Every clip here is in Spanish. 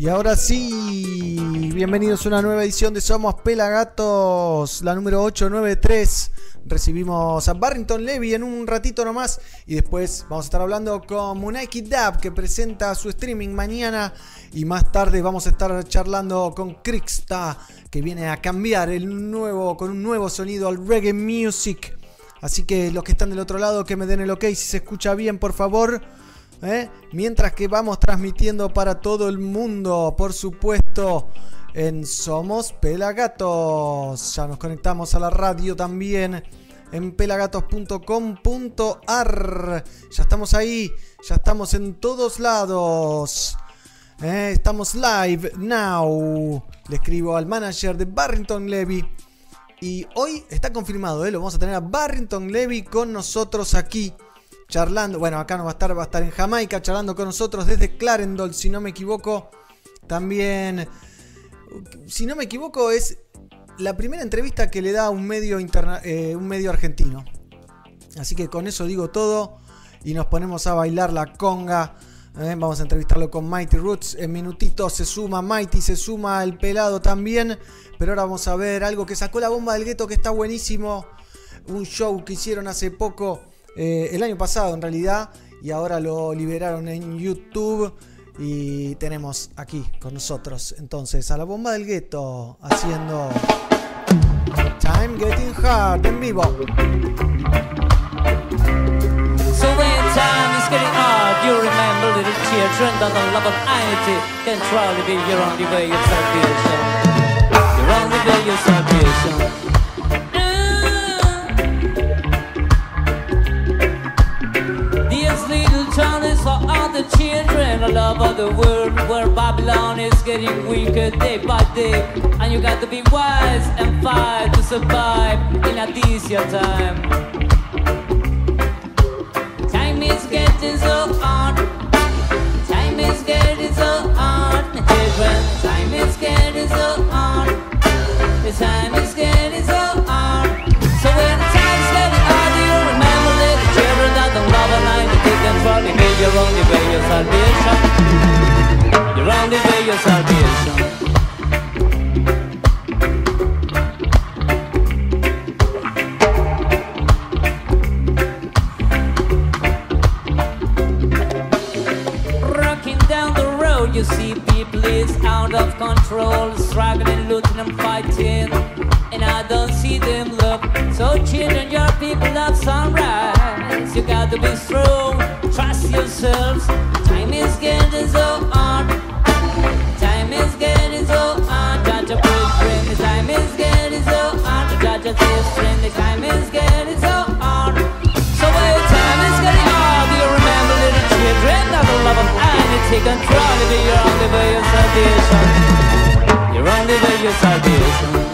Y ahora sí, bienvenidos a una nueva edición de Somos Pelagatos, la número 893. Recibimos a Barrington Levy en un ratito nomás y después vamos a estar hablando con Munaiki Dab que presenta su streaming mañana y más tarde vamos a estar charlando con Krixta que viene a cambiar el nuevo con un nuevo sonido al reggae music. Así que los que están del otro lado que me den el ok si se escucha bien, por favor. ¿Eh? mientras que vamos transmitiendo para todo el mundo, por supuesto, en Somos Pelagatos. Ya nos conectamos a la radio también en pelagatos.com.ar. Ya estamos ahí, ya estamos en todos lados. ¿eh? estamos live now. Le escribo al manager de Barrington Levy. Y hoy está confirmado, ¿eh? lo vamos a tener a Barrington Levy con nosotros aquí charlando. Bueno, acá no va a estar, va a estar en Jamaica charlando con nosotros desde Clarendon, si no me equivoco. También, si no me equivoco, es la primera entrevista que le da un medio, eh, un medio argentino. Así que con eso digo todo y nos ponemos a bailar la conga. ¿eh? vamos a entrevistarlo con Mighty Roots. En minutitos se suma Mighty, se suma el pelado también. Pero ahora vamos a ver algo que sacó la bomba del gueto que está buenísimo. Un show que hicieron hace poco eh, el año pasado en realidad y ahora lo liberaron en YouTube y tenemos aquí con nosotros entonces a la bomba del gueto haciendo Time Getting Hard en vivo. So when time is getting hard, you remember little children that the love of humanity can truly be your only way of salvation. Your only way of salvation. The children all over the world where Babylon is getting weaker day by day. And you got to be wise and fight to survive in a easier time. Time is getting so hard. Time is getting so hard, children. Time is getting so hard. The time is getting so hard. So from the you're only way your salvation. You're only way your salvation. Rocking down the road, you see is out of control, struggling, looting and fighting, and I don't see them look. So children, your people of sunrise, you got to be strong trust yourselves. Time is getting so hard. Time is getting so hard. Judge a friend. The time is getting so hard. Judge a friend. The time is getting so humanity control of your only way of salvation. Your only way of salvation.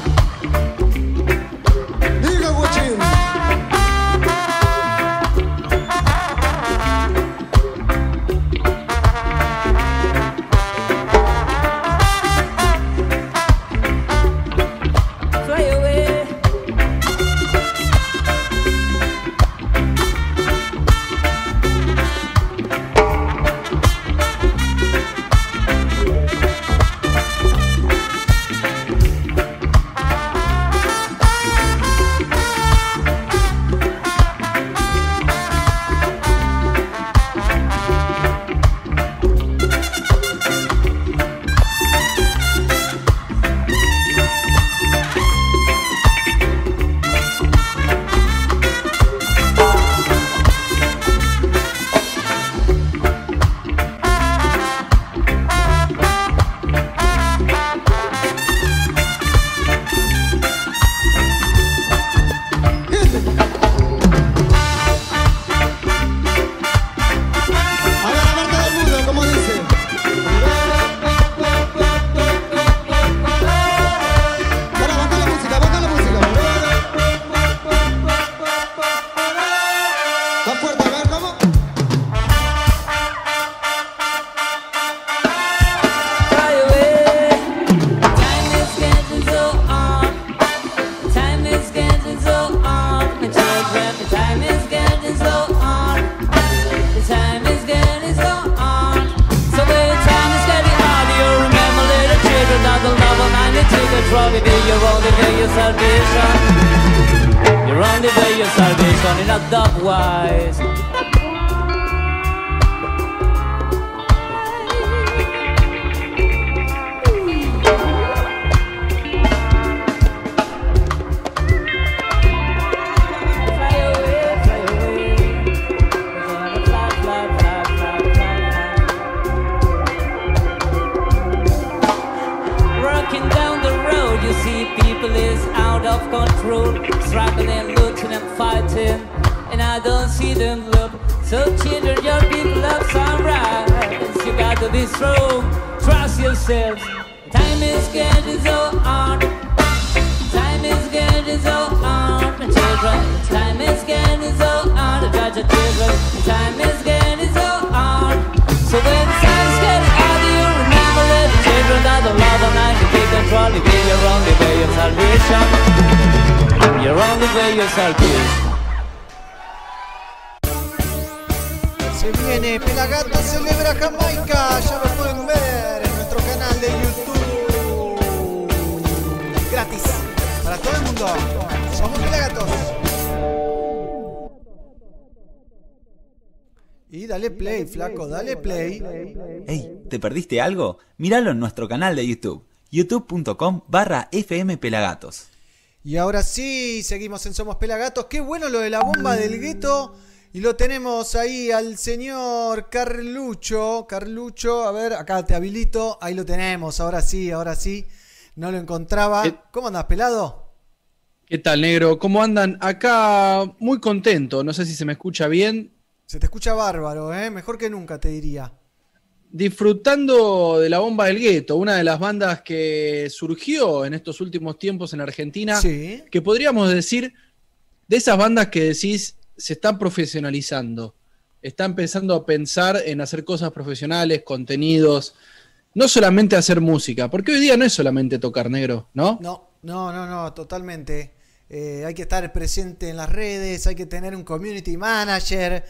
Trust yourselves. Time is getting so hard. Time is getting so hard, my children. Time is getting so hard, got your children. Time is getting so hard. So when time's getting hard, you remember that the children that the love of night to take control. You give your only way of salvation. Your only way of salvation. Se viene Pelagato celebra Jamaica, ya lo pueden ver de YouTube. Gratis, para todo el mundo. Somos Pelagatos. Y dale play, flaco, dale play. Hey, ¿te perdiste algo? Míralo en nuestro canal de YouTube, youtube.com barra fmpelagatos. Y ahora sí, seguimos en Somos Pelagatos. Qué bueno lo de la bomba del gueto. Y lo tenemos ahí al señor Carlucho. Carlucho, a ver, acá te habilito. Ahí lo tenemos, ahora sí, ahora sí. No lo encontraba. ¿Qué- ¿Cómo andas, pelado? ¿Qué tal, negro? ¿Cómo andan? Acá muy contento, no sé si se me escucha bien, Se te escucha bárbaro, ¿eh? Mejor que nunca, te diría. disfrutando de la bomba del gueto, una de las bandas que surgió en estos últimos tiempos en Argentina, Sí. que podríamos decir de esas bandas que decís se están profesionalizando, está empezando a pensar en hacer cosas profesionales, contenidos, no solamente hacer música, porque hoy día no es solamente tocar negro, ¿no? No, no, no, no, totalmente. Eh, hay que estar presente en las redes, hay que tener un community manager,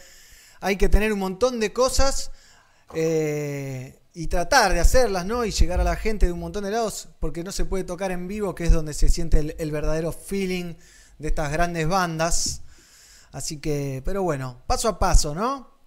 hay que tener un montón de cosas eh, y tratar de hacerlas, ¿no? Y llegar a la gente de un montón de lados, porque no se puede tocar en vivo, que es donde se siente el verdadero feeling de estas grandes bandas. Así que, pero bueno, paso a paso, ¿no?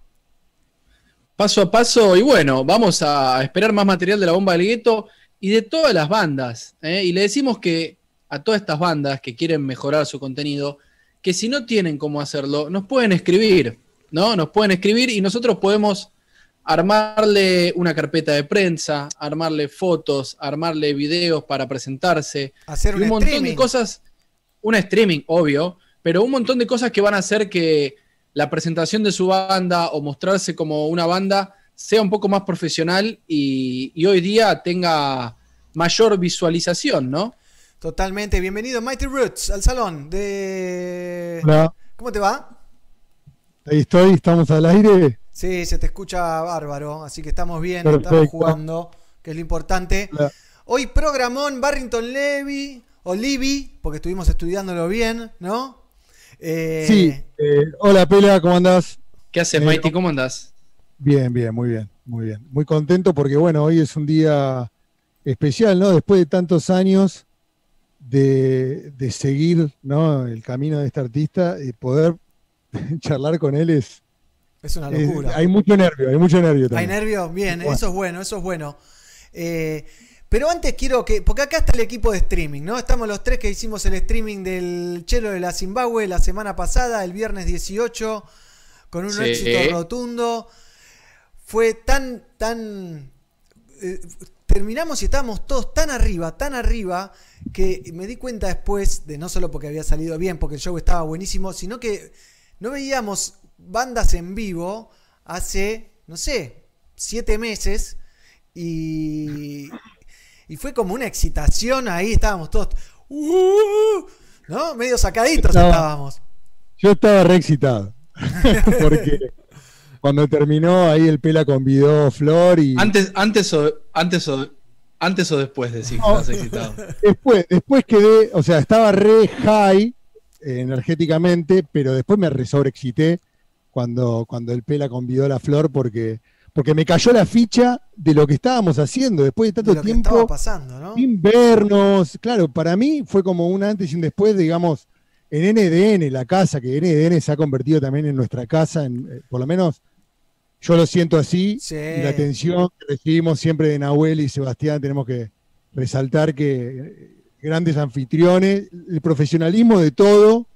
paso a paso. Y bueno, vamos a esperar más material de la bomba del gueto y de todas las bandas. ¿eh? Y le decimos que a todas estas bandas que quieren mejorar su contenido, que si no tienen cómo hacerlo, nos pueden escribir, ¿no? Nos pueden escribir y nosotros podemos armarle una carpeta de prensa, armarle fotos, armarle videos para presentarse. Hacer un, un montón streaming. de cosas, un streaming, obvio, pero un montón de cosas que van a hacer que la presentación de su banda o mostrarse como una banda sea un poco más profesional y, y hoy día tenga mayor visualización, ¿no? Totalmente. Bienvenido, Mighty Roots, al salón de... Hola, ¿Cómo te va? ahí estoy, estamos al aire. Sí, se te escucha bárbaro, así que estamos bien, Perfecto. estamos jugando, que es lo importante. Hola. Hoy programón Barrington Levy, o Levy, porque estuvimos estudiándolo bien, ¿no? Eh, Sí, eh, hola Pela, ¿cómo andás? ¿Qué haces, Eh, Mighty? ¿Cómo andás? Bien, bien, muy bien, muy bien. Muy contento porque, bueno, hoy es un día especial, ¿no? Después de tantos años de, de seguir, ¿no? El camino de este artista y poder charlar con él es... Es una es- locura. hay mucho nervio, hay mucho nervio ¿Hay también. nervios? Bien, Bueno. eso es bueno, eso es bueno. Eh, pero antes quiero que, porque acá está el equipo de streaming, ¿no? Estamos los tres que hicimos el streaming del Chelo de la Zimbabue la semana pasada, el viernes 18, con un Sí. éxito rotundo. Fue tan, tan... eh, terminamos y estábamos todos tan arriba, tan arriba, que me di cuenta después de no solo porque había salido bien, porque el show estaba buenísimo, sino que no veíamos bandas en vivo hace, no sé, siete meses y, y fue como una excitación ahí, estábamos todos, "Uh", ¿no? Medio sacaditos Estaba- estábamos. Yo estaba re excitado porque cuando terminó ahí el Pela convidó Flor y... Antes, antes, o, antes, o, antes o después decís que No. estás excitado. Después, después quedé, o sea, estaba re high eh, energéticamente, pero después me re sobreexcité cuando, cuando el Pela convidó a la flor porque, porque me cayó la ficha de lo que estábamos haciendo después de tanto de lo que tiempo pasando, ¿no? sin vernos. Claro, para mí fue como un antes y un después, digamos, en NDN, la casa, que NDN se ha convertido también en nuestra casa, en, eh, por lo menos yo lo siento así, Sí. y la atención que recibimos siempre de Nahuel y Sebastián, tenemos que resaltar que eh, grandes anfitriones, el profesionalismo de todo,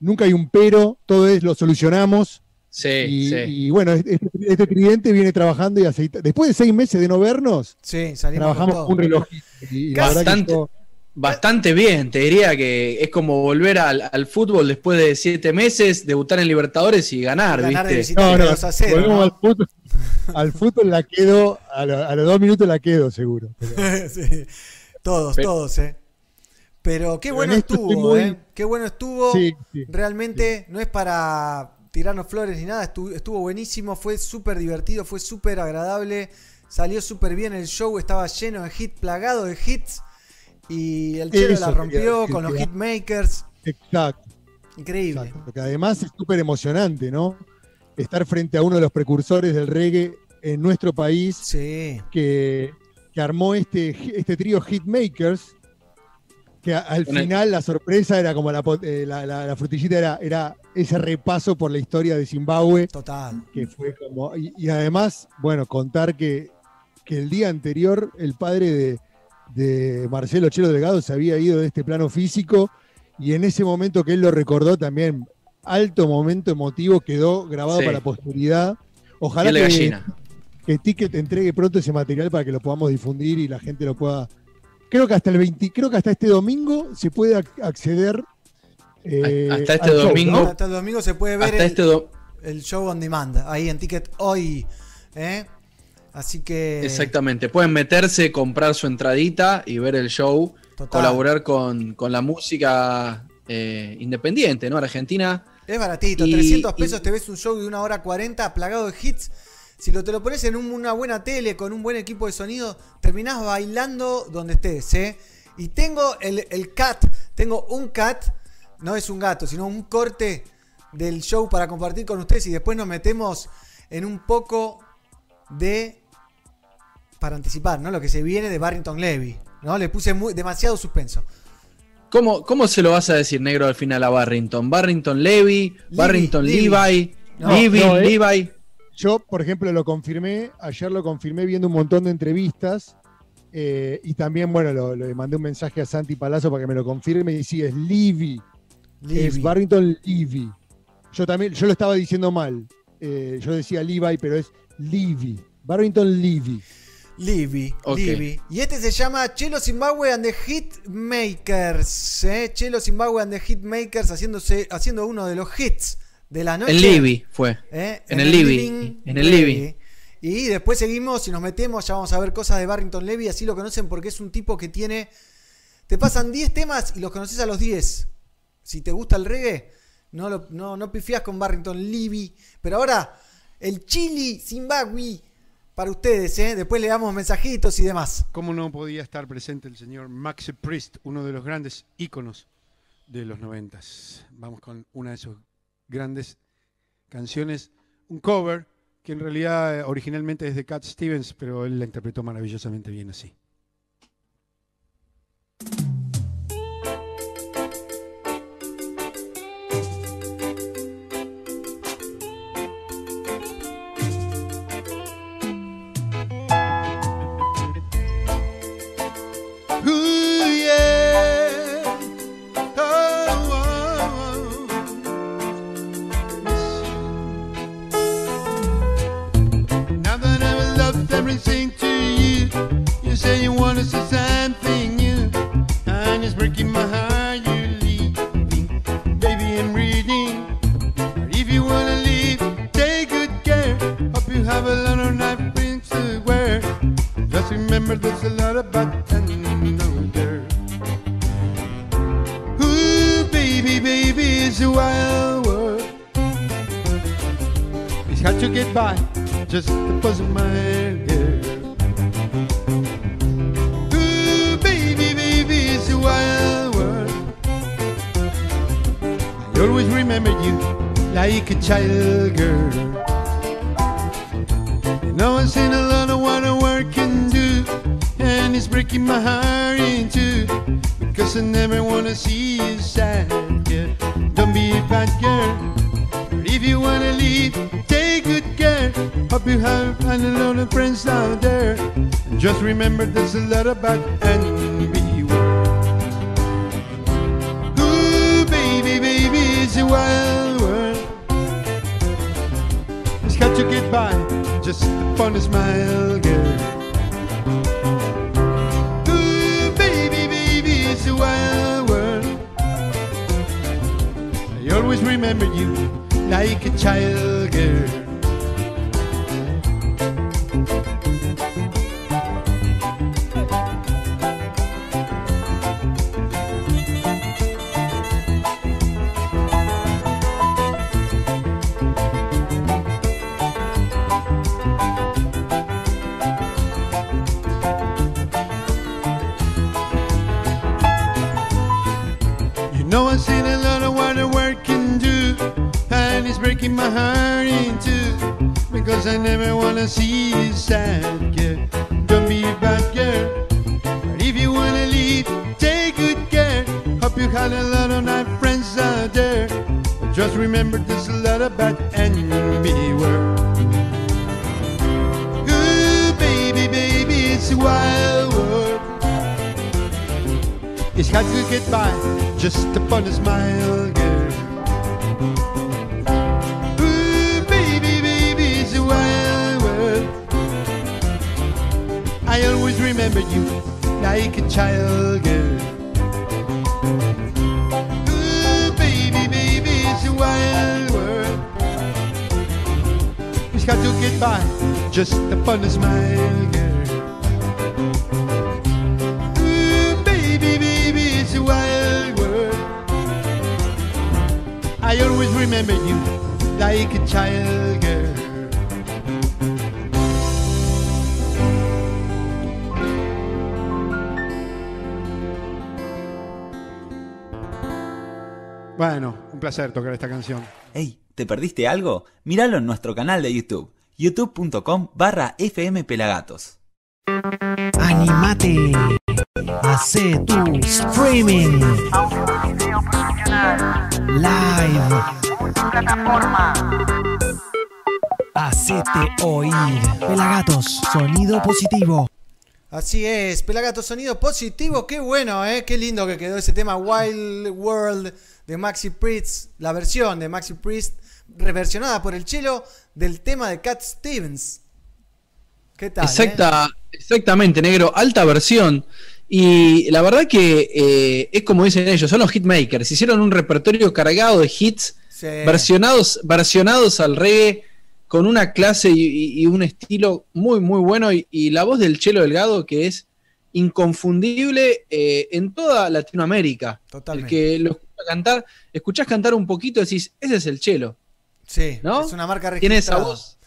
nunca hay un pero, todo es lo solucionamos. Sí, y, sí. y bueno, este, este tridente viene trabajando y aceita. Después de seis meses de no vernos, Sí, salimos con trabajamos un reloj. Y, Bastante. yo- Bastante bien, te diría que es como volver al, al fútbol después de siete meses, debutar en Libertadores y ganar, Ganar ¿viste? No, no, 2 a 0. volvemos ¿no? al fútbol. Al fútbol la quedo, a, lo- a los dos minutos la quedo, seguro. Pero- Sí. Todos, Pero- todos, ¿eh? Pero qué Pero bueno estuvo, muy- ¿eh? Qué bueno estuvo. sí, sí. Realmente no es para tirarnos flores ni nada, estuvo, estuvo buenísimo, fue súper divertido, fue súper agradable, salió súper bien el show, estaba lleno de hits, plagado de hits. Y el Chelo la rompió con los hitmakers. Exacto, Increíble. exacto. Porque además es súper emocionante, ¿no? Estar frente a uno de los precursores del reggae en nuestro país Sí. que, que armó este, este trío Hitmakers. Que al final la sorpresa era como la, eh, la, la- la frutillita, era, era ese repaso por la historia de Zimbabue. Total. que fue como. Y, y además, bueno, contar que, que el día anterior el padre de, de Marcelo Chelo Delgado se había ido de este plano físico y en ese momento que él lo recordó también, alto momento emotivo, quedó grabado Sí. para la posteridad. Ojalá que, que Ticket entregue pronto ese material para que lo podamos difundir y la gente lo pueda. Creo que hasta el 20, creo que hasta este domingo se puede ac- acceder. eh, Hasta este show, domingo. ¿no? Hasta el domingo se puede ver Hasta el, este el show on demand, ahí en Ticket hoy. ¿eh? Así que. Exactamente. Pueden meterse, comprar su entradita y ver el show, Total. colaborar con, con la música eh, independiente, ¿no? Argentina. Es baratito, Y- 300 pesos y- te ves un show de una hora 40 plagado de hits. Si lo, te lo pones en un- una buena tele con un buen equipo de sonido, terminás bailando donde estés, ¿eh? Y tengo el, el cat, tengo un cat, no es un gato, sino un corte del show para compartir con ustedes y después nos metemos en un poco de para anticipar, ¿no? Lo que se viene de Barrington Levy, ¿no? Le puse muy, demasiado suspenso. ¿Cómo, ¿Cómo se lo vas a decir negro al final a Barrington? Barrington Levy, Barrington Levy. Levi, No, Levy, no, eh. Levi. Yo, por ejemplo, lo confirmé, ayer lo confirmé viendo un montón de entrevistas eh, y también, bueno, lo- le mandé un mensaje a Santi Palazzo para que me lo confirme y sí, es Levy, Levy. es Barrington Levy. Yo también, yo lo estaba diciendo mal, eh, yo decía Levi, pero es Levy, Barrington Levy. Libby, Ok. Libby. Y este se llama Chelo Zimbabwe and the Hitmakers. ¿eh? Chelo Zimbabwe and the Hitmakers haciéndose, haciendo uno de los hits de la noche. En Levy fue. ¿eh? en el Libby, en el Libby. Y después seguimos y nos metemos, ya vamos a ver cosas de Barrington Levy, así lo conocen porque es un tipo que tiene... Te pasan 10 temas y los conoces a los 10. Si te gusta el reggae, no, lo, no, no pifias con Barrington Levy. Pero ahora, el Chili Zimbabwe para ustedes, ¿eh? Después le damos mensajitos y demás. ¿Cómo no podía estar presente el señor Max Priest, uno de los grandes íconos de los noventas? Vamos con una de sus grandes canciones, un cover que en realidad eh, originalmente es de Cat Stevens, pero él la interpretó maravillosamente bien así. To say something new, and it's breaking my heart. You leaving, baby, I'm reading. But if you wanna leave, take good care. Hope you have a lot of nice things to wear. Just remember there's a lot about another. Ooh, baby, baby, it's a wild world. It's hard to get by, just buzz of my always remember you like a child girl. And know I've seen a lot of what a work can do, and it's breaking my heart in two. Because I never wanna see you sad, girl. Don't be a bad girl. But if you wanna leave, take good care. Hope you have a lot of friends out there. And just remember there's a lot about envy. Wild world. It's got to get by just upon a smile, girl. Ooh, baby, baby, it's a wild world. I always remember you like a child, girl. Bueno, un placer tocar esta canción. Hey, ¿te perdiste algo? Míralo en nuestro canal de YouTube, youtube.com barra fmpelagatos. Animate. Hace tu streaming. Live. Hacete oír. Pelagatos, sonido positivo. Así es, Pelagato Sonido Positivo, qué bueno, ¿eh? qué lindo que quedó ese tema Wild World de Maxi Priest, la versión de Maxi Priest, reversionada por el chelo del tema de Cat Stevens. ¿Qué tal? eh? Exacta, Exactamente, negro, alta versión. Y la verdad que eh, es como dicen ellos, son los hitmakers. Hicieron un repertorio cargado de hits Sí. versionados, versionados al reggae con una clase y, y- y un estilo muy, muy bueno. Y, y la voz del Chelo Delgado que es inconfundible eh, en toda Latinoamérica. Totalmente. El que lo escucha cantar, escuchás cantar un poquito y decís, ese es el Chelo. Sí, ¿no? es una marca Tiene esa registrada. voz.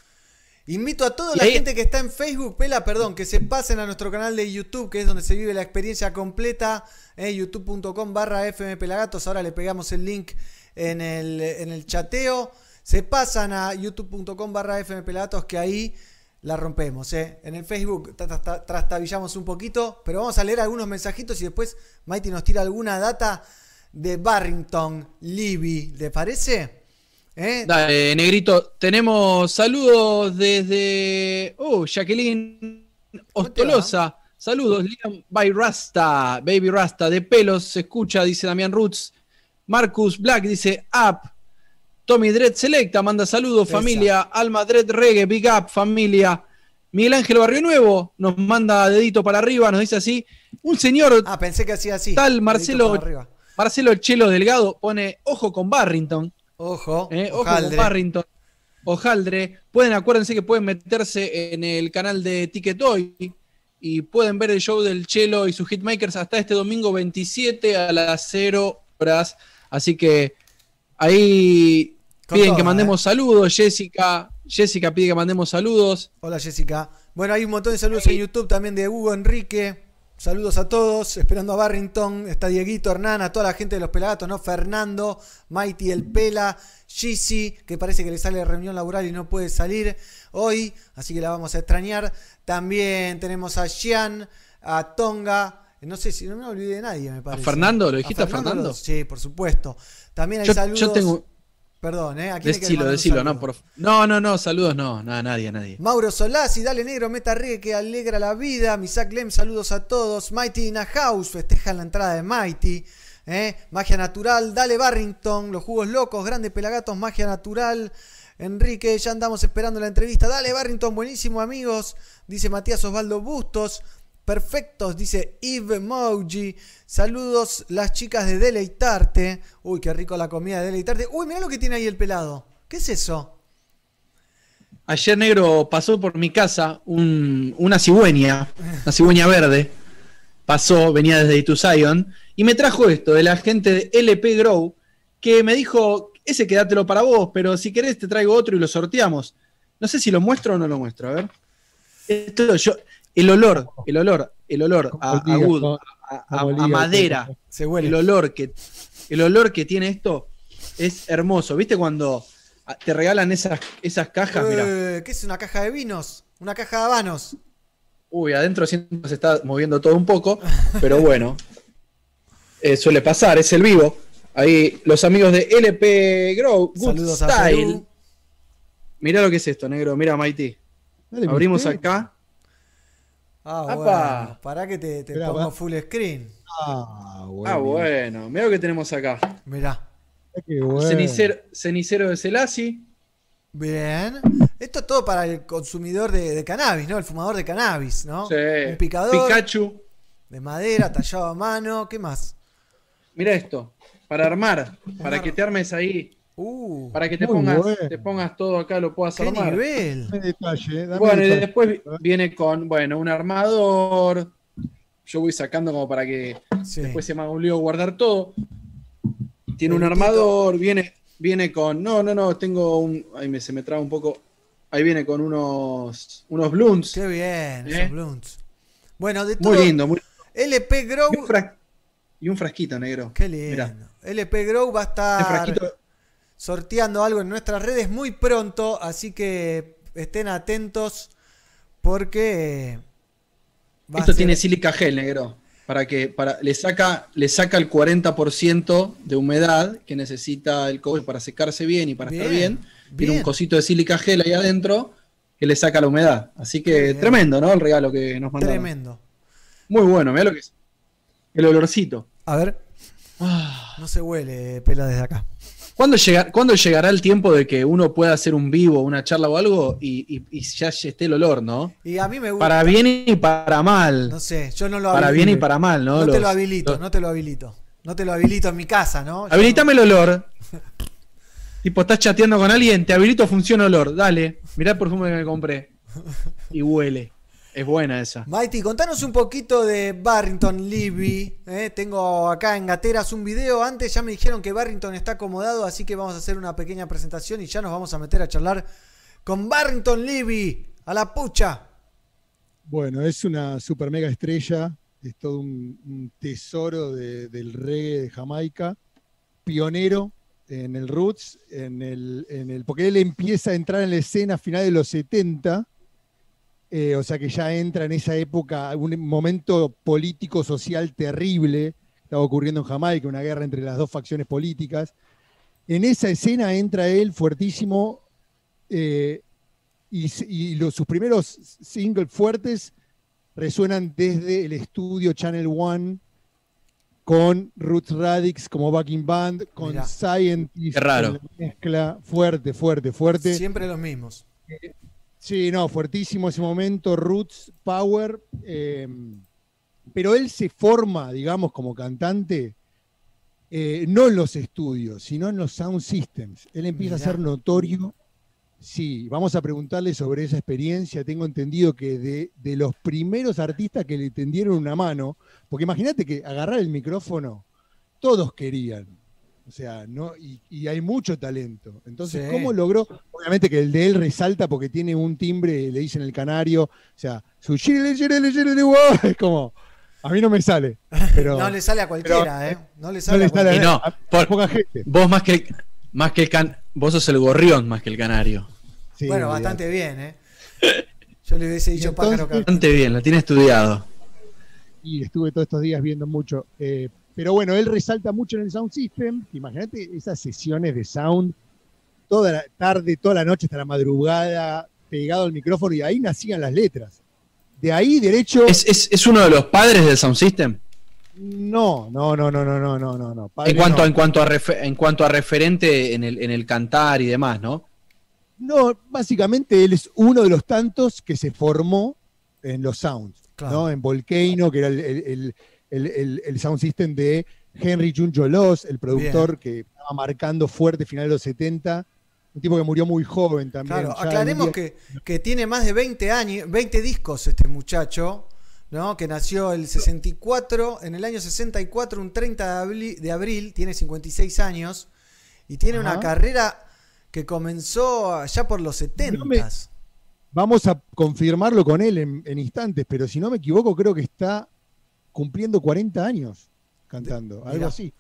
Invito a toda la ahí- gente que está en Facebook, Pela, perdón, que se pasen a nuestro canal de YouTube, que es donde se vive la experiencia completa, eh, youtube.com barra fmpelagatos. Ahora le pegamos el link en el, en el chateo. Se pasan a youtube.com barra fmpelagatos, que ahí la rompemos. eh. En el Facebook tra- tra- trastabillamos un poquito, pero vamos a leer algunos mensajitos y después Mighty nos tira alguna data de Barrington, Libby. ¿Le parece? ¿Eh? Dale, negrito. Tenemos saludos desde. Oh, Jacqueline Ostolosa. Saludos, Liam by Rasta, Baby Rasta, de pelos se escucha, dice Damián Roots. Marcus Black dice Up. Tommy Dread Selecta manda saludos, Esa. familia. Alma Dread Reggae, Big Up, familia. Miguel Ángel Barrio Nuevo nos manda dedito para arriba, nos dice así. Un señor Ah, pensé que hacía así. tal, Marcelo, para arriba. Marcelo Chelo Delgado, pone ojo con Barrington. Ojo, Eh, ojo con Barrington. Ojaldre. Pueden, acuérdense que pueden meterse en el canal de Ticket Hoy y pueden ver el show del Chelo y sus hitmakers hasta este domingo 27 a las 0 horas. Así que ahí Con piden que mandemos saludos. Jessica, Jessica pide que mandemos saludos. Hola Jessica. Bueno, hay un montón de saludos en YouTube también de Hugo Enrique. Saludos a todos, esperando a Barrington, está Dieguito, Hernán, a toda la gente de los Pelagatos, ¿no? Fernando, Mighty el Pela, Gizzy, que parece que le sale de reunión laboral y no puede salir hoy, así que la vamos a extrañar. También tenemos a Xian, a Tonga, no sé si no me olvidé de nadie, me parece. Fernando? ¿Lo dijiste a Fernando? Sí, por supuesto. También hay Yo, saludos. yo tengo. Perdón, ¿eh? ¿A quién Decilo, no, por No, no, no, saludos no, nada, nadie, nadie. Mauro Solás y Dale Negro, Meta Reggae que alegra la vida. Misak Lem, saludos a todos. Mighty in a House, festejan la entrada de Mighty. ¿eh? Magia Natural, Dale Barrington, Los Jugos Locos, Grande Pelagatos, Magia Natural. Enrique, ya andamos esperando la entrevista. Dale Barrington, buenísimo amigos. Dice Matías Osvaldo Bustos. Perfectos, dice Eve Moji. Saludos las chicas de Deleitarte. Uy, qué rico la comida de Deleitarte. Uy, mirá lo que tiene ahí el pelado. ¿Qué es eso? Ayer negro pasó por mi casa un- una cigüeña, una cigüeña verde. Pasó, venía desde Ituzayon y me trajo esto de la gente de LP Grow que me dijo, ese quédatelo para vos, pero si querés te traigo otro y lo sorteamos. No sé si lo muestro o no lo muestro, a ver. Esto, yo, el olor, el olor, el olor a, a wood, a- madera, Se huele. el olor que el olor que tiene esto es hermoso. ¿Viste cuando te regalan esas, esas cajas? Mira, Eh, ¿Qué es una caja de vinos? Una caja de habanos. uy, adentro siento que se está moviendo todo un poco, pero bueno, eh, suele pasar, es el vivo. Ahí los amigos de LP Grow, Good Saludos Style. Mirá lo que es esto, negro. Mira, Mighty. Dale, Abrimos acá. Ah, Apa. bueno. Pará que te, te Esperá, pongo va. full screen. Ah, bueno. Ah, bueno. Mirá lo que tenemos acá. Mirá. Qué bueno. Cenicero, cenicero de Celasi. Bien. Esto es todo para el consumidor de, de cannabis, ¿no? El fumador de cannabis, ¿no? Sí. Un picador Pikachu. de madera, tallado a mano. ¿Qué más? Mira esto. Para armar. Para ar- que te armes ahí. Uh, Para que te pongas, bueno. te pongas todo acá, lo puedas qué armar. nivel. Dame detalle, dame Bueno, y después viene con, bueno, un armador. Yo voy sacando como para que Sí. después se me haga un lío guardar todo. Tiene un armador, viene, viene con. No, no, no, tengo un. Ahí me, se me traba un poco. Ahí viene con unos. unos blunts. Qué bien, ¿Eh? esos blunts. Bueno, de todo. Muy lindo, muy LP Grow. y un, fras- y un frasquito negro. Qué lindo. Mirá, LP Grow va a este estar frasquito. Sorteando algo en nuestras redes muy pronto, así que estén atentos porque va a Esto ser- tiene sílica gel, negro. Para que para, le, saca, le saca el 40% de humedad que necesita el cobre para secarse bien y para estar Bien, bien. Tiene un cosito de sílica gel ahí adentro que le saca la humedad. Así que bien. tremendo, ¿no? El regalo que nos mandaron. tremendo. Muy bueno, mira lo que es. El olorcito. A ver, Ah. no se huele pela desde acá. ¿Cuándo, llega- cuándo llegará el tiempo de que uno pueda hacer un vivo, una charla o algo y, y- y ya esté el olor, ¿no? Y a mí me gusta. Para bien y para mal. No sé, yo no lo para habilito. bien y para mal, ¿no? No te lo habilito, no te lo habilito. No te lo habilito en mi casa, ¿no? Habilitame el olor. tipo, estás chateando con alguien, te habilito función olor. Dale, mirá el perfume que me compré. Y huele. Es buena esa. Mighty, contanos un poquito de Barrington Levy. ¿eh? Tengo acá en Gateras un video. Antes ya me dijeron que Barrington está acomodado, así que vamos a hacer una pequeña presentación y ya nos vamos a meter a charlar con Barrington Levy. A la pucha. Bueno, es una super mega estrella, es todo un, un tesoro de- del reggae de Jamaica, pionero en el roots, en el, en el, porque él empieza a entrar en la escena a finales de los 70, eh, o sea que ya entra en esa época, un momento político social terrible, estaba ocurriendo en Jamaica, una guerra entre las dos facciones políticas. En esa escena entra él fuertísimo, eh, y, los, sus primeros singles fuertes resuenan desde el estudio Channel One con Roots Radix como backing band, con Mirá. Scientist, Qué raro. en la mezcla fuerte, fuerte, fuerte. Siempre los mismos. Sí, no, fuertísimo ese momento, Roots, Power. eh, pero él se forma, digamos, como cantante, eh, no en los estudios, sino en los sound systems. Él empieza Mirá. a ser notorio. Sí, vamos a preguntarle sobre esa experiencia. Tengo entendido que de, de los primeros artistas que le tendieron una mano, porque imagínate que agarrar el micrófono, todos querían. O sea, no, y, y hay mucho talento. Entonces, Sí. ¿cómo logró? Obviamente que el de él resalta porque tiene un timbre, le dicen el canario, o sea, su chile, chile, chile, es como A mí no me sale. Pero no le sale a cualquiera, pero- ¿eh? No le no sale le a sale a, cualquiera. Y no, a- por- a poca gente. Vos más que el, más que el can, vos sos el gorrión más que el canario. Sí, bueno, bastante bien, ¿eh? Yo le hubiese dicho entonces- pájaro. Bastante bien, la tiene estudiado. y estuve todos estos días viendo mucho. eh, pero bueno, él resalta mucho en el Sound System. Imagínate esas sesiones de sound, toda la tarde, toda la noche, hasta la madrugada, pegado al micrófono, y ahí nacían las letras. De ahí, derecho. ¿Es, es, uno de los padres del Sound System? No, no, no, no, no, no, no, no. no. en, cuanto. En, cuanto a en cuanto a referente en el, en el cantar y demás, ¿no? No, básicamente él es uno de los tantos que se formó en los Sounds, ¿no? En Volcano, que era el el- el- el sound system de Henry Junjo Loss, el productor que estaba marcando fuerte final de los 70, un tipo que murió muy joven también. Claro, ya aclaremos que, que tiene más de 20 años, 20 discos este muchacho, ¿no? Que nació el 64, en el año 64, un 30 de abril, de abril, tiene 56 años y tiene una carrera que comenzó allá por los 70. No me- Vamos a confirmarlo con él en, en instantes, pero si no me equivoco, creo que está cumpliendo 40 años cantando, algo así.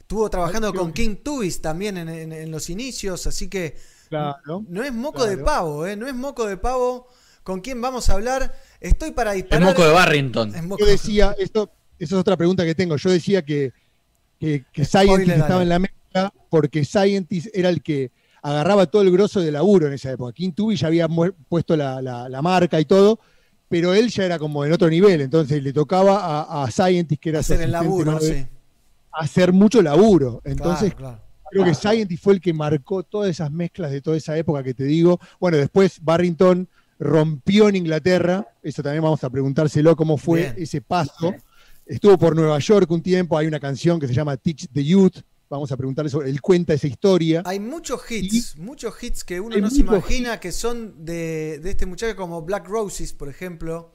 Estuvo trabajando con King Tubis también en, en- en los inicios, así que Claro. no es moco de pavo, ¿eh? No es moco de pavo. ¿Con quién vamos a hablar? Estoy para El disparar. moco de Barrington. Es moco- Yo decía, esto, esa es otra pregunta que tengo. Yo decía que, que, que Scientist estaba en la mezcla porque Scientist era el que agarraba todo el grosso de laburo en esa época. King Tubi ya había puesto la, la- la marca y todo, pero él ya era como en otro nivel. Entonces le tocaba a, a Scientist, que era hacer el asistente, laburo, ¿no? sí. hacer mucho laburo. Entonces Claro, claro. creo que Scientist fue el que marcó todas esas mezclas de toda esa época que te digo. Bueno, después Barrington rompió en Inglaterra, eso también vamos a preguntárselo cómo fue Bien. ese paso. Estuvo por Nueva York un tiempo, hay una canción que se llama Teach the Youth, vamos a preguntarle sobre, él cuenta esa historia. Hay muchos hits, muchos hits que uno no se imagina que son de, de este muchacho como Black Roses, por ejemplo.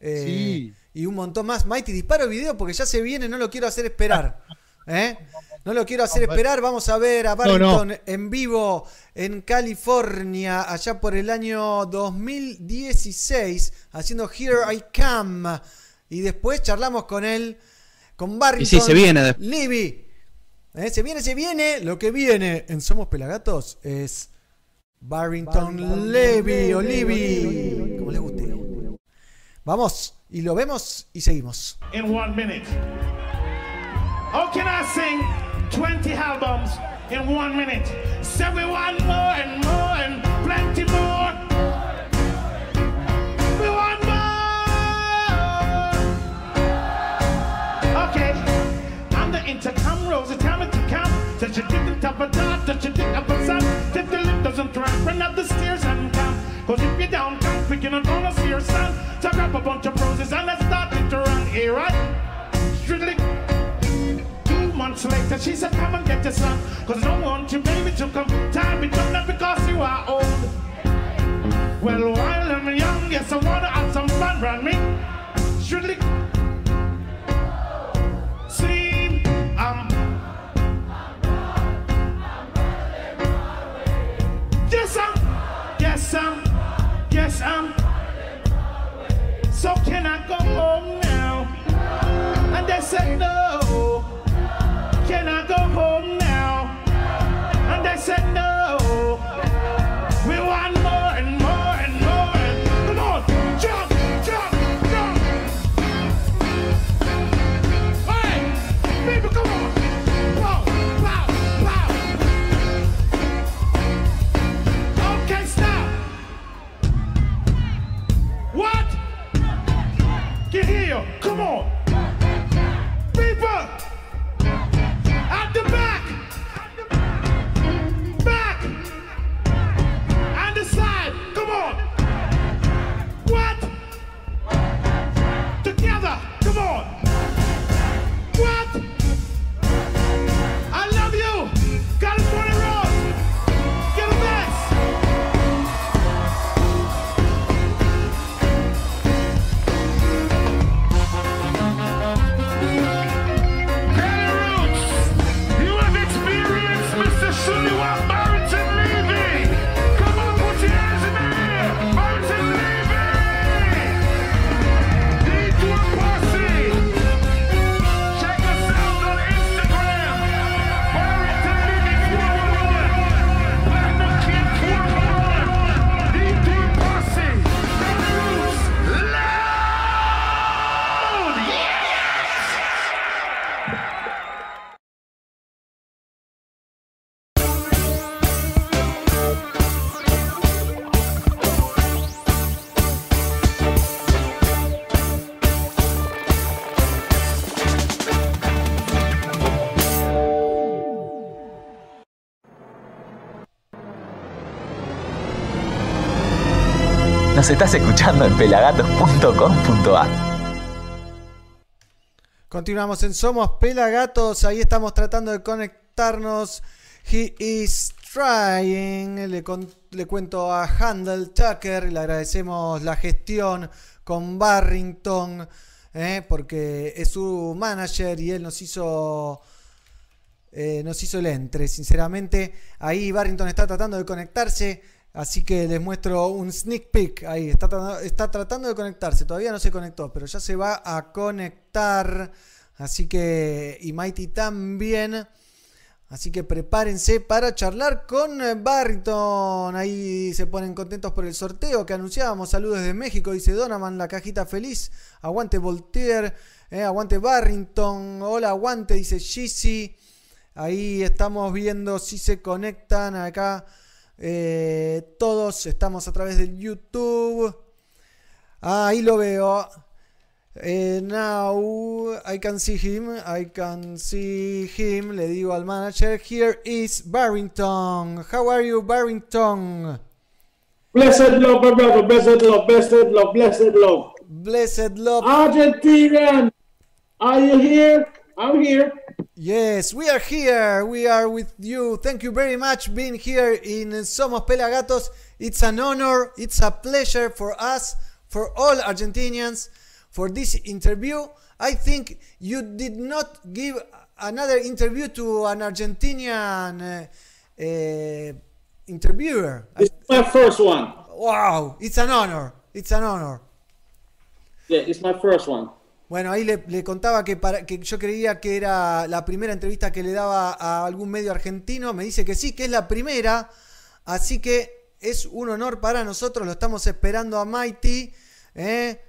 eh, Sí. Y un montón más. Mighty, disparo el video porque ya se viene, no lo quiero hacer esperar. ¿eh? No lo quiero hacer esperar. Vamos a ver a No, no. Barrington en vivo en California, allá por el año 2016, haciendo Here I Come. Y después charlamos con él, con Barrington. Y sí, se viene. Libby. Eh, Se viene, se viene. Lo que viene en Somos Pelagatos es Barrington Levy o Libby. Como le guste. Vamos y lo vemos y seguimos. in one minute. How can I sing 20 albums in one minute? Say we want more and more and plenty more. Touch your dick on top of that. Touch your dick up sun. If the lip doesn't run, run up the stairs and come. Cause if you down, come quick, you're not gonna see your son. So grab a bunch of roses and let's start it to run. Here, right? Strictly. Two months later, she said, Come and get your son. Cause I don't want you, baby, to come. Time it up, not because you are old. Well, while I'm young, yes, I wanna have some fun, run me. Strictly. I'm. So can I go home now? And they said no. Can I go home now? And they said no. Nos estás escuchando en pelagatos.com.ar. Continuamos en Somos Pelagatos. Ahí estamos tratando de conectarnos. He is trying. Le, con- le cuento a Handel Tucker. Le agradecemos la gestión con Barrington. eh, porque es su manager y él nos hizo. eh, nos hizo el entre. Sinceramente, ahí Barrington está tratando de conectarse. Así que les muestro un sneak peek. Ahí está, tra- está tratando de conectarse. Todavía no se conectó, pero ya se va a conectar. Así que. Y Mighty también. Así que prepárense para charlar con eh, Barrington. Ahí se ponen contentos por el sorteo que anunciábamos. Saludos desde México, dice Donaman, la cajita feliz. Aguante Voltaire, eh, aguante Barrington. Hola, aguante, dice Gizzy. Ahí estamos viendo si se conectan acá. Eh, todos estamos a través del YouTube. Ah, ahí lo veo. Eh, now I can see him. I can see him. Le digo al manager. Here is Barrington. How are you, Barrington? Blessed love, my brother. Blessed love, blessed love, blessed love. Blessed love. Argentinian, are you here? I'm here. Yes, we are here. We are with you. Thank you very much being here in Somos Pelagatos. It's an honor. It's a pleasure for us, for all Argentinians, for this interview. I think you did not give another interview to an Argentinian uh, uh, interviewer. It's my first one. Wow, it's an honor. It's an honor. Yeah, it's my first one. Bueno, ahí le, le contaba que, para, que yo creía que era la primera entrevista que le daba a algún medio argentino. Me dice que sí, que es la primera. Así que es un honor para nosotros. Lo estamos esperando a Mighty. ¿eh?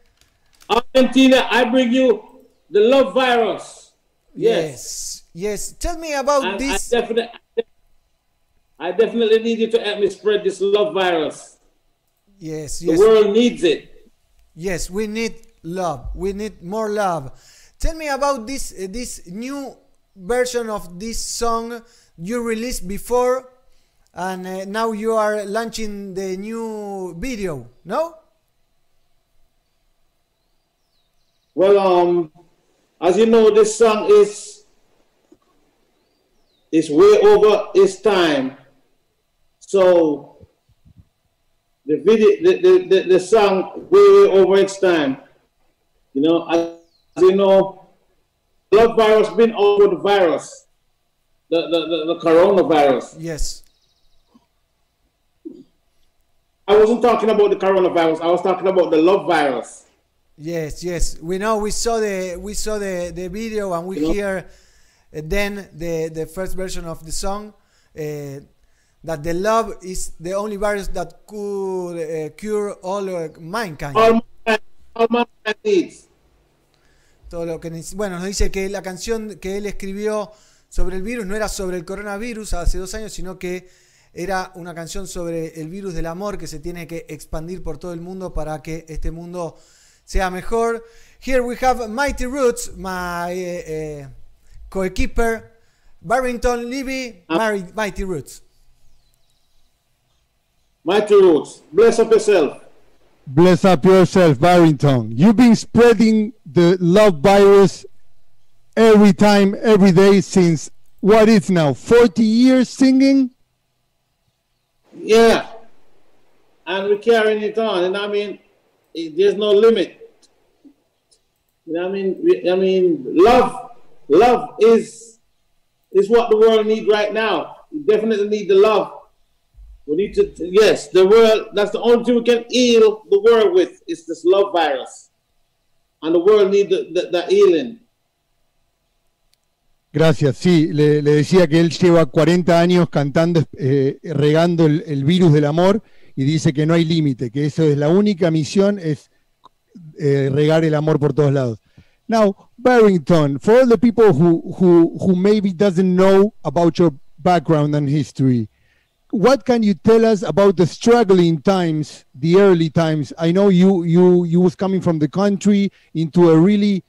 Argentina, I bring you the love virus. Yes. Yes. Tell me about I, this. definitely, I definitely need you to help me spread this love virus. Yes, The yes. world needs it. Yes, we need love. We need more love. Tell me about this uh, this new version of this song you released before, and uh, now you are launching the new video. No? Well, um, as you know, this song is is way over its time. So the video, the, the, the, the song way, way over its time. You know, as, you know, love virus been over the virus, the, the, the, the coronavirus. Yes. I wasn't talking about the coronavirus. I was talking about the love virus. Yes, yes. We know. We saw the we saw the, the video and we You know- hear uh, then the the first version of the song. Uh, that the love is the only virus that could uh, cure all uh, mankind. All todo lo que bueno nos dice que la canción que él escribió sobre el virus no era sobre el coronavirus hace dos años sino que era una canción sobre el virus del amor que se tiene que expandir por todo el mundo para que este mundo sea mejor here we have Mighty Roots my eh, eh, coequiper Barrington Levy Mari- Mighty Roots Mighty Roots. Bless up yourself. Bless up yourself, Barrington. You've been spreading the love virus every time, every day since what is now 40 years singing. Yeah. And we're carrying it on. And I mean, it, there's no limit. You know I mean? I mean, love, love is is what the world need right now. We definitely need the love. We need to, yes, the world, that's the only thing we can heal the world with is this love virus. And the world need the, the, the healing. Gracias, sí, le, le decía que él lleva 40 años cantando, eh, regando el, el virus del amor y dice que no hay límite, que eso es la única misión, es eh, regar el amor por todos lados. Now, Barrington, for all the people who, who, who maybe doesn't know about your background and history, what can you tell us about the struggling times, the early times? I know you you you was coming from the country into a really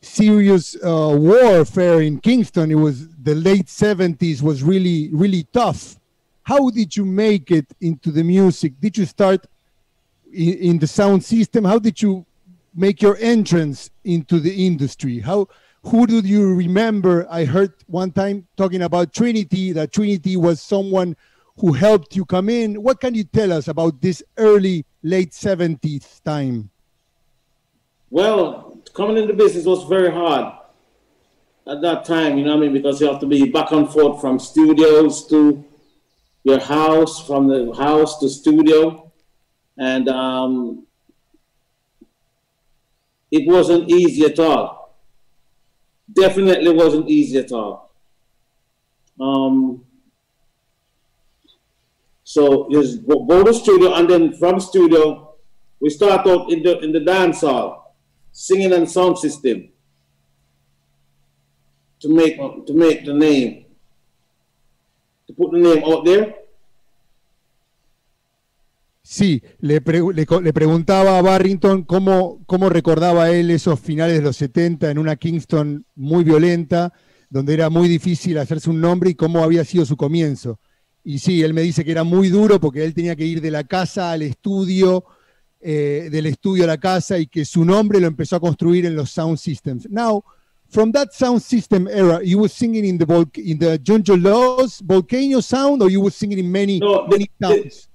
serious uh, warfare in Kingston. It was the late 70s was really really tough. How did you make it into the music? Did you start in, in the sound system? How did you make your entrance into the industry? How who do you remember? I heard one time talking about Trinity that Trinity was someone who helped you come in. What can you tell us about this early late 70s time? Well, coming into business was very hard at that time, you know what I mean? Because you have to be back and forth from studios to your house, from the house to studio. And um, it wasn't easy at all. Definitely wasn't easy at all. Um, so just go, to studio, and then from studio, we start out in the in the dance hall, singing and sound system to make to make the name, to put the name out there. Sí, le, pre- le le preguntaba a Barrington cómo, cómo recordaba él esos finales de los 70 en una Kingston muy violenta, donde era muy difícil hacerse un nombre y cómo había sido su comienzo. Y sí, él me dice que era muy duro porque él tenía que ir de la casa al estudio, eh, del estudio a la casa y que su nombre lo empezó a construir en los sound systems. Now, from that sound system era, you were singing in the volc- in the John Laws volcano sound, or you were singing in many No, many the- sounds.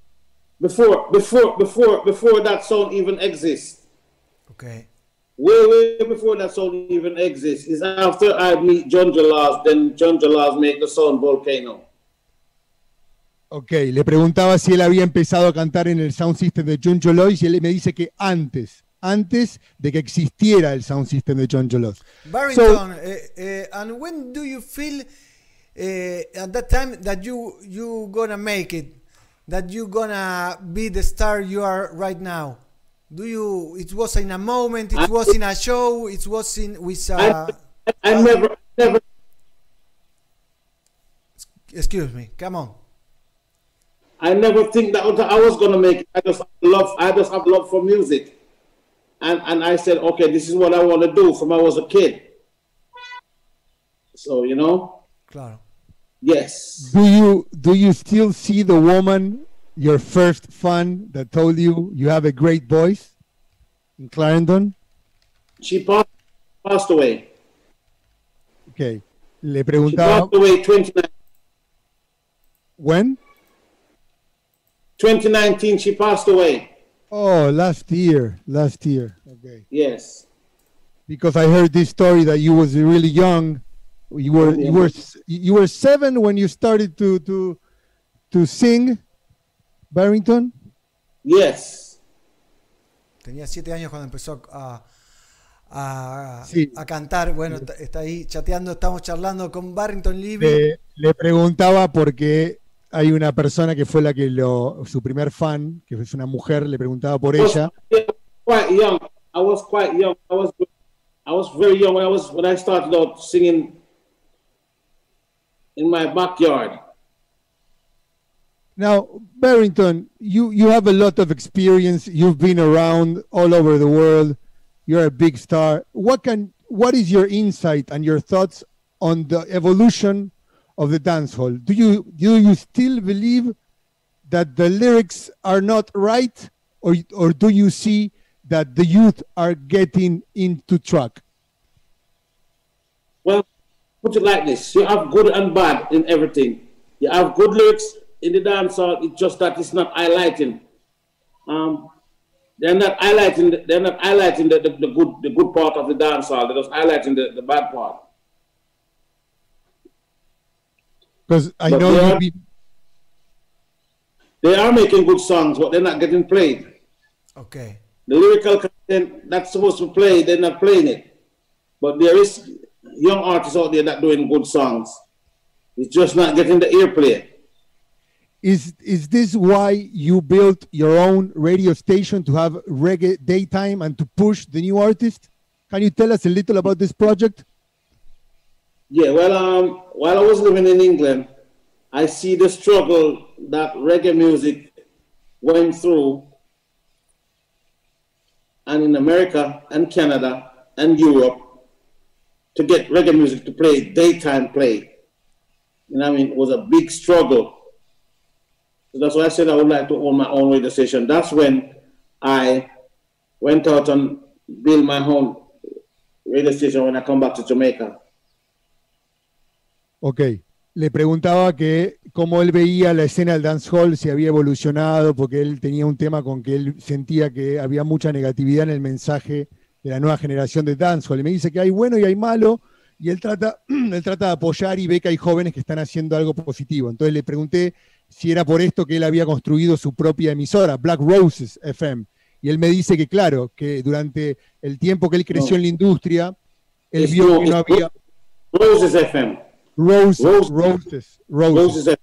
Before before before before that sound even exists. Okay. Way, way before that sound even exists. Is after I meet John Jalas, then John Jalas make the sound volcano. Ok, le preguntaba si él había empezado a cantar en el sound system de John Jolois y él me dice que antes, antes de que existiera el sound system de John Jolois. Barrington, eh, eh, and when do you feel eh, at that time that you you gonna make it, that you gonna be the star you are right now? Do you? It was in a moment. It was in a show. It was in with. Uh, I never never excuse me. Come on. I never think that I was gonna make it. I just love I just have love for music. And and I said, okay, this is what I want to do from I was a kid. So you know, Claro. yes. Do you do you still see the woman, your first fan that told you you have a great voice in Clarendon? She passed, passed away. Ok, le She preguntaba passed away 29, when? 2019. She passed away. Oh, last year, last year. Okay. Yes. because I heard this story that you was really young. You were you were you were seven when you started to to to sing, Barrington. Yes. Tenía siete años cuando empezó a, a, Sí. a cantar. Bueno, está, está ahí chateando, estamos charlando con Barrington Levy. Le, le preguntaba porque hay una persona que fue la que lo su primer fan, que es una mujer, le preguntaba por ella. quite young. I was quite young. I was I was very young when I was when I started out singing in my backyard. Now, Barrington, you you have a lot of experience. You've been around all over the world. You're a big star. What can what is your insight and your thoughts on the evolution of the dancehall? Do you do you still believe that the lyrics are not right, or or do you see that the youth are getting into track? Well, put it like this: you have good and bad in everything. You have good lyrics in the dancehall. It's just that it's not highlighting. Um, they're not highlighting. The, they're not highlighting the, the, the good the good part of the dancehall. They're just highlighting the, the bad part. Because I But know they you've are- been, They are making good songs, but they're not getting played. Ok. The lyrical content that's supposed to play, they're not playing it. But there is young artists out there that doing good songs. It's just not getting the airplay. is is this why you built your own radio station to have reggae daytime and to push the new artist? Can you tell us a little about this project? Yeah, well, um, while I was living in England, I see the struggle that reggae music went through, and in America and Canada and Europe, to get reggae music to play daytime play. You know, I mean, it was a big struggle. So that's why I said I would like to own my own radio station. That's when I went out and built my own radio station when I come back to Jamaica. Ok. Le preguntaba que cómo él veía la escena del dancehall, si había evolucionado, porque él tenía un tema con que él sentía que había mucha negatividad en el mensaje de la nueva generación de dancehall. Y me dice que hay bueno y hay malo, y él trata, él trata de apoyar y ve que hay jóvenes que están haciendo algo positivo. Entonces le pregunté si era por esto que él había construido su propia emisora, Black Roses FM. Y él me dice que claro, que durante el tiempo que él creció No. en la industria, él vio no- que no había Roses FM. Rose, Roses. Roses, Roses. Roses FM.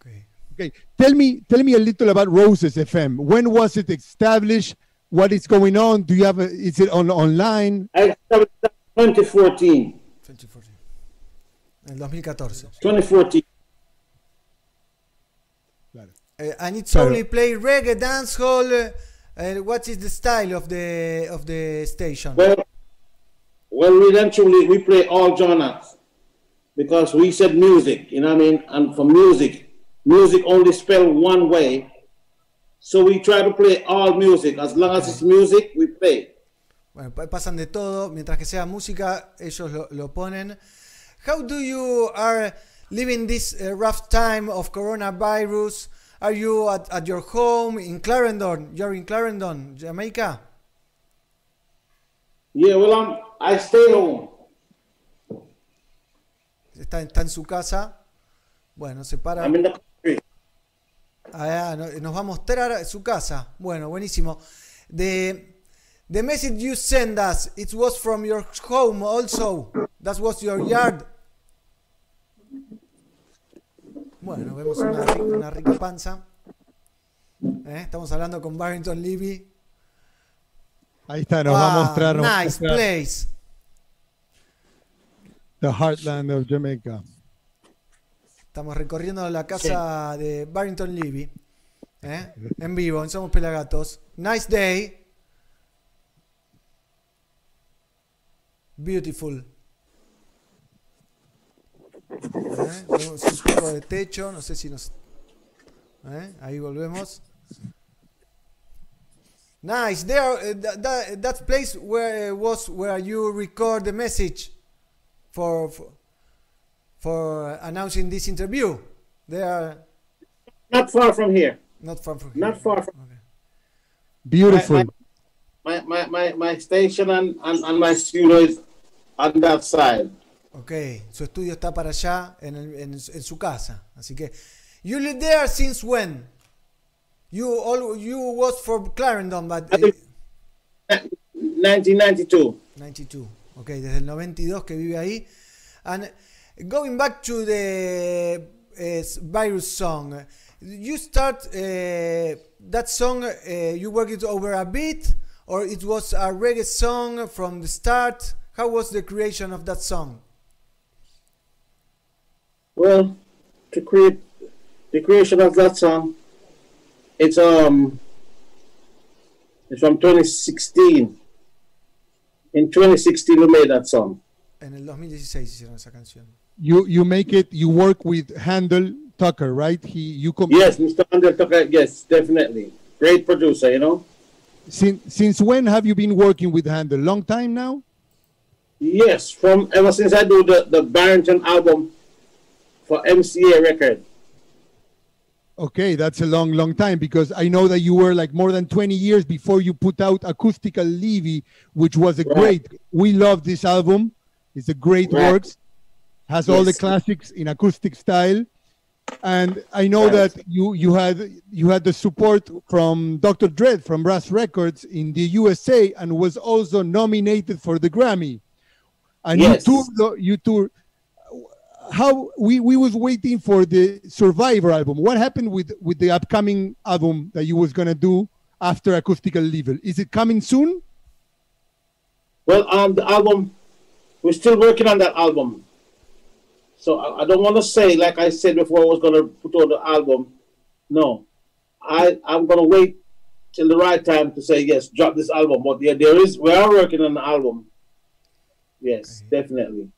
Okay. Okay, tell me, tell me a little about Roses FM. When was it established? What is going on? Do you have? A, is it on online? I started 2014. 2014. En 2014. 2014. Uh, and it's Claro. only play reggae, dancehall. Uh, uh, what is the style of the of the station? Well, well, we eventually we play all genres because we said music, you know what I mean? And for music, music only spelled one way. So we try to play all music. As long as it's music, we play. Bueno, pasan de todo. Mientras que sea música, ellos lo, lo ponen. How do you are living this uh, rough time of coronavirus? Are you at, at your home in Clarendon? You're in Clarendon, Jamaica. Yeah, well, I'm, I stay home. Está, está en su casa. Bueno, se para. Ah, no- nos va a mostrar su casa. Bueno, buenísimo. The, the message you send us, it was from your home also. That was your yard. Bueno, vemos una, una rica panza. Eh, Estamos hablando con Barrington Levy. Ahí está, nos va a Ah, mostrar, Nice mostrar place. The heartland of Jamaica. Estamos recorriendo la casa de Barrington Levy. ¿eh? En vivo, en Somos Pelagatos. Nice day. Beautiful. ¿Eh? Un poco de techo, no sé si nos. ¿eh? Ahí volvemos. Nice. There, uh, that, that, that place where was where you record the message for, for for announcing this interview. They are Not far from here. not far from here. Not far from Okay. Beautiful. my, my, my, my station and, and, and my studio is on that side. Ok, su estudio está para allá en, el- en, en su casa. Así que, you live there since when? You all you was for Clarendon, but I 1992. 92. Ok, desde el 92 que vive ahí. And going back to the uh, virus song, you start uh, that song, uh, you work it over a beat, or it was a reggae song from the start? How was the creation of that song? Well, to create the creation of that song, it's um it's from 2016. In 2016, we made that song. En el 2016 hicieron esa canción. You you make it. You work with Handel Tucker, right? He you com- Yes, Mr. Andel Tucker. Yes, definitely. Great producer, you know. Since since when have you been working with Handel? Long time now. Yes, from ever since I do the, the Barrington album for MCA record. Okay, that's a long, long time because I know that you were like more than 20 years before you put out Acoustical Levy, which was a Right. great. We love this album. It's a great Right. works. Has all the classics in acoustic style. And I know Right. that you you had you had the support from Dr. Dread from Brass Records in the USA and was also nominated for the Grammy. And Yes. you toured you toured how we, we was waiting for the survivor album what happened with with the upcoming album that you was gonna do after acoustical level is it coming soon Well, um, the album, we're still working on that album. So I, I don't want to say, like I said before, I was going to put on the album. No, I, I'm going to wait till the right time to say, yes, drop this album. But yeah, there is, we are working on the album. Yes, definitely.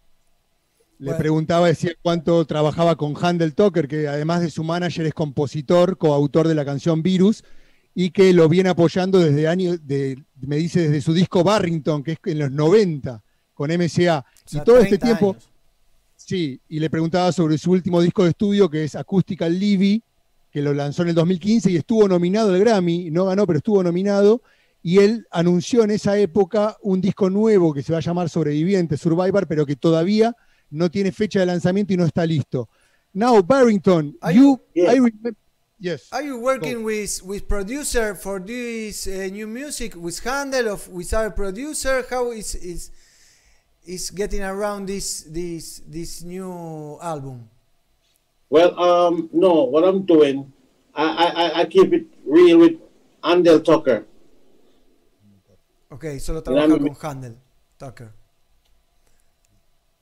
Le Bueno. preguntaba decía cuánto trabajaba con Handel Tucker que además de su manager es compositor coautor de la canción Virus y que lo viene apoyando desde años, de, me dice desde su disco Barrington, que es en los 90, con MCA. O sea, y todo este 30 tiempo, años. sí, y le preguntaba sobre su último disco de estudio, que es Acústica Livy, que lo lanzó en el 2015 y estuvo nominado al Grammy, no ganó, pero estuvo nominado, y él anunció en esa época un disco nuevo que se va a llamar Sobreviviente, Survivor, pero que todavía no tiene fecha de lanzamiento y no está listo. Now, Barrington, Are you, Yeah. I remember, yes. Are you working with with producer for this uh, new music with Handel of with our producer? How is is is getting around this this this new album? Well, um, no, what I'm doing, I, I, I- I keep it real with Andel Tucker. Okay, solo trabaja con Handel Tucker.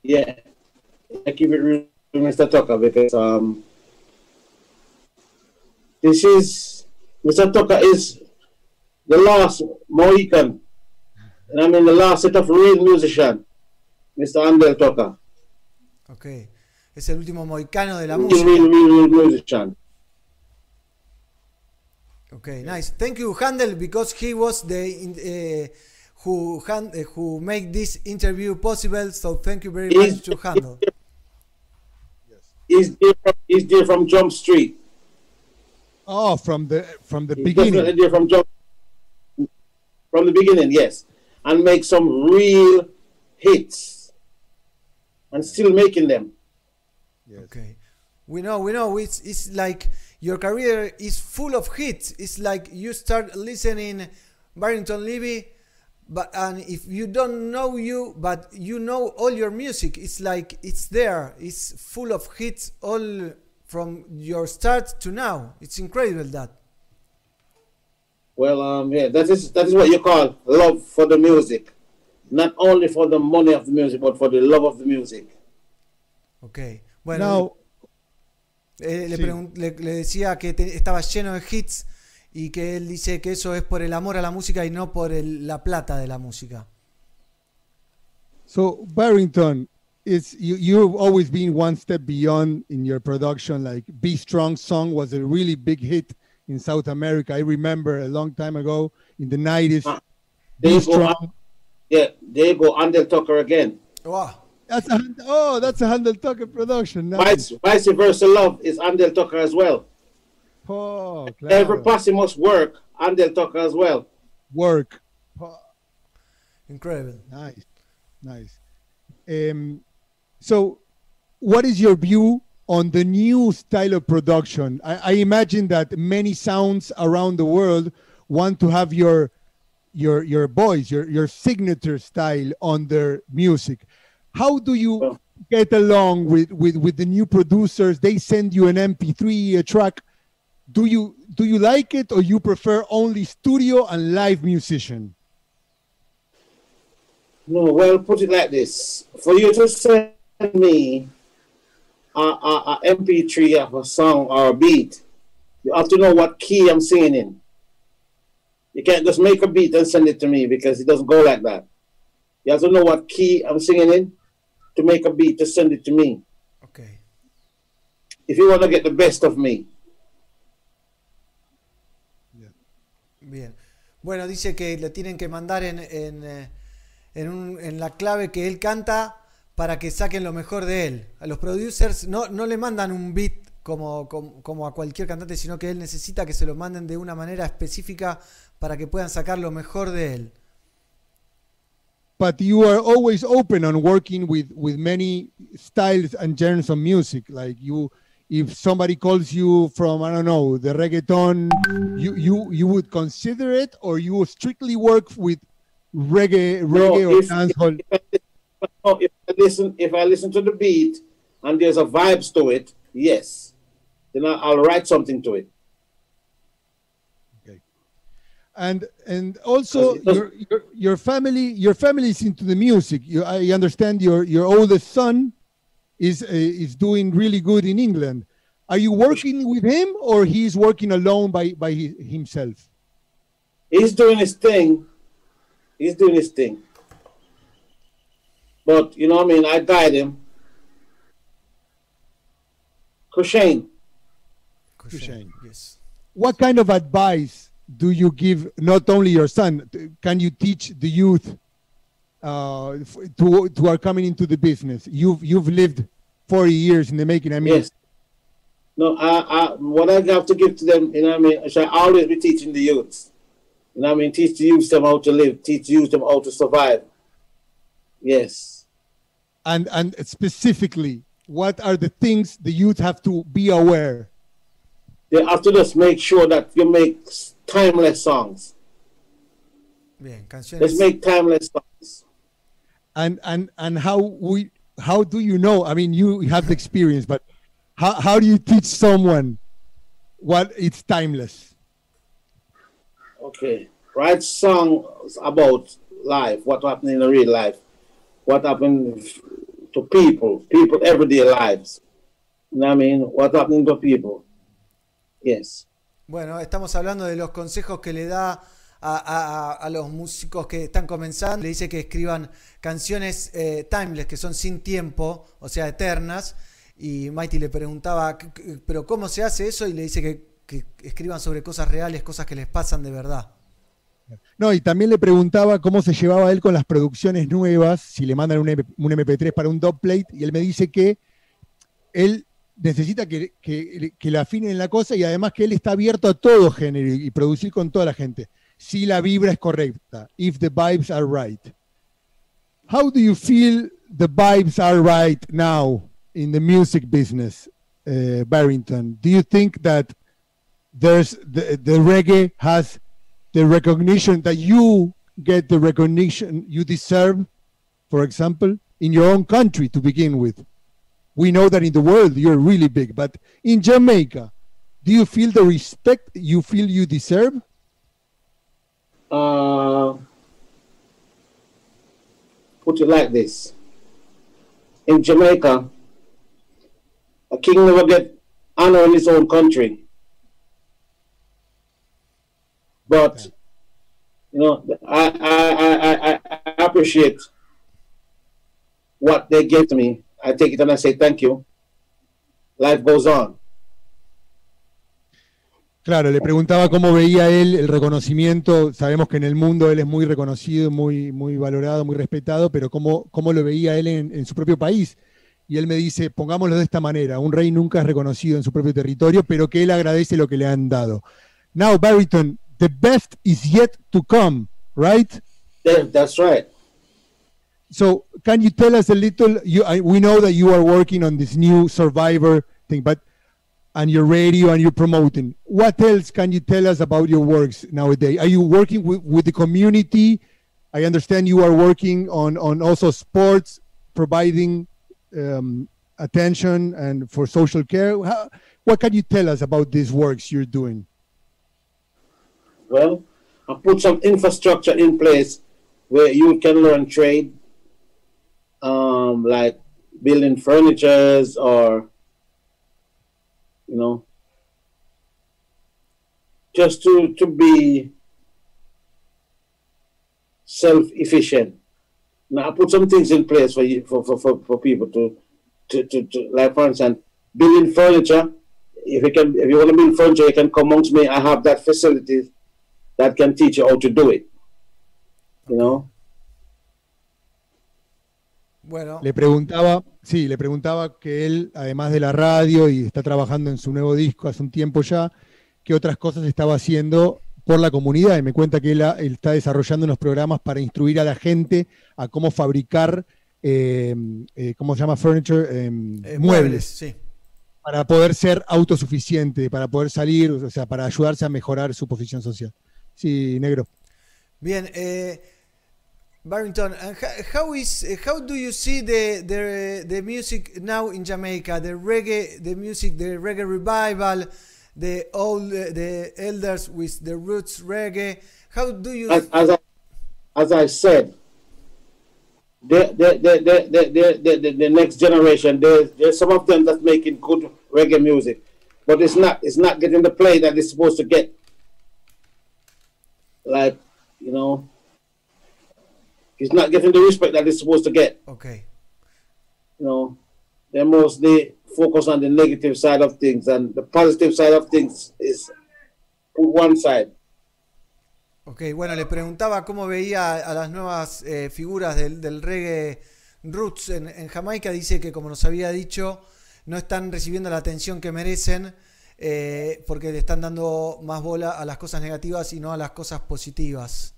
Yeah, I keep it real Mr. Tucker because um, this is Mr. Tucker is the last Mohican, and I mean the last set of real musician, Mr. Andel Tucker. Okay, es el último moicano de la música. real, real, real musician. Okay, nice. Thank you, Handel, because he was the in- uh, who hand, uh, who made this interview possible. So thank you very He's- much to Handel. He's there from, he's there from Jump Street. Oh, from the from the He's beginning. definitely there from Jump from the beginning, yes, and make some real hits, and still making them. Okay. We know, we know. It's, it's like your career is full of hits. It's like you start listening Barrington Levy, but and if you don't know you, but you know all your music, it's like it's there. It's full of hits all from your start to now. It's incredible that. Well, um, yeah, that is that is what you call love for the music, not only for the money of the music, but for the love of the music. Okay. Bueno, Now, eh, le, sí. pregun- le- le decía que te- estaba lleno de hits y que él dice que eso es por el amor a la música y no por el- la plata de la música. So Barrington, it's you, you've always been one step beyond in your production. Like "Be Strong" song was a really big hit in South America. I remember a long time ago in the nineties. Ah, Be go, Strong. Yeah, there you go, Andel Tucker again. Wow. That's a oh, that's a Handel Tucker production. Nice. Vice, vice versa, love is Andel Tucker as well. Oh, Every claro. posse must work, Andel talk as well. Work. Incredible. Nice, nice. Um, so, what is your view on the new style of production? I, I imagine that many sounds around the world want to have your your your voice, your your signature style on their music. How do you Well- get along with, with with the new producers? They send you an MP3 a track. Do you do you like it, or you prefer only studio and live musician? No, well, put it like this: for you to send me a, a, a MP3 of a song or a beat, you have to know what key I'm singing in. You can't just make a beat and send it to me because it doesn't go like that. You have to know what key I'm singing in to make a beat to send it to me. Okay. If you want to get the best of me, Bueno, dice que le tienen que mandar en, en, eh, en, la clave que él canta para que saquen lo mejor de él. A los producers no, no le mandan un beat como, como, como a cualquier cantante, sino que él necesita que se lo manden de una manera específica para que puedan sacar lo mejor de él. but you are always open on working with with many styles and genres of music like if somebody calls you from i don't know the reggaeton you you you would consider it or you would strictly work with reggae reggae no, or if, dancehall? If, I, if I listen, if I listen to the beat and there's a vibes to it, yes, then I, I'll write something to it. Okay, and and also your, your your family your family is into the music. You, i understand your your oldest son is uh, is doing really good in england are you working with him or he's working alone by by hi- himself He's doing his thing. He's doing his thing. But you know what I mean? I guide him. Kushane. Kushane. Yes. what kind of advice do you give not only your son? Can you teach the youth uh, to to are coming into the business? You've you've lived 40 years in the making. I mean, Yes. No, I, I, what I have to give to them, you know what I mean, I shall always be teaching the youths. You know what I mean? Teach the youths them how to live, teach the youths them how to survive. Yes. and and specifically, what are the things the youth have to be aware? They have to just make sure that you make timeless songs. Bien, Let's make timeless songs. And and and how we how do you know i mean you have the experience but how, how do you teach someone what it's timeless Okay. Write songs about life, what happened in the real life, what happened to people, people everyday lives. You know what I mean? What happened to people. Yes. Bueno, estamos hablando de los consejos que le da a, los músicos que están comenzando. Le dice que escriban canciones eh, timeless, que son sin tiempo, o sea, eternas. Y Mighty le preguntaba, "¿Qué- qué- ¿pero cómo se hace eso? Y le dice que, que escriban sobre cosas reales, cosas que les pasan de verdad. no y también le preguntaba cómo se llevaba él con las producciones nuevas si le mandan un, MP un mp3 para un dub plate y él me dice que él necesita que, que, que le afinen la cosa y además que él está abierto a todo género y producir con toda la gente si la vibra es correcta if the vibes are right How do you feel the vibes are right now in the music business, uh, Barrington? Do you think that there's the, the reggae has the recognition that you get the recognition you deserve, for example, in your own country to begin with? We know that in the world you're really big, but in Jamaica, do you feel the respect you feel you deserve? Uh, put it like this. In Jamaica, a king never get honor in his own country. But you know, I, I, I, I, I appreciate what they gave to me. I take it and I say thank you. Life goes on. Claro, le preguntaba cómo veía él el reconocimiento. Sabemos que en el mundo él es muy reconocido, muy, muy valorado, muy respetado, pero cómo, cómo lo veía él en, en su propio país. Y él me dice, pongámoslo de esta manera, un rey nunca es reconocido en su propio territorio, pero que él agradece lo que le han dado. Now, Barrington, the best is yet to come, right? That- that's right. So, can you tell us a little? You, I, we know that you are working on this new Survivor thing, but and your radio and you're promoting. What else can you tell us about your works nowadays? Are you working with, with the community? I understand you are working on on also sports, providing um, attention and for social care. How, what can you tell us about these works you're doing? Well, I put some infrastructure in place where you can learn trade, um, like building furnitures or, you know, just to, to be self-efficient. Now I put some things in place for you for, for, for, for people to, to, to, to like for instance, building furniture. If you can if you want to build furniture, you can come amongst me. I have that facility that can teach you how to do it. You know? Bueno, Le preguntaba, sí, le preguntaba que él, además de la radio y está trabajando en su nuevo disco hace un tiempo ya, qué otras cosas estaba haciendo por la comunidad. Y me cuenta que él, él está desarrollando unos programas para instruir a la gente a cómo fabricar, eh, eh, ¿cómo se llama? Furniture, eh, eh, muebles, sí. para poder ser autosuficiente, para poder salir, o sea, para ayudarse a mejorar su posición social. Sí, negro. Bien, eh, Barrington, and how is uh, how do you see the the the music now in Jamaica? The reggae, the music, the reggae revival, the old uh, the elders with the roots reggae. How do you? As, as I as I said, the the the the the, the, the, the, the next generation, there's there's some of them that's making good reggae music, but it's not it's not getting the play that it's supposed to get. Like, you know, it's not getting the respect that it's supposed to get. okay. you know, they mostly focus on the negative side of things, and the positive side of things is put one side. Ok, bueno, le preguntaba cómo veía a las nuevas eh, figuras del, del reggae roots en, en Jamaica. Dice que, como nos había dicho, no están recibiendo la atención que merecen eh, porque le están dando más bola a las cosas negativas y no a las cosas positivas.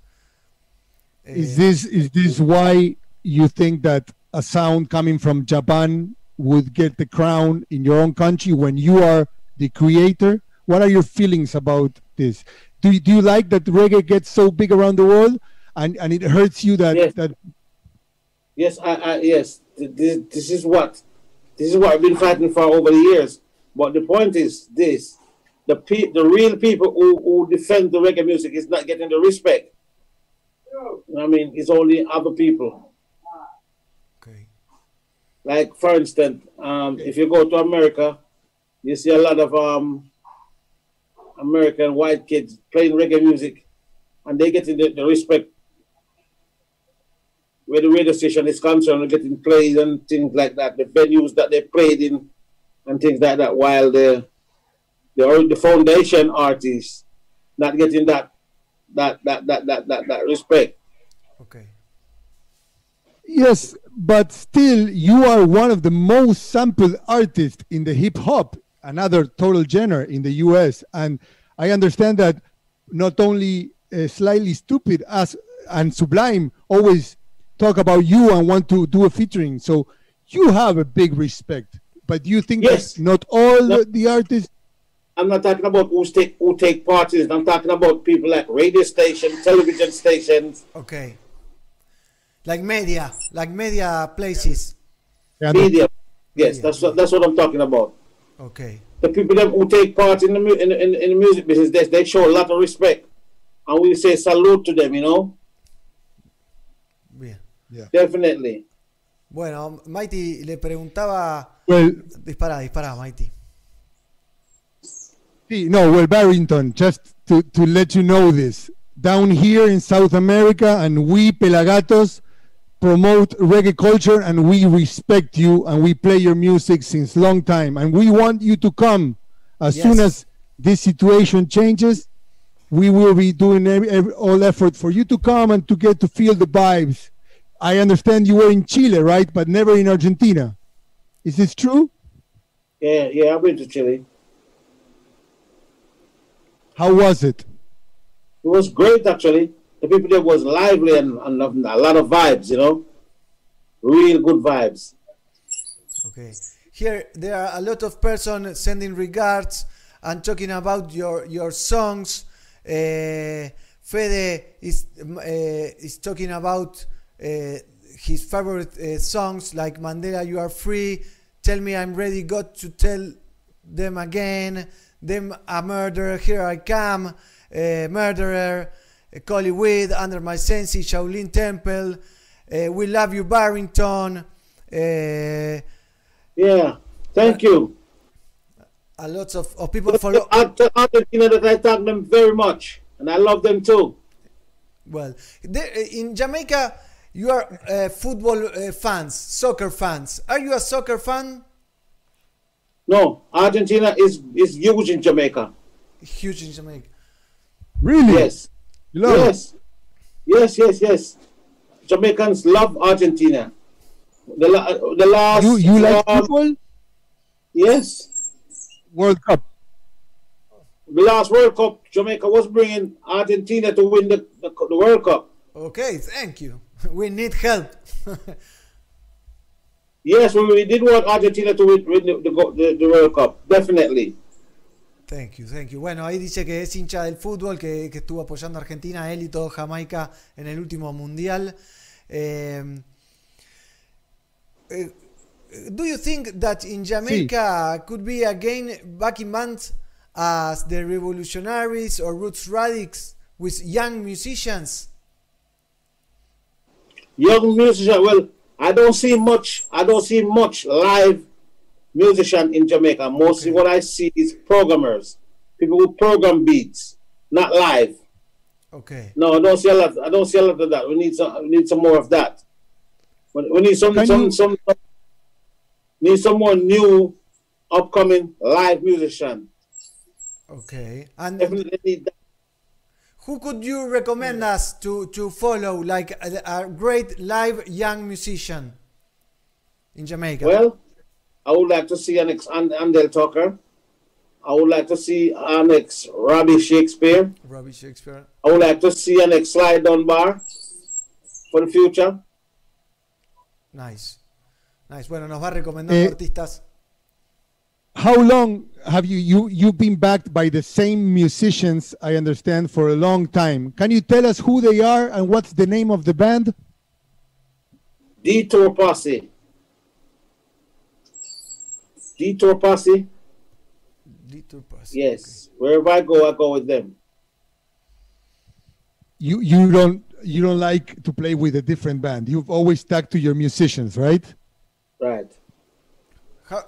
Eh, Is this is this why you think that a sound coming from Japan would get the crown in your own country when you are the creator? What are your feelings about this? Do you, do you like that reggae gets so big around the world and, and it hurts you that, Yes. that Yes, I, I yes. This, this is what this is what I've been fighting for over the years. But the point is this: the pe- the real people who, who defend the reggae music is not getting the respect. I mean, it's only other people. ok. Like for instance, um, if you go to America, you see a lot of um, American white kids playing reggae music, and they getting the, the respect where the radio station is concerned, getting played and things like that. The venues that they played in, and things like that. While the the, the foundation artists not getting that that that that that that, that respect. ok. Yes, but still, you are one of the most sampled artists in the hip hop, another total genre in the US. And I understand that not only uh, slightly stupid as and Sublime always talk about you and want to do a featuring. So you have a big respect. But do you think Yes. that not all No. the, the artists? I'm not talking about who take who take part in it. I'm talking about people like radio stations, television stations, Ok. Like media, like media places. Yeah, no- media. Yes, Media. that's what that's what I'm talking about. Ok. The people that who take part in the in, in, in the music business, they, they show a lot of respect, and we say salute to them. You know, Bien. Yeah. Definitely. Bueno, Mighty le preguntaba. Well, Dispara, dispara, Mighty. See, no, well, Barrington, just to, to let you know this, down here in South America, and we Pelagatos promote reggae culture, and we respect you, and we play your music since long time, and we want you to come as Yes. soon as this situation changes. We will be doing every, every, all effort for you to come and to get to feel the vibes. I understand you were in Chile, right, but never in Argentina. Is this true? Yeah, yeah. I've been to Chile. How was it? It was great actually. The people there was lively and, and a lot of vibes. You know, real good vibes. Okay. Here there are a lot of persons sending regards and talking about your your songs. Uh, Fede is uh, is talking about uh, his favorite uh, songs like Mandela, You Are Free. Tell me I'm ready, God, to tell them again. Them a murderer, here I come. Uh, murderer, uh, Collie Weed, Under My Senses, Shaolin Temple. Uh, we love you, Barrington. Uh, Yeah. Thank you. a lot of, of people follow. I tell Argentina that I thank them very much, and I love them too. Well, there, in Jamaica, you are uh, football uh, fans, soccer fans. Are you a soccer fan? No, Argentina is is huge in Jamaica. Huge in Jamaica. Really? Yes. You love it? yes. Yes, yes, yes. Jamaicans love Argentina. The, la- the last. You, you like um, football? Yes. World Cup. The last World Cup, Jamaica was bringing Argentina to win the, the, the World Cup. Okay, thank you. We need help. Yes, we, we did want Argentina to win, win the, the, the, World Cup. Definitely. Thank you, thank you. Bueno, ahí dice que es hincha del fútbol, que, que estuvo apoyando a Argentina, él y todo Jamaica en el último mundial. Eh, eh, do you think that in Jamaica could be again backing bands as the Revolutionaries or Roots Radix with young musicians? Young musician, well, I don't see much, I don't see much live musician in Jamaica. Mostly what I see is programmers, people who program beats, not live. Okay. No, I don't see a lot. I don't see a lot of that. We need some. We need some more of that. We, we need some. Can Some. you- Some. Need some more new, upcoming live musician. Okay. And Definitely need that. Who could you recommend us to to follow like a, a great live young musician in Jamaica? Well, I would like to see an ex And- Andel Tucker. I would like to see an ex Robbie Shakespeare. Robbie Shakespeare. I would like to see an ex Sly Dunbar for the future. Nice. Nice. Bueno, nos va recomendando Eh, artistas. How long have you you you've been backed by the same musicians? I understand for a long time. Can you tell us who they are and what's the name of the band? Detour Posse. Detour Posse. Detour Posse, Yes. Wherever I go, I go with them. You you don't you don't like to play with a different band. You've always stuck to your musicians, right? Right. How,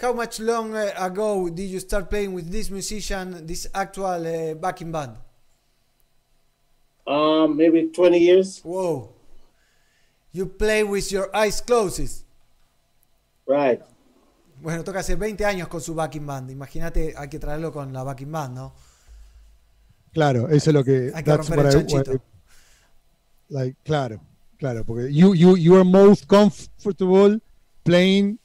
how much long uh, ago did you start playing with this musician, this actual uh, backing band? Um, maybe 20 years. Whoa. You play with your eyes closed. Right. Bueno, toca hace 20 años con su backing band. Imagínate, hay que traerlo con la backing band, ¿no? Claro, eso es lo que. Hay que that's romper what el I- chanchito. I- like, claro, claro, porque you you you are most comfortable playing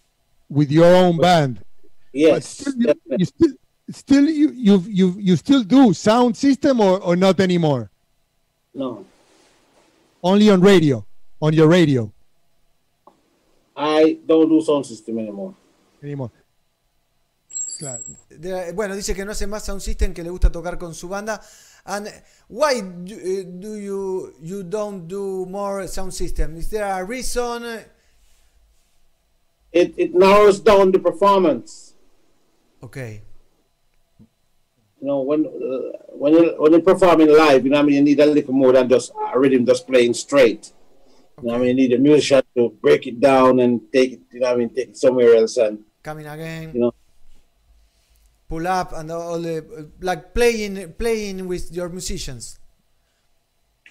with your own band. But Yes. still, you, you still still you you you you still do sound system or or not anymore? No. Only on radio, on your radio I don't do sound system anymore. anymore. Claro. De- bueno, dice que no hace más sound system, que le gusta tocar con su banda. And why do, uh, do you you don't do more sound system? Is there a reason? It, it narrows down the performance. Okay. You know, when uh, when you when you're performing live, you know, what I mean, you need a little more than just a rhythm just playing straight. You know, I mean, you need a musician to break it down and take it. You know, what I mean, take it somewhere else and Coming again. you know. pull up and all the like playing playing with your musicians.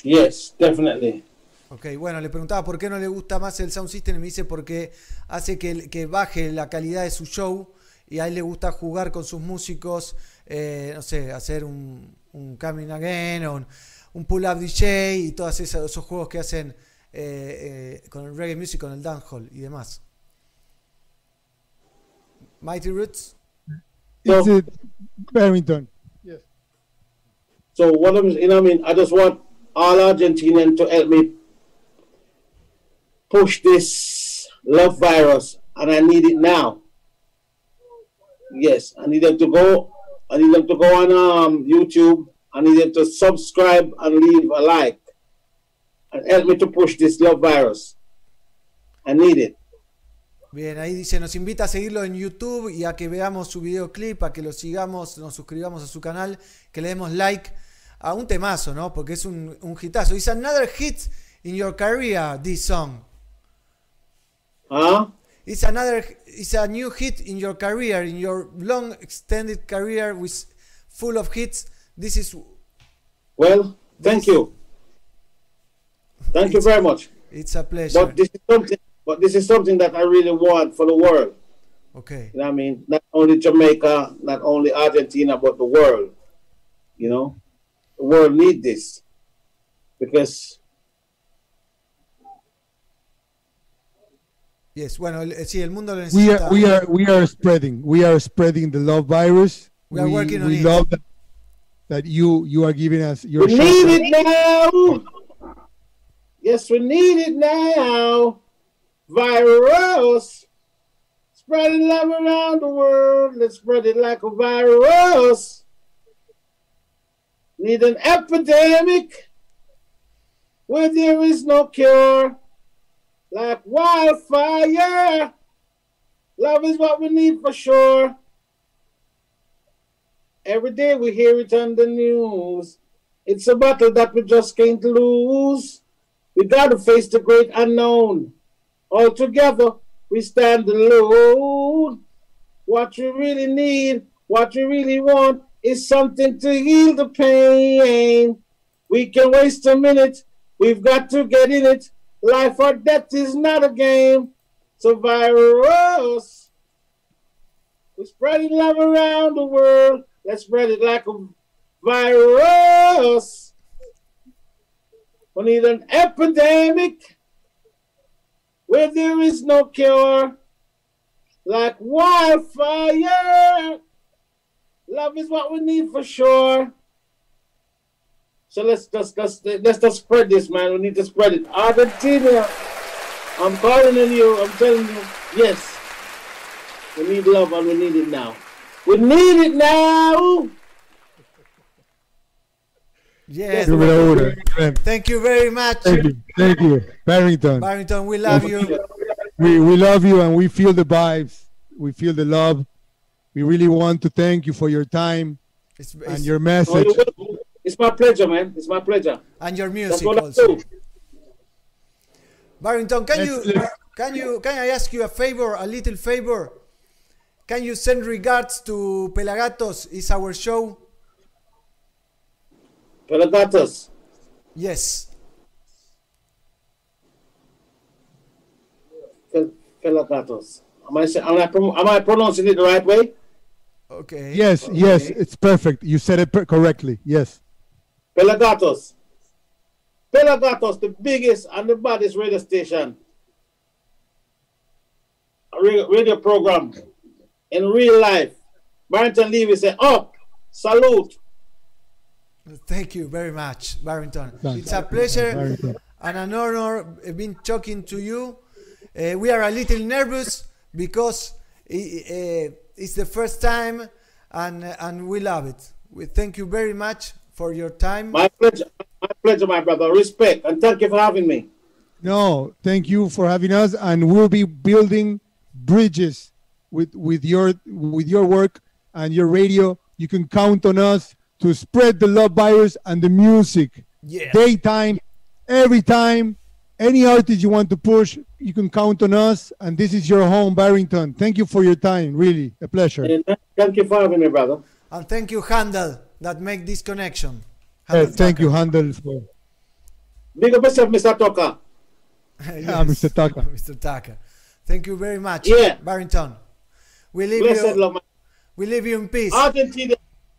Yes, definitely. Ok, bueno, le preguntaba por qué no le gusta más el sound system y me dice porque hace que, que baje la calidad de su show y a él le gusta jugar con sus músicos, eh, no sé, hacer un, un coming again o un, un pull-up DJ y todos esos, esos juegos que hacen eh, eh, con el reggae music, con el dancehall y demás. Mighty Roots. Is it Barrington? So what I'm, you know, what I mean, I just want all Argentinians to help me push this love virus, and I need it now. Yes, I need them to go. I need them to go on um, YouTube. I need them to subscribe and leave a like, and help me to push this love virus. I need it. Bien, ahí dice, nos invita a seguirlo en YouTube y a que veamos su videoclip, a que lo sigamos, nos suscribamos a su canal, que le demos like a un temazo, ¿no? Porque es un, un hitazo. It's another hit in your career, this song. Huh? It's another, it's a new hit in your career, in your long extended career with full of hits. This is, Well, thank you. Thank you very much. it's a pleasure. But this is something. But this is something that I really want for the world. Okay. You know what I mean? Not only Jamaica, not only Argentina, but the world. You know? The world need this. Because Yes, bueno, el- sí, el mundo lo We are we are we are spreading we are spreading the love virus. We are working on we it. love that, that you you are giving us your we shout need it now. Yes, we need it now. Virus. Spreading love around the world. Let's spread it like a virus. Need an epidemic where there is no cure. Like wildfire. Love is what we need for sure. Every day we hear it on the news. It's a battle that we just can't lose. We gotta face the great unknown. All together, we stand alone. What you really need, what you really want, is something to heal the pain. We can waste a minute, we've got to get in it. Life or death is not a game. So, virus, we're spreading love around the world. Let's spread it like a virus. We need an epidemic where there is no cure. Like wildfire. Love is what we need for sure. So let's just let's let's just spread this, man. We need to spread it. Argentina, I'm calling on you. I'm telling you, yes. We need love and we need it now. We need it now. Yes. Número uno. Bien. Thank you very much. Thank you. Thank you. Barrington. Barrington, we love you. We, we love you and we feel the vibes. We feel the love. We really want to thank you for your time It's- and it's- your Oh, message. you're welcome. It's my pleasure, man. It's my pleasure. and your That's music also. Barrington, can Let's- you let's- can you can I ask you a favor, a little favor? Can you send regards to Pelagatos? Is our show? Pelagatos. Yes. Pel- Pelagatos. Am I, say- am, I, am I pronouncing it the right way? Okay. Yes, yes, it's perfect. You said it per- correctly. Yes. Pelagatos. Pelagatos, the biggest and the baddest radio station, a radio, radio program in real life. Barrington Levy said, up, salute. Thank you very much, Barrington. Thank It's a pleasure Barrington. and an honor uh, being talking to you. Uh, we are a little nervous because i- uh, it's the first time and and we love it. We thank you very much for your time. My pleasure, my pleasure, my brother. Respect and thank you for having me. No, thank you for having us, and we'll be building bridges with with your with your work and your radio. You can count on us to spread the love virus and the music. Yeah. Daytime, every time, any artist you want to push, you can count on us. And this is your home, Barrington. Thank you for your time. Really, a pleasure. Thank you for having me, brother. And thank you, Handel, that make this connection. Uh, Handel thank you, Handel. For, Big up yourself, Mr. Tucker. Yeah, Mr. Tucker. Mr. Tucker. Thank you very much, Yeah. Barrington. We leave Blessed you. love. We leave you in peace. Argentina,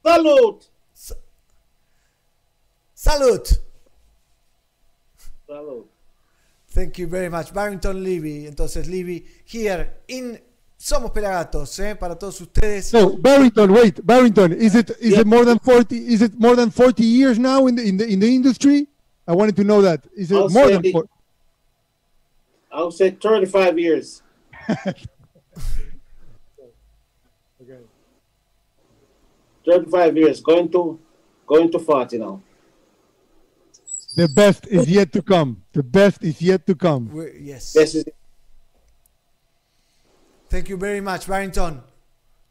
salute. Salute. Salute. Thank you very much, Barrington Levy. Entonces, Levy, here in Somos Pelagatos, ¿eh? para todos ustedes. So Barrington, wait, Barrington, is it is Yeah. it more than forty? Is it more than forty years now in the in the in the industry? I wanted to know that. Is it I'll more than 40? I would say 35 years. Okay. 35 years, going to going to 40 now. The best is yet to come. The best is yet to come. We- yes. This is Thank you very much, Barrington.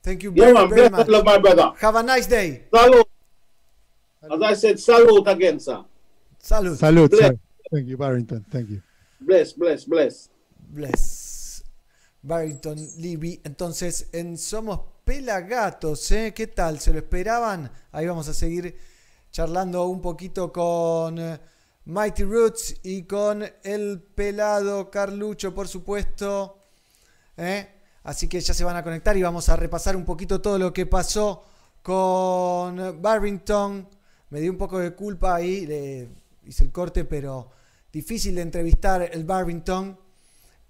Thank you yeah, very, man. very Blessed much. love, my brother. Have a nice day. Salute. As I said, salute again, sir. Salud. Bless. sir. Thank you, Barrington. Thank you. Bless, bless, bless. Bless. Barrington Levy. Entonces, en Somos Pelagatos, ¿eh? ¿Qué tal? ¿Se lo esperaban? Ahí vamos a seguir charlando un poquito con eh, Mighty Roots y con el pelado Carlucho, por supuesto. ¿eh? Así que ya se van a conectar y vamos a repasar un poquito todo lo que pasó con Barrington. Me dio un poco de culpa ahí, hice el corte, pero difícil de entrevistar el Barrington.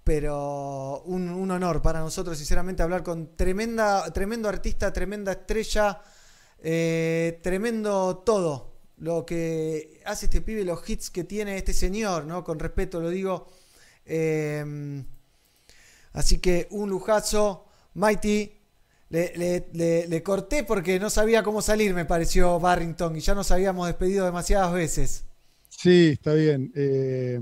Pero un, un honor para nosotros, sinceramente, hablar con tremenda, tremendo artista, tremenda estrella, eh, tremendo todo. Lo que hace este pibe, los hits que tiene este señor, ¿no? Con respeto lo digo. Eh, Así que un lujazo. Mighty, le, le- le- le corté porque no sabía cómo salir, me pareció Barrington. Y ya nos habíamos despedido demasiadas veces. Sí, está bien. Eh,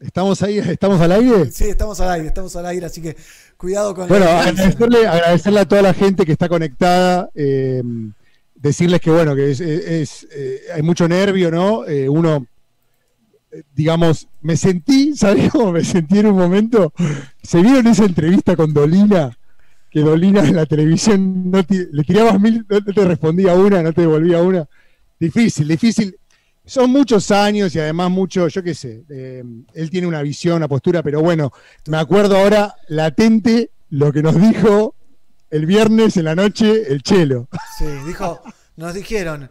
¿Estamos ahí? ¿Estamos al aire? Sí, estamos al aire, estamos al aire, así que cuidado con Bueno, agradecerle, agradecerle a toda la gente que está conectada, eh, decirles que bueno, que es, es- eh, hay mucho nervio, ¿no? Uno, digamos, me sentí, ¿sabes cómo me sentí en un momento? ¿Se vieron esa entrevista con Dolina? Que Dolina en la televisión no te- le tirabas mil, no te respondía una, no te devolvía una. Difícil, difícil. Son muchos años y además mucho, yo qué sé, eh, él tiene una visión, una postura, pero bueno, me acuerdo ahora latente lo que nos dijo el viernes en la noche el Chelo. Sí, dijo, nos dijeron.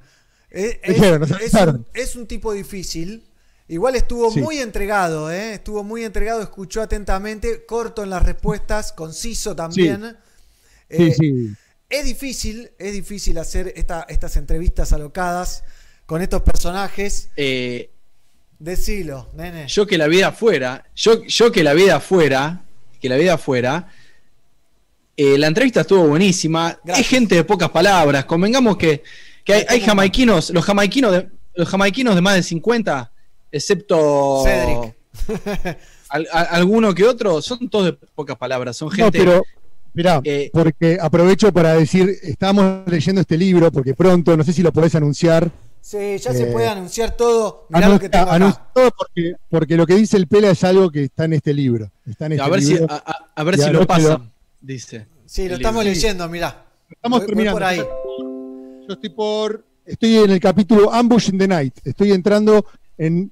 eh, Es, Dijeron, nos es un, es un tipo difícil. Igual estuvo Sí. muy entregado, ¿eh? Estuvo muy entregado, escuchó atentamente, corto en las respuestas, conciso también. Sí, Eh, sí. Es difícil, es difícil hacer esta- estas entrevistas alocadas con estos personajes. Eh, Decilo, nene. yo que la vida fuera, yo, yo que la vida fuera, que la vida fuera, eh, la entrevista estuvo buenísima. Gracias. Es gente de pocas palabras. Convengamos que, que hay, hay jamaiquinos, los jamaiquinos de, los jamaiquinos de más de 50, excepto Cedric. al- a- alguno que otro, son todos de pocas palabras. Son No, gente. pero, mirá, eh, porque aprovecho para decir, estamos leyendo este libro, porque pronto, no sé si lo podés anunciar. Sí, ya se Eh, puede anunciar todo. Mirá lo que Anuncia- tengo acá. anuncia todo porque, porque lo que dice el Pela es algo que está en este libro. Está en este a ver si, libro. a, a- a ver si lo pasan, dice. Sí, lo estamos libro. leyendo, mirá. Estamos Voy- voy terminando. por ahí. Yo estoy por. Estoy en el capítulo Ambush in the Night. Estoy entrando en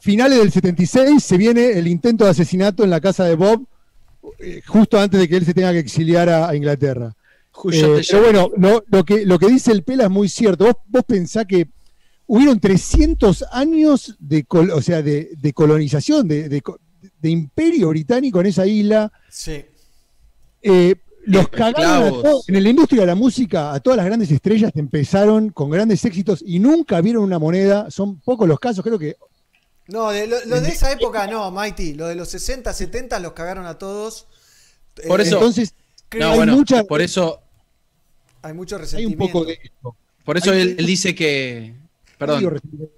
finales del 76. Se viene el intento de asesinato en la casa de Bob, eh, justo antes de que él se tenga que exiliar a, a Inglaterra. Eh, pero bueno, lo, lo que, lo que dice el Pela es muy cierto. Vos, vos pensás que hubieron 300 años de, col- o sea, de, de colonización, de, de co- de imperio británico en esa isla. Sí. Eh, los cagaron a todos. En la industria de la música, a todas las grandes estrellas empezaron con grandes éxitos y nunca vieron una moneda. Son pocos los casos, creo que. No, de, lo, lo de esa época no, Mighty. Lo de los 60, 70 los cagaron a todos. Por Eh, eso- Entonces, No, hay bueno, mucha- por eso, hay mucho hay un resentimiento. poco de esto. por eso él, él dice que. Perdón. Resentimiento.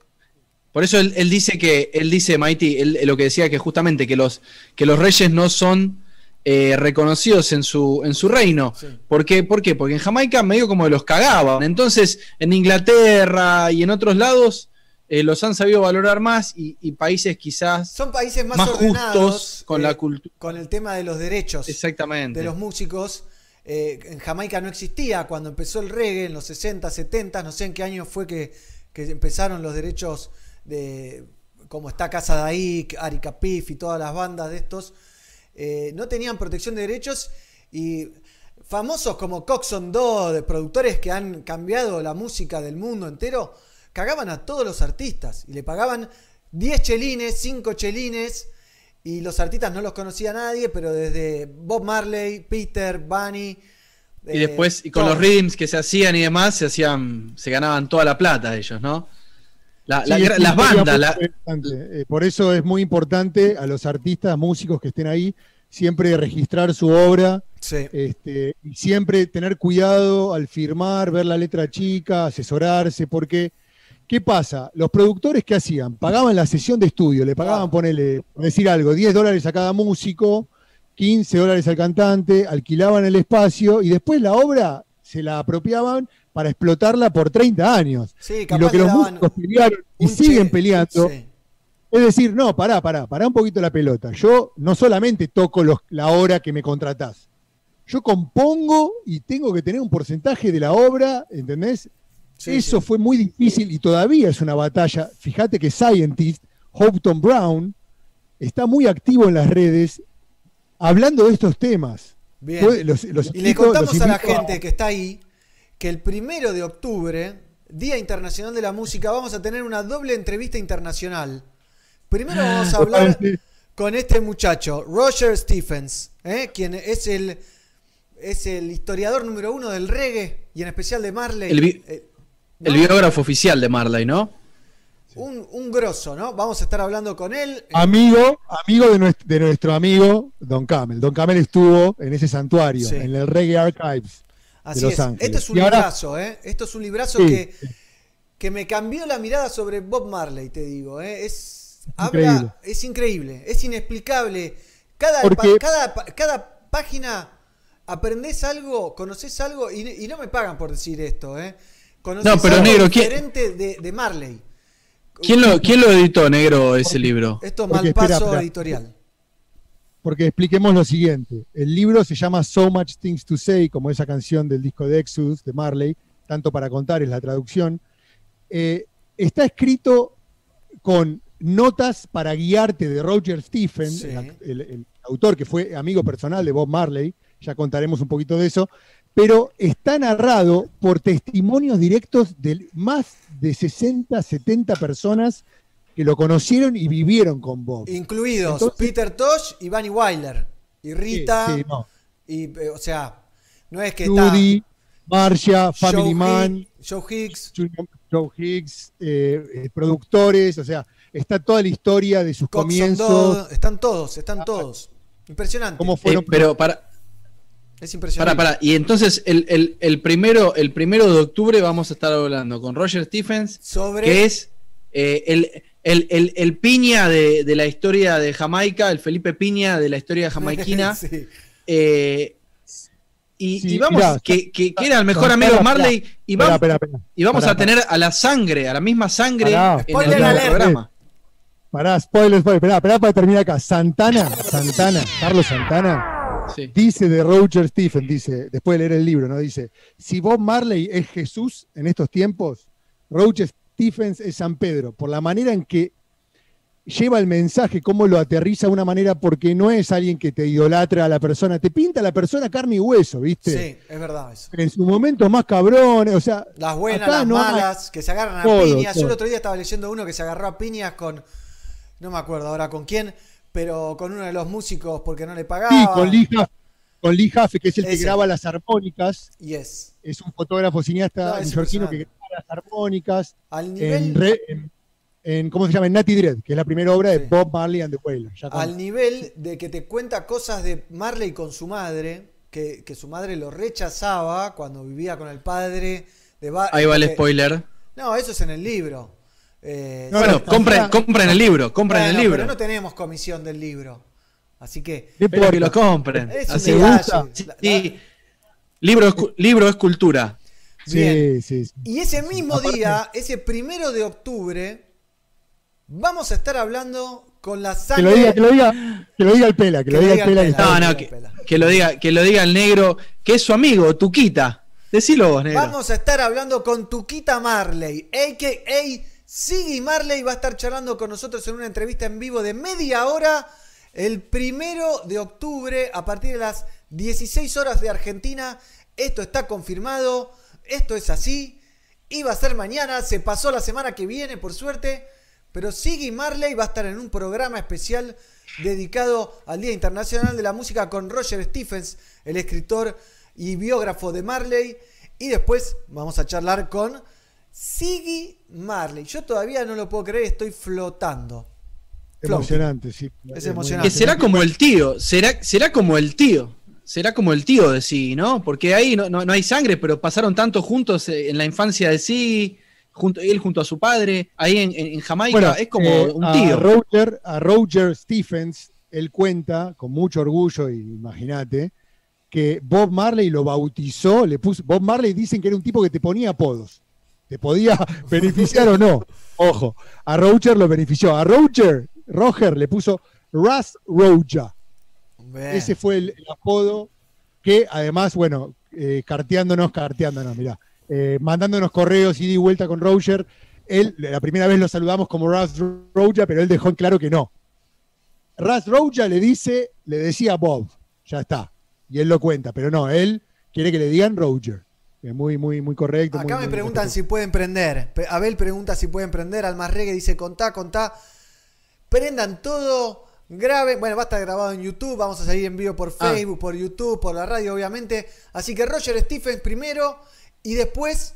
Por eso él, él dice que, él dice, Mighty, él, lo que decía que justamente que los, que los reyes no son eh, reconocidos en su, en su reino. Sí. ¿Por qué? ¿Por qué? Porque en Jamaica medio como los cagaban. Entonces, en Inglaterra y en otros lados eh, los han sabido valorar más y, y países quizás Son países más, más ordenados justos con eh, la cultura. con el tema de los derechos Exactamente. de los músicos. Eh, en Jamaica no existía cuando empezó el reggae en los 60, 70, no sé en qué año fue que, que empezaron los derechos de como está Casa ahí, Arica Pif y todas las bandas de estos, eh, no tenían protección de derechos y famosos como Coxon Do, de productores que han cambiado la música del mundo entero, cagaban a todos los artistas y le pagaban 10 chelines, 5 chelines y los artistas no los conocía nadie, pero desde Bob Marley, Peter, Bunny. y eh, después, y con todos. los rhythms que se hacían y demás, se hacían, se ganaban toda la plata ellos, ¿no? La- la- Sí, es las bandas, la-. Eh, por eso es muy importante a los artistas, músicos que estén ahí, siempre registrar su obra Sí. este, y siempre tener cuidado al firmar, ver la letra chica, asesorarse, porque ¿qué pasa? Los productores que hacían, pagaban la sesión de estudio, le pagaban, por decir algo, 10 dólares a cada músico, 15 dólares al cantante, alquilaban el espacio y después la obra se la apropiaban para explotarla por 30 años. Sí, Y lo que los músicos pelearon y siguen peleando sí. es decir, no, pará, pará, pará un poquito la pelota. Yo no solamente toco los- la hora que me contratás, yo compongo y tengo que tener un porcentaje de la obra, ¿entendés? Sí, Eso sí. fue muy difícil y todavía es una batalla. Fíjate que Scientist, Houghton Brown, está muy activo en las redes hablando de estos temas. Bien. Puede- los- los y le contamos a la gente que está ahí que el primero de octubre, Día Internacional de la Música, vamos a tener una doble entrevista internacional. Primero vamos a hablar con este muchacho, Roger Stephens, ¿eh? quien es el, es el historiador número uno del reggae y en especial de Marley. El Eh, el biógrafo oficial de Marley, ¿no? un, un grosso, ¿no? Vamos a estar hablando con él. Amigo, amigo de nuestro, de nuestro amigo Don Camel. Don Camel estuvo en ese santuario, Sí. en el Reggae Archives. Así de Los es. Ángeles. Esto es un Y ahora- librazo, ¿eh? Esto es un librazo Sí, que, que me cambió la mirada sobre Bob Marley, te digo. ¿eh? Es, Increíble. habla, es increíble, es inexplicable. Cada, Porque- pa- cada, pa- cada página aprendés algo, conoces algo, y, y no me pagan por decir esto. ¿eh? Conoces No, pero algo negro, ¿quién- diferente de, de Marley. ¿Quién lo, quién lo editó, negro, ese libro? Esto Malpaso. Editorial. Porque expliquemos lo siguiente. El libro se llama So Much Things to Say, como esa canción del disco de Exodus de Marley, tanto para contar es la traducción. Eh, está escrito con notas para guiarte de Roger Stephen, Sí. el, el- el autor que fue amigo personal de Bob Marley, ya contaremos un poquito de eso, pero está narrado por testimonios directos de más de 60, 70 personas que lo conocieron y vivieron con Bob. Incluidos Entonces- Peter Tosh y Bunny Weiler. Y Rita. Sí, sí, no. Y, eh, o sea, no es que está Judy, Marcia, Joe Family Hick- Man, Joe Higgs, Joe Higgs, eh, eh, productores, o sea, está toda la historia de sus Coxon comienzos, Dodd, están todos, están todos. Impresionante. cómo Eh, fueron. pero para, Es para, impresionante. para. Y entonces el, el- el primero, el primero de octubre vamos a estar hablando con Roger Stephens, Sobre que es eh, el, el- el- el piña de, de la historia de Jamaica, el Felipe Piña de la historia jamaiquina. Sí. eh, y, Sí, y vamos, mirá, que, que- que era el mejor amigo de. Marley, y vamos, espera, espera. y vamos a tener a la sangre, a la misma sangre Pará. en el alert. programa. Pará, spoiler, spoiler. Esperá, esperá para terminar acá. Santana, Santana, Carlos Santana, Sí. dice de Roger Stephen, dice, después de leer el libro, ¿no? Dice, si Bob Marley es Jesús en estos tiempos, Roger Stephens es San Pedro, por la manera en que lleva el mensaje, cómo lo aterriza de una manera, porque no es alguien que te idolatra a la persona, te pinta a la persona carne y hueso, ¿viste? Sí, es verdad eso. En su momento más cabrón, o sea, Las buenas, las no hay- malas, que se agarran a Todo, piñas. Yo todo. el otro día estaba leyendo uno que se agarró a piñas con. No me acuerdo ahora con quién, pero con uno de los músicos porque no le pagaba. Sí, con Lee Jaffe, con Lee que es el que graba las armónicas, Yes. es un fotógrafo cineasta No, neoyorquino que graba las armónicas Al nivel, en, re- en- en- ¿cómo se llama? En Natty Dread, que es la primera obra Sí. de Bob Marley and the Wailers. Al nivel de que te cuenta cosas de Marley con su madre, que, que su madre lo rechazaba cuando vivía con el padre de Ahí va el spoiler. No, eso es en el libro. Eh, No, Bueno, no, compren, no. compren el libro, compren bueno, el libro. Pero no tenemos comisión del libro. Así que. Pero que lo compren. Es Así gusta. Sí. Libro, es, libro es cultura. Bien. Sí, sí, sí. Y ese mismo Aparte- día, ese primero de octubre, vamos a estar hablando con la Que sangre. lo diga, que lo diga, que lo diga el pela, que, lo diga el pela. Pela. No, no, que, que lo diga, que lo diga el negro, que es su amigo, Tuquita. Decilo vos, negro. Vamos a estar hablando con Tuquita Marley, a.k.a. Siggy Marley va a estar charlando con nosotros en una entrevista en vivo de media hora el primero de octubre a partir de las 16 horas de Argentina. Esto está confirmado, esto es así. Iba a ser mañana, se pasó la semana que viene, por suerte. Pero Siggy Marley va a estar en un programa especial dedicado al Día Internacional de la Música con Roger Stephens, el escritor y biógrafo de Marley. Y después vamos a charlar con Siggy Marley. Yo todavía no lo puedo creer, estoy flotando. Emocionante, sí. Es emocionante. Que será como el tío, será, será como el tío. Será como el tío de sí, ¿no? Porque ahí no, no- no hay sangre, pero pasaron tanto juntos eh, en la infancia de sí, junto, él junto a su padre, ahí en, en- en Jamaica, Bueno, es como eh, un a tío. Roger, a Roger Stephens, él cuenta con mucho orgullo, y imagínate, que Bob Marley lo bautizó, le puso, Bob Marley dicen que era un tipo que te ponía apodos. Te podía beneficiar o no. Ojo, a Roger lo benefició. A Roger, Roger le puso Ras Roja. Bien. Ese fue el, el apodo que además, bueno, eh, carteándonos, carteándonos, mirá, eh, mandándonos correos ida y vuelta con Roger. Él, la primera vez lo saludamos como Ras Roja, pero él dejó en claro que no. Ras Roja le dice, le decía Bob, ya está. Y él lo cuenta, pero no, él quiere que le digan Roger. Es muy, muy, muy correcto. Acá muy- me muy preguntan si pueden prender. Pe- Abel pregunta si pueden prender. Almasregue dice contá, contá. Prendan todo. Graben. Bueno, va a estar grabado en YouTube. Vamos a salir en vivo por Ah. Facebook, por YouTube, por la radio, obviamente. Así que Roger Stephens primero. Y después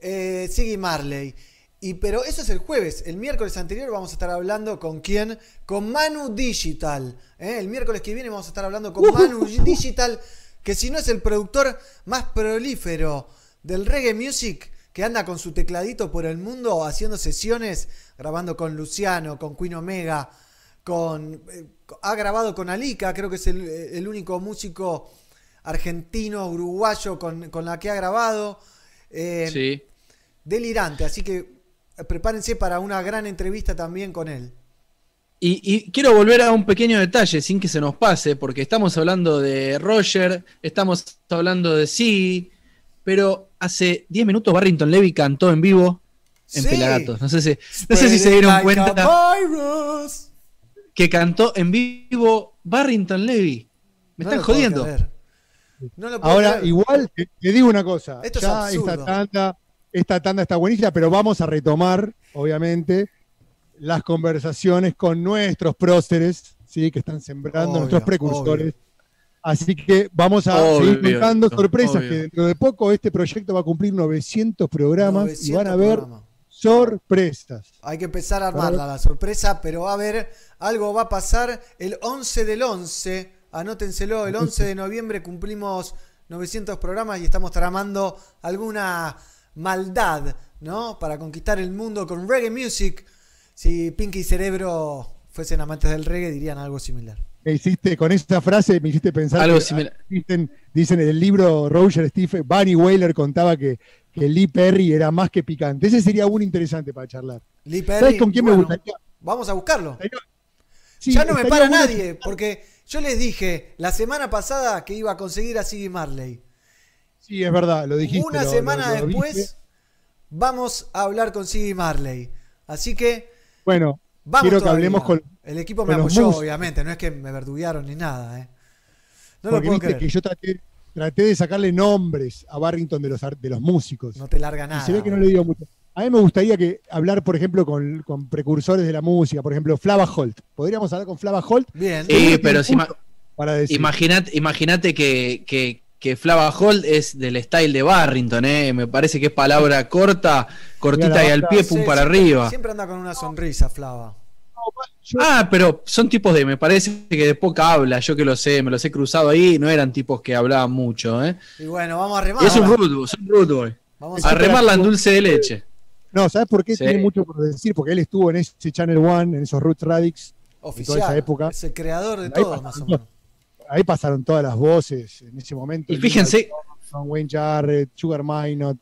eh, Siggy Marley. Y, pero eso es el jueves. El miércoles anterior vamos a estar hablando con quién? Con Manu Digital. ¿eh? El miércoles que viene vamos a estar hablando con Manu Digital. Que si no es el productor más prolífero del reggae music. Que anda con su tecladito por el mundo haciendo sesiones. Grabando con Luciano, con Queen Omega. Con, eh, ha grabado con Alika. Creo que es el, el único músico argentino, uruguayo con, con la que ha grabado. Eh, Sí. delirante, así que prepárense para una gran entrevista también con él. Y, y quiero volver a un pequeño detalle sin que se nos pase, porque estamos hablando de Roger, estamos hablando de sí, pero hace 10 minutos Barrington Levy cantó en vivo en Sí. Pelagatos. No sé si, no sé si se dieron Like cuenta que cantó en vivo Barrington Levy. Me No están jodiendo. No Ahora, creer. igual, te, te digo una cosa. Esto ya esta tanda, esta tanda está buenísima, pero vamos a retomar, obviamente, las conversaciones con nuestros próceres, ¿sí? que están sembrando, Obvio, nuestros precursores. obvio. Así que vamos a Obvio, seguir contando obvio. sorpresas, que dentro de poco este proyecto va a cumplir 900 programas y 900 van a ver programas. sorpresas. Hay que empezar a armarla la sorpresa, pero va a haber algo va a pasar el 11 del 11. Anótenselo, el 11 de noviembre cumplimos 900 programas y estamos tramando alguna maldad, ¿no? Para conquistar el mundo con reggae music. Si Pinky y Cerebro fuesen amantes del reggae, dirían algo similar. Me hiciste, con esta frase me hiciste pensar Algo que, similar. Dicen, dicen en el libro Roger Stephen, Barry Whaler contaba que, que Lee Perry era más que picante. Ese sería uno interesante para charlar. Lee Perry, ¿Sabes con quién bueno, me gustaría? Vamos a buscarlo. Sí, ya no me para bueno nadie, porque yo les dije la semana pasada que iba a conseguir a Siggy Marley. Sí, es verdad, lo dijiste. Una lo- semana lo- lo después dije. vamos a hablar con Siggy Marley. Así que Bueno, vamos quiero que todavía. hablemos con. El equipo me apoyó, obviamente, no es que me verduguearon ni nada. ¿eh? No lo porque puedo viste creer. que yo traté, traté de sacarle nombres a Barrington de los, ar- de los músicos. No te larga y nada. se ve que no le digo mucho. A mí me gustaría que hablar, por ejemplo, con, con precursores de la música, por ejemplo, Flava Holt. ¿Podríamos hablar con Flava Holt? Bien. Sí, pero si. Imagínate imagínate que, que, que Flava Holt es del style de Barrington, ¿eh? Me parece que es palabra corta, cortita y al pie, pum Sí, para siempre- arriba. Siempre anda con una sonrisa, Flava. Ah, pero son tipos de, me parece que de poca habla, yo que lo sé, me los he cruzado ahí, no eran tipos que hablaban mucho, ¿eh? Y bueno, vamos a remar. Es un rude boy, es un rude boy. Vamos A remarla en dulce de leche. No, ¿sabes por qué? Sí. Tiene mucho por decir, porque él estuvo en ese Channel One, en esos Roots Radix, en toda esa época. Es el creador de todo, más o menos. Ahí pasaron todas las voces en ese momento. Y fíjense- Son Wayne Jarrett, Sugar Minot.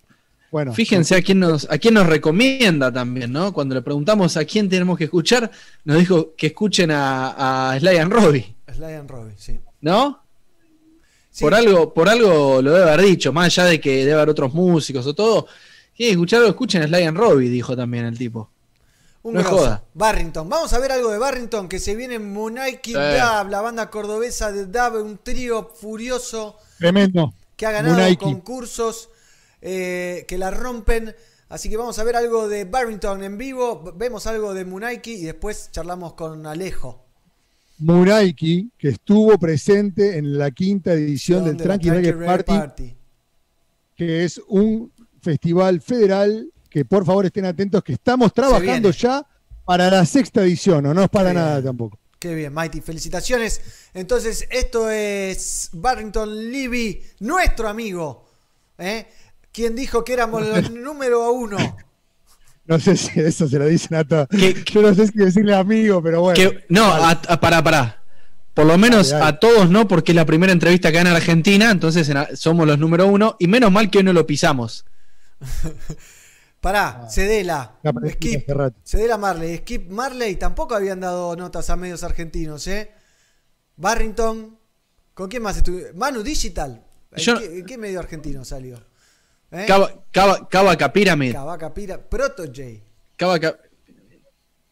Bueno, Fíjense a quién nos, a quién nos recomienda también, ¿no? Cuando le preguntamos a quién tenemos que escuchar, nos dijo que escuchen a, a Sly and Robbie, Sly and Robbie, sí. ¿no? Sí. Por algo, por algo lo debe haber dicho, más allá de que debe haber otros músicos o todo. Quieren escucharlo, escuchen a Sly and Robbie, dijo también el tipo. Un No joda. Barrington. Vamos a ver algo de Barrington que se viene Munaiki Sí. Dab, la banda cordobesa de Dab, un trío furioso tremendo. que ha ganado Munaiki. concursos eh, que la rompen. Así que vamos a ver algo de Barrington en vivo, vemos algo de Munaiki y después charlamos con Alejo. Muraiki, que estuvo presente en la quinta edición del Tranqui Reggae Party, que es un festival federal que por favor estén atentos que estamos trabajando ya para la sexta edición, o no es para Qué bien. nada tampoco. Qué bien, Mighty. Felicitaciones. Entonces, esto es Barrington Levy, nuestro amigo. ¿eh? Quien dijo que éramos los número uno. No sé si eso se lo dicen a todos. Que- Yo no sé si decirle amigo, pero bueno. Que- no, a, a- pará, pará. Por lo menos Dale, dale. a todos no, porque es la primera entrevista acá en Argentina, entonces en- somos los número uno, y menos mal que hoy no lo pisamos. Pará, Cedela, Ya aparecí Skip. Cedela Marley, Skip Marley tampoco habían dado notas a medios argentinos, ¿eh? Barrington, ¿con quién más estuvo? Manu Digital, ¿en, Yo- qué, en qué medio argentino salió? ¿Eh? Cava, Cava- Cavaca Pyramid, Cavaca Pira, Proto J. Cavaca.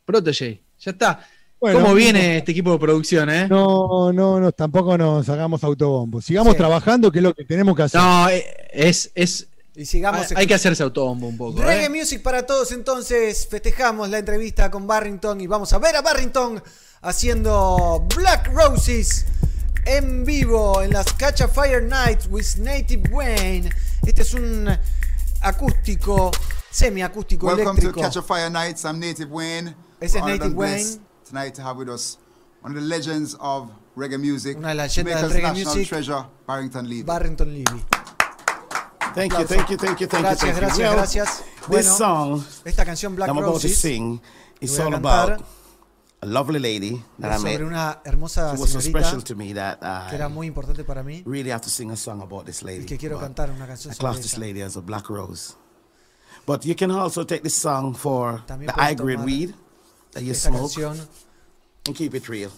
Protege, ya está. Bueno, ¿Cómo viene este equipo de producción, eh? No, no, no, tampoco nos hagamos autobombo. Sigamos Sí. trabajando, que es lo que tenemos que hacer. No, eh, es, es, Y sigamos. hay que hacerse autobombo un poco. Reggae ¿eh? Music para todos, entonces festejamos la entrevista con Barrington y vamos a ver a Barrington haciendo Black Roses en vivo en las Catch a Fire Nights with Native Wayne. Este es un acústico, semiacústico Welcome eléctrico. to Catch a Fire Nights. I'm Native Wayne. Ese es Native Wayne. Tonight to have with us one of the legends of reggae music, Una de las leyendas del reggae national music. treasure, Barrington Levy. Barrington Levy. Thank you, thank you, thank you, thank Gracias, you, gracias, Well, gracias. This Bueno, song esta canción Black I'm about to sing is all about a lovely lady that I met. una hermosa was so special to me that que era I muy importante para mí really have to sing a song about this lady. que quiero cantar una canción I class this lady as a black rose. But you can also take this song for También the high grade weed that you smoke and keep it real.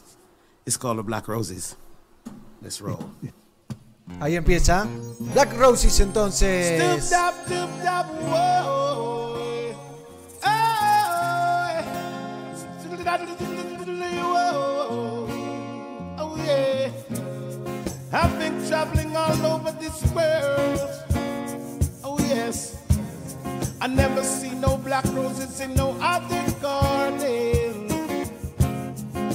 It's called the Black Roses. Let's roll. Ahí empieza. Black Roses entonces. Oh. I've been traveling all over this world. Oh, yes. I never see no black roses in no other garden.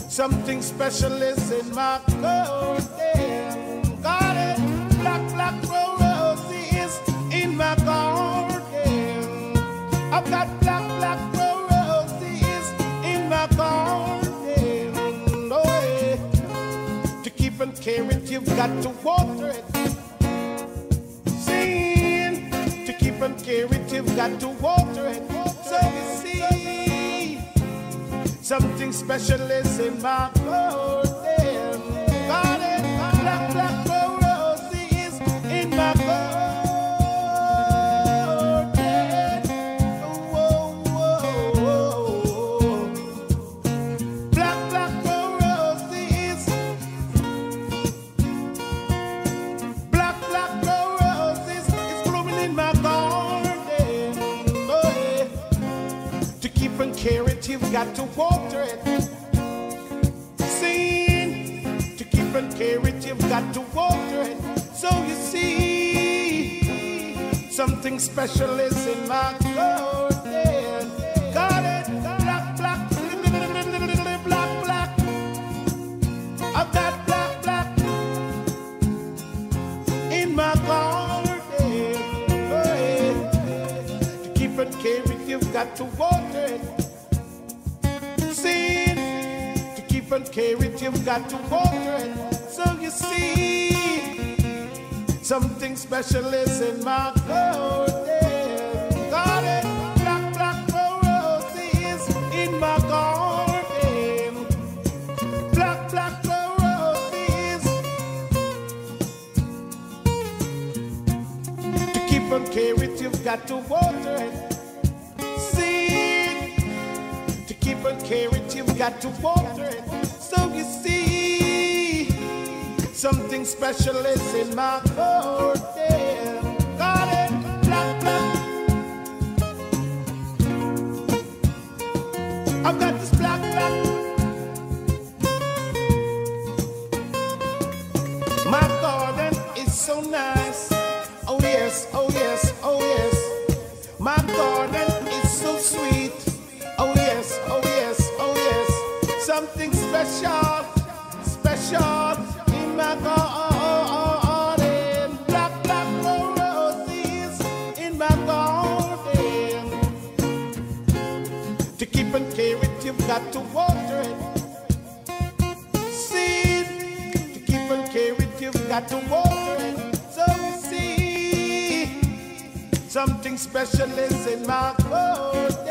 Something special is in my. Garden, black, roses in my garden. I've got black, black roses in my garden. To you've got to water it. Sin, to keep and care it, you've got to water it. So you see, something special is in my. Garden, To keep and care it, you've got to water it. Sin, to keep and care it, you've got to water it. So you see, something special is in my garden. You've got to water it. Sin, to keep it caring, you've got to water it. So you see, something special is in my garden. Garden, black, black roses in my garden. Black, black roses. To keep on care it, you've got to water it. It, you've got to water it. So you see, something special is in my garden. Got to water it. So see, something special is in my garden.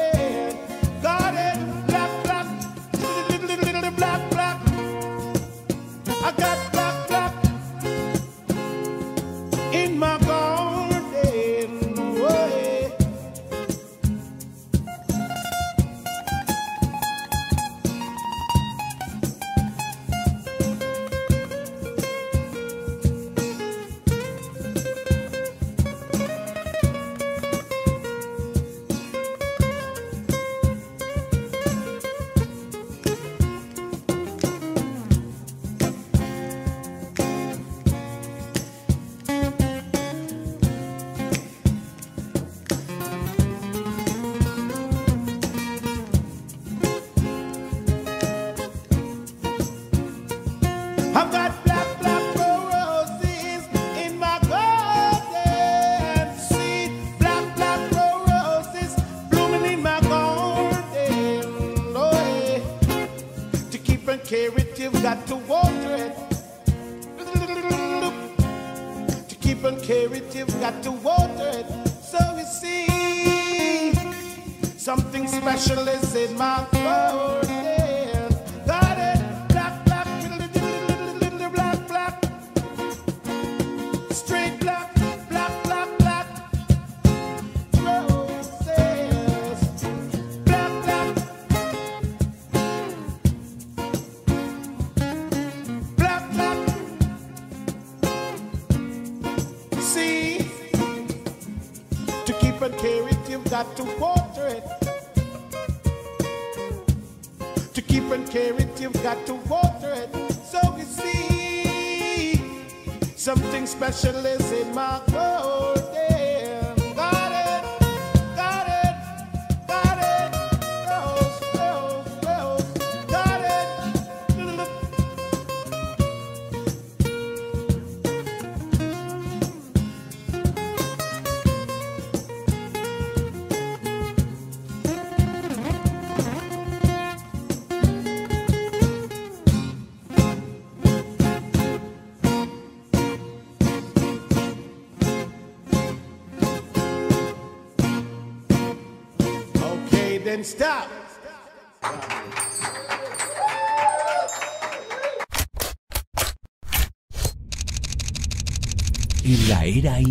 Got to water it. To keep care it, you've got to water it. So you see, something special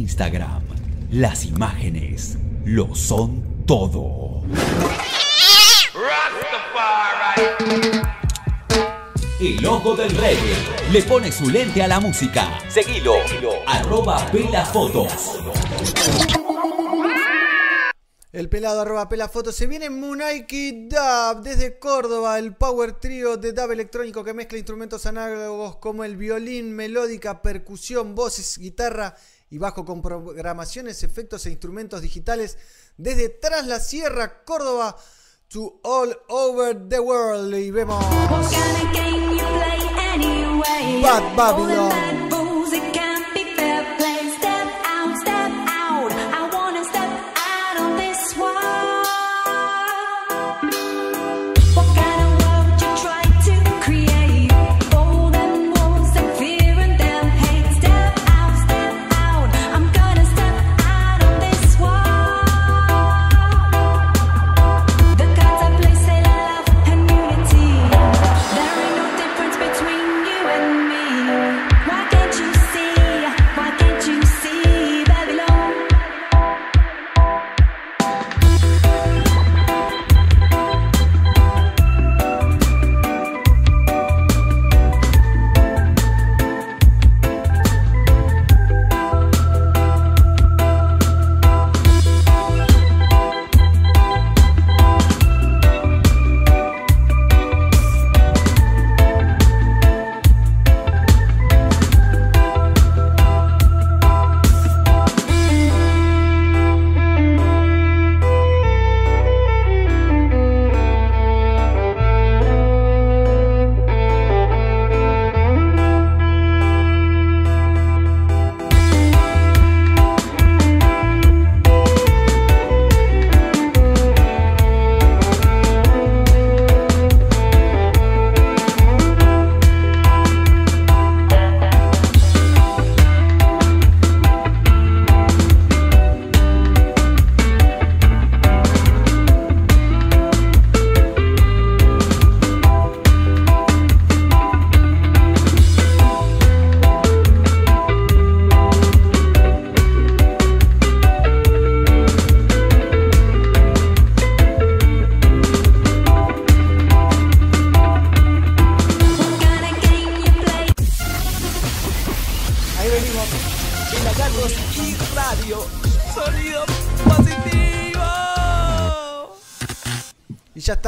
Instagram, las imágenes lo son todo. El ojo del reggae le pone su lente a la música. Seguilo, arroba pelafotos. El pelado arroba pelafoto. Se viene Munaiki Dub desde Córdoba, el power trio de dub electrónico que mezcla instrumentos análogos como el violín, melódica, percusión, voces, guitarra y bajo con programaciones, efectos e instrumentos digitales desde Tras la Sierra, Córdoba, to all over the world. Y vemos Bad Babylon.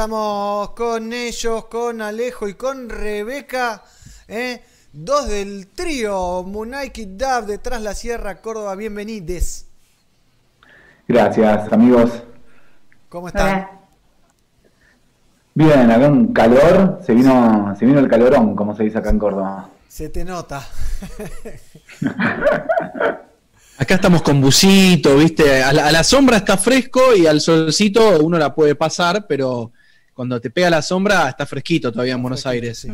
Estamos con ellos, con Alejo y con Rebeca. ¿eh? Dos del trío Munaiki Dab detrás la Sierra Córdoba. Bienvenides. Gracias, amigos. ¿Cómo están? Bien, acá un calor, se vino, se vino el calorón, como se dice acá en Córdoba. Se te nota. Acá estamos con busito, ¿viste? A la, a la sombra está fresco y al solcito uno la puede pasar, pero cuando te pega la sombra está fresquito todavía en Buenos Aires. sí.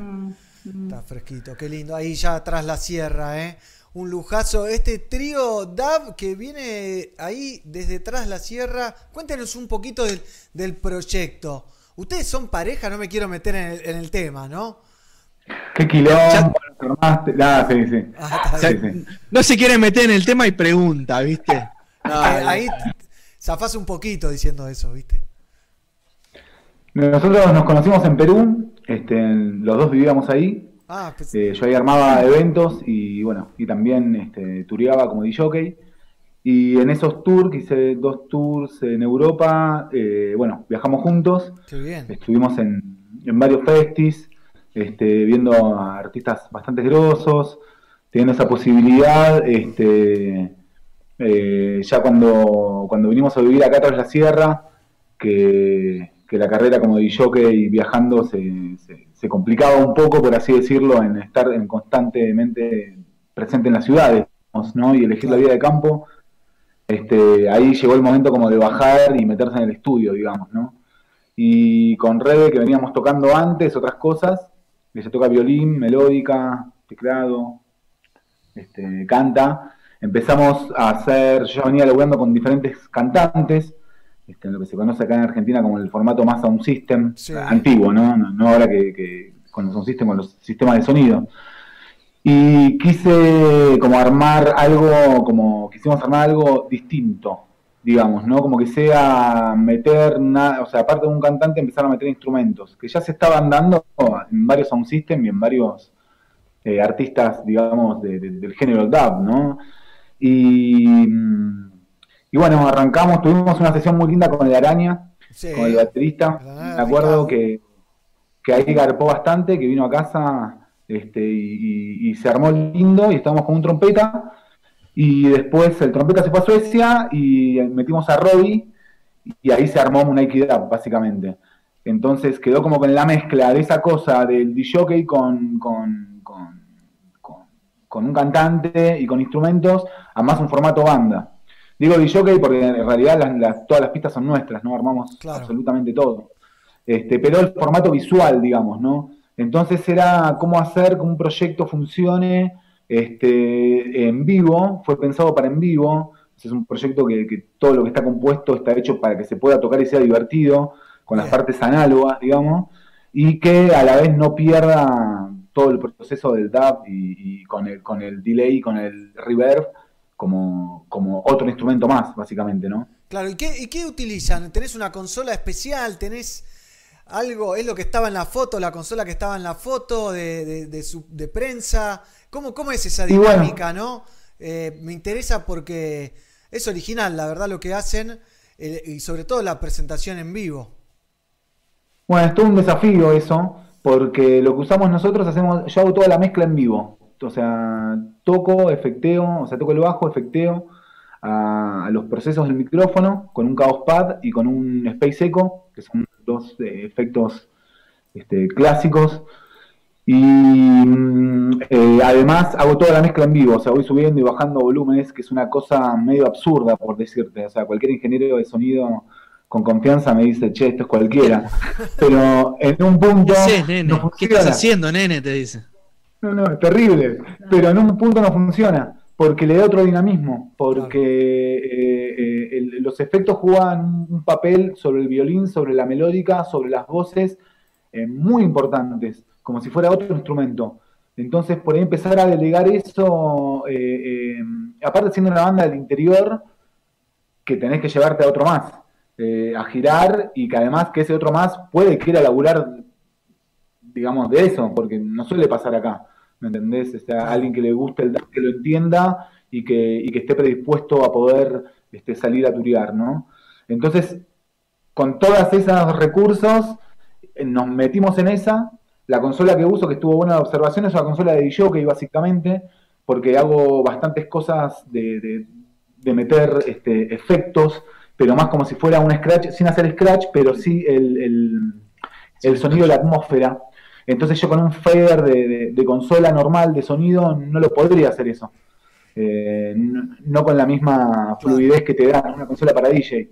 Está fresquito, qué lindo. Ahí ya atrás la sierra, ¿eh? Un lujazo. Este trío DAB que viene ahí desde atrás la sierra. Cuéntenos un poquito del, del proyecto. Ustedes son pareja, no me quiero meter en el, en el tema, ¿no? ¿Qué quilombo? Ah, sí, sí. Ah, O sea, no se quiere meter en el tema y pregunta, ¿viste? Ah, ahí zafás un poquito diciendo eso, ¿viste? Nosotros nos conocimos en Perú, este, los dos vivíamos ahí. Ah, pues, Eh, yo ahí armaba eventos y bueno, y también este, tureaba como DJ. Y en esos tours, hice dos tours en Europa, eh, bueno, viajamos juntos. qué bien. Estuvimos en, en varios festis, este, viendo a artistas bastante grosos, teniendo esa posibilidad. Este, eh, ya cuando, cuando vinimos a vivir acá tras la sierra, que, que la carrera como DJ viajando se, se, se complicaba un poco, por así decirlo, en estar en constantemente presente en las ciudades, ¿no? Y elegir la vida de campo. Este, ahí llegó el momento como de bajar y meterse en el estudio, digamos, ¿no? Y con Rebe, que veníamos tocando antes otras cosas, se toca violín, melódica, teclado, este, canta, empezamos a hacer, yo venía laburando con diferentes cantantes, este, en lo que se conoce acá en Argentina como el formato más sound system, Sí. antiguo, ¿no? No, no ahora que, que con los sound system, con los sistemas de sonido. Y quise como armar algo, como quisimos armar algo distinto, digamos, ¿no? Como que sea meter, na- o sea, aparte de un cantante, empezar a meter instrumentos, que ya se estaban dando en varios sound system y en varios eh, artistas, digamos, de- de- del género dub, ¿no? Y, mm, y bueno, arrancamos, tuvimos una sesión muy linda con el Araña, Sí. con el baterista. Ah, Me acuerdo que, que ahí garpó bastante, que vino a casa este, y, y- y se armó lindo y estábamos con un trompeta. Y después el trompeta se fue a Suecia y metimos a Robbie y ahí se armó un Nike Dub, básicamente. Entonces quedó como con la mezcla de esa cosa del DJ con, con, con, con- con un cantante y con instrumentos, a más un formato banda. Digo DJ porque en realidad las- las- todas las pistas son nuestras, ¿no? Armamos absolutamente todo. Este, pero el formato visual, digamos, ¿no? Entonces era cómo hacer que un proyecto funcione este, en vivo, fue pensado para en vivo, es un proyecto que, que todo lo que está compuesto está hecho para que se pueda tocar y sea divertido, con las partes análogas, digamos, y que a la vez no pierda todo el proceso del DAB y, y con, el, con el delay y con el reverb como, como otro instrumento más, básicamente, ¿no? Claro, ¿y qué, y qué utilizan? ¿Tenés una consola especial? ¿Tenés algo? ¿Es lo que estaba en la foto, la consola que estaba en la foto de, de- de su- de prensa? ¿Cómo, ¿Cómo es esa bueno. dinámica, no? Eh, me interesa porque es original, la verdad, lo que hacen eh, y sobre todo la presentación en vivo. Bueno, es todo un desafío eso, porque lo que usamos nosotros hacemos, yo hago toda la mezcla en vivo. O sea, toco, efecteo, o sea, toco el bajo, efecteo a, a los procesos del micrófono con un Chaos Pad y con un Space Echo, que son dos eh, efectos este, clásicos. Y mm, eh, además hago toda la mezcla en vivo, o sea, voy subiendo y bajando volúmenes, que es una cosa medio absurda, por decirte. O sea, cualquier ingeniero de sonido con confianza me dice, che, esto es cualquiera. Pero en un punto. ¿Qué haces, nene? no ¿Qué estás haciendo, nene? Te dice. No, no, es terrible. Pero en un punto no funciona, porque le da otro dinamismo, porque eh, eh, el- los efectos juegan un, papel sobre el violín, sobre la melódica, sobre las voces, eh, muy importantes, como si fuera otro instrumento. Entonces, por ahí empezar a delegar eso, aparte siendo una banda del interior, que tenés que llevarte a otro más, a girar y que además que ese otro más puede que quiera laburar digamos, de eso, porque no suele pasar acá, ¿me entendés? O sea, alguien que le guste el que lo entienda y que, y que esté predispuesto a poder este, salir a turear, ¿no? Entonces, con todos esos recursos, eh, nos metimos en esa. La consola que uso, que estuvo buena de observación, es una consola de DJ, básicamente, porque hago bastantes cosas de, de- de meter este, efectos, pero más como si fuera un scratch, sin hacer scratch, pero sí el, el- el sonido de la atmósfera. Entonces yo con un fader de, de- de consola normal de sonido no lo podría hacer eso. Eh, no, no con la misma fluidez que te da una consola para DJ.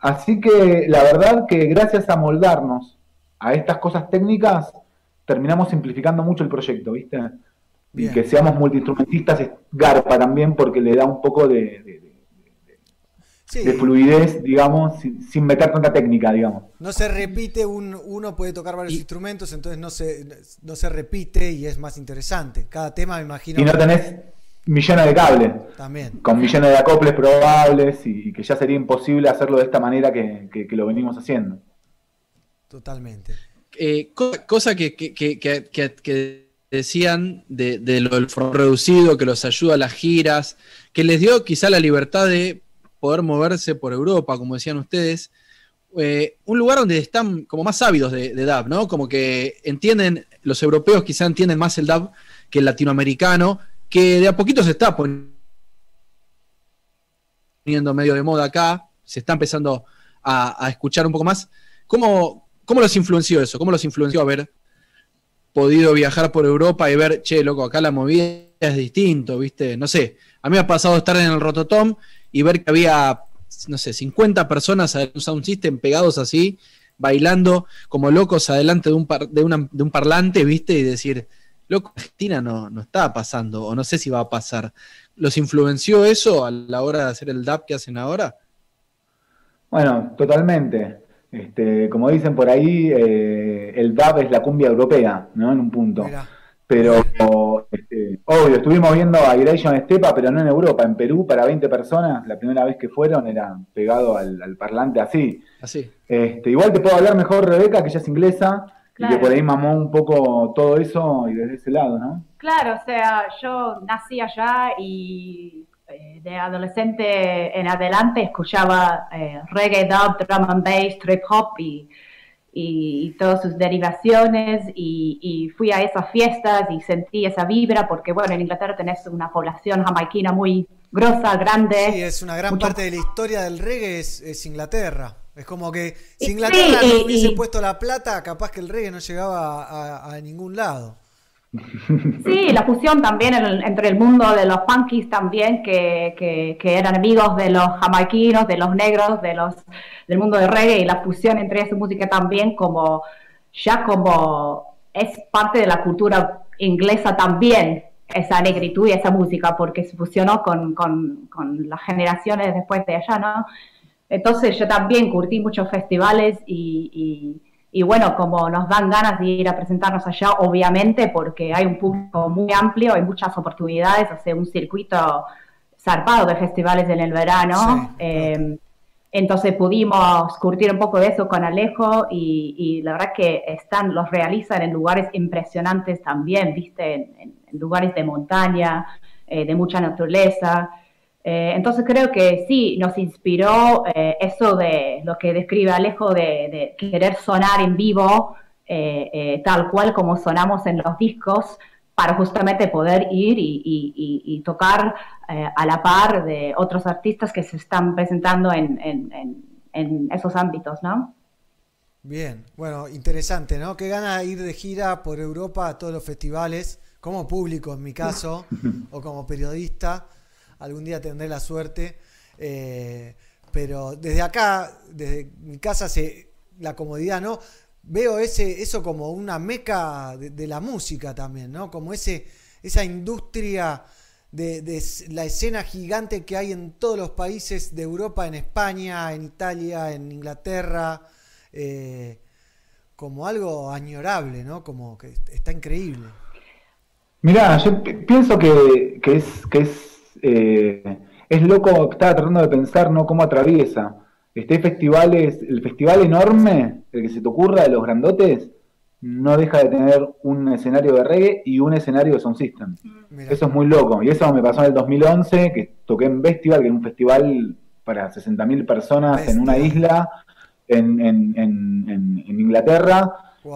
Así que la verdad que gracias a moldarnos a estas cosas técnicas, terminamos simplificando mucho el proyecto, ¿viste? Bien. Y que seamos multiinstrumentistas es garpa también porque le da un poco de, de- Sí, de fluidez, digamos, sin, sin meter tanta técnica, digamos. no se repite, un, uno puede tocar varios instrumentos, entonces no se, no se repite y es más interesante. Cada tema me imagino. Y no tenés millones de cables. También. Con millones de acoples probables y, y que ya sería imposible hacerlo de esta manera que, que- que lo venimos haciendo. Totalmente. Eh, co- cosa que, que- que- que- que- que decían de, de lo del formato reducido, que los ayuda a las giras, que les dio quizá la libertad de poder moverse por Europa, como decían ustedes. Eh, un lugar donde están como más ávidos de, DAB, ¿no? Como que entienden, los europeos quizá entienden más el DAB que el latinoamericano, que de a poquito se está poniendo medio de moda acá, se está empezando a, a escuchar un poco más. ¿Cómo, ¿Cómo los influenció eso? ¿Cómo los influenció haber podido viajar por Europa y ver, che, loco, acá la movida es distinto, ¿viste? No sé, a mí me ha pasado estar en el Rototom y ver que había, no sé, 50 personas en un sound system pegados así, bailando como locos adelante de un, par- de una- de un parlante, ¿viste? Y decir, loco, Argentina no, no está pasando, o no sé si va a pasar. ¿Los influenció eso a la hora de hacer el DAP que hacen ahora? Bueno, totalmente. Este, como dicen por ahí, eh, el dub es la cumbia europea, ¿no? En un punto. Pero, este, obvio, estuvimos viendo a Iration Estepa, pero no en Europa, en Perú, para 20 personas, la primera vez que fueron era pegado al, al parlante así. Así. Este, igual te puedo hablar mejor, Rebeca, que ella es inglesa, y que por ahí mamó un poco todo eso y desde ese lado, ¿no? Claro, o sea, yo nací allá y eh, de adolescente en adelante escuchaba eh, reggae, dub, drum and bass, trip hop y, y, y todas sus derivaciones y, y fui a esas fiestas y sentí esa vibra porque, bueno, en Inglaterra tenés una población jamaiquina muy grosa, grande. Sí, es una gran mucho- parte de la historia del reggae es, es Inglaterra. Es como que si Inglaterra sí, no hubiese puesto la plata, capaz que el reggae no llegaba a, a ningún lado. Sí, la fusión también en entre el mundo de los funkies también, que, que, que eran amigos de los jamaiquinos, de los negros, de los del mundo del reggae, y la fusión entre esa música también como ya como es parte de la cultura inglesa también, esa negritud y esa música, porque se fusionó con, con, con las generaciones después de allá, ¿no? Entonces yo también curtí muchos festivales y, y- y bueno, como nos dan ganas de ir a presentarnos allá, obviamente, porque hay un público muy amplio, hay muchas oportunidades, hace un circuito zarpado de festivales en el verano. Eh, entonces pudimos curtir un poco de eso con Alejo y, y la verdad que están, los realizan en lugares impresionantes también, viste, en lugares de montaña, eh, de mucha naturaleza. Eh, entonces creo que sí, nos inspiró eh, eso de lo que describe Alejo de, de querer sonar en vivo eh, eh, tal cual como sonamos en los discos para justamente poder ir y, y- y- y tocar eh, a la par de otros artistas que se están presentando en, en- en- en esos ámbitos, ¿no? Bien, bueno, interesante, ¿no? Qué gana ir de gira por Europa a todos los festivales, como público en mi caso, o como periodista. Algún día tendré la suerte. eh, pero desde acá, desde mi casa, se, la comodidad, ¿no? Veo eso como una meca de, la música también, ¿no? Como ese, esa industria de, la escena gigante que hay en todos los países de Europa, en España, en Italia, en Inglaterra, eh, como algo añorable, ¿no? Como que está increíble. Mirá, yo pi- pienso que es, que es, eh, es loco, estaba tratando de pensar, ¿no? Cómo atraviesa. Este hay festivales, el festival enorme, el que se te ocurra de los grandotes, no deja de tener un escenario de reggae y un escenario de sound system. Eso es muy loco. Y eso me pasó en el 2011, que toqué en Festival, que era un festival para 60.000 personas en una isla en, en- en- en- en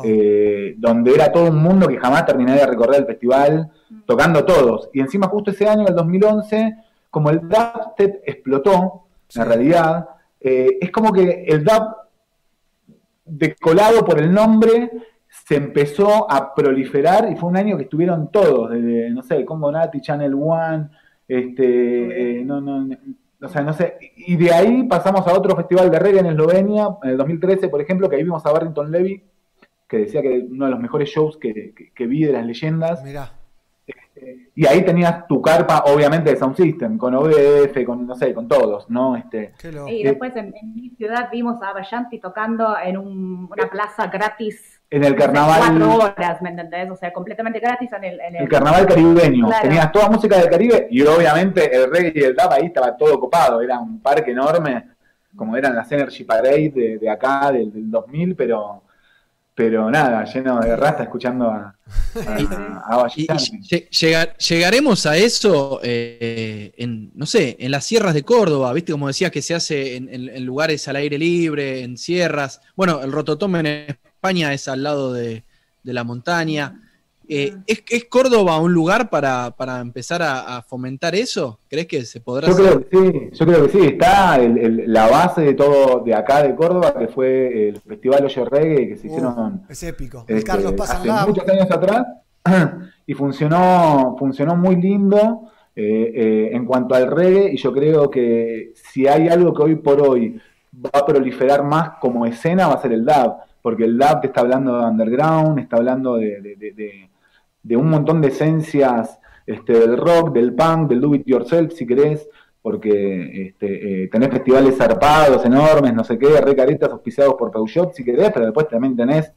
Eh, donde era todo un mundo que jamás terminé de recorrer el festival, tocando todos. Y encima justo ese año, el 2011, como el dubstep explotó, en realidad, eh, es como que el dub, decolado por el nombre, se empezó a proliferar y fue un año que estuvieron todos, desde, no sé, Congo Nati, Channel One, este, eh, no, no, no, o sea, no sé, y de ahí pasamos a otro festival de reggae en Eslovenia, en el 2013, por ejemplo, que ahí vimos a Barrington Levy, que decía que uno de los mejores shows que, que- que vi de las leyendas. Mirá. Y ahí tenías tu carpa, obviamente, de Sound System, con OBF, con, no sé, con todos, ¿no? Este, Y después en, en mi ciudad vimos a Bayanti tocando en un- una plaza gratis. En el carnaval- Cuatro horas, ¿me entendés? O sea, completamente gratis en el... en el carnaval caribeño. Claro. Tenías toda música del Caribe y obviamente el reggae y el dub ahí estaba todo copado. Era un parque enorme, como eran las Energy Parade de, de acá, del, del 2000, pero, pero nada, lleno de rasta escuchando a, a, llegar- llegaremos a eso eh, en, no sé, en las sierras de Córdoba, ¿viste? Como decías que se hace en, en- en lugares al aire libre, en sierras. Bueno, el Rototom en España es al lado de, de la montaña. Eh, ¿es, es Córdoba un lugar para, para empezar a, a fomentar eso? ¿Crees que se podrá Yo hacer? creo que sí, yo creo que sí, está el- el- la base de todo de acá de Córdoba, que fue el Festival Oye Reggae, que se hicieron Es épico. El este, Carlos Paz hace muchos años atrás y funcionó, funcionó muy lindo eh, eh, en cuanto al reggae y yo creo que si hay algo que hoy por hoy va a proliferar más como escena va a ser el dub, porque el dub te está hablando de underground, está hablando de, de- de- de- un montón de esencias este, del rock, del punk, del do it yourself si querés, porque este, eh, tenés festivales zarpados, enormes, no sé qué, re caretas auspiciados por Peugeot si querés, pero después también tenés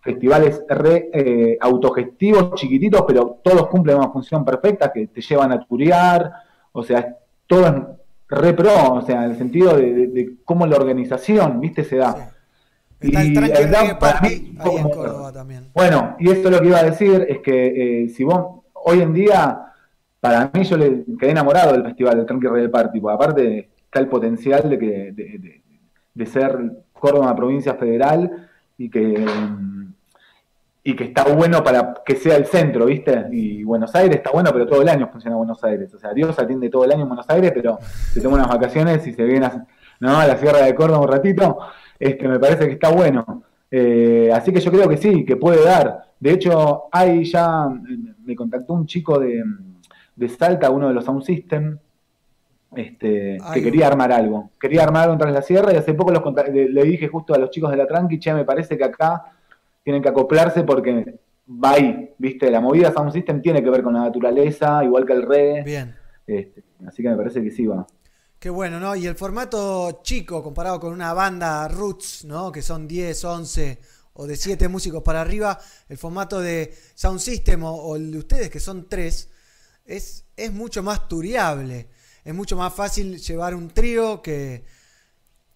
festivales re eh, autogestivos, chiquititos, pero todos cumplen una función perfecta, que te llevan a turear, o sea, todo es re pro, o sea, en el sentido de, de- de cómo la organización, viste, se da. Está el tranqui el para mí ahí en Córdoba también. bueno, y esto lo que iba a decir es que eh, si vos, hoy en día, para mí yo le quedé enamorado del festival del Tranqui Reggae Party, porque aparte está el potencial de, que, de, de- de ser Córdoba provincia federal y que, y que está bueno para que sea el centro, ¿viste? Y Buenos Aires está bueno, pero todo el año funciona Buenos Aires. O sea, Dios atiende todo el año en Buenos Aires, pero se toma unas vacaciones y se viene a, ¿no? a la Sierra de Córdoba un ratito, este, me parece que está bueno. Eh, así que yo creo que sí, que puede dar. De hecho, hay ya, me contactó un chico de, de Salta, uno de los Sound System, este, Ay. que quería armar algo. Quería armar algo tras la sierra y hace poco los le dije justo a los chicos de la Tranqui, che, me parece que acá tienen que acoplarse porque va ahí, ¿viste? La movida Sound System tiene que ver con la naturaleza, igual que el reggae. Bien. Este, así que me parece que sí va. Qué bueno, ¿no? Y el formato chico comparado con una banda roots, ¿no? Que son 10, 11 o de 7 músicos para arriba, el formato de Sound System o, o el de ustedes que son 3, es, es mucho más turiable. Es mucho más fácil llevar un trío que,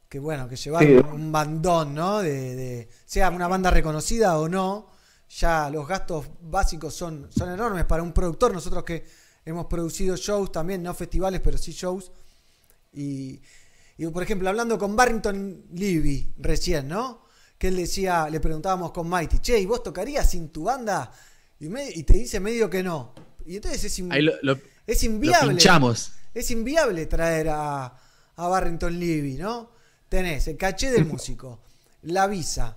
que bueno, que llevar Sí. un bandón, ¿no? De, de- sea una banda reconocida o no, ya los gastos básicos son, son enormes para un productor. Nosotros que hemos producido shows también, no festivales, pero sí shows. Y, y, por ejemplo, hablando con Barrington Levy recién, ¿no? Que él decía, le preguntábamos con Mighty, che, ¿y vos tocarías sin tu banda? Y, me- y te dice medio que no. Y entonces es, in- lo, lo- es inviable. Es inviable traer a, a Barrington Levy, ¿no? Tenés el caché del músico, la visa,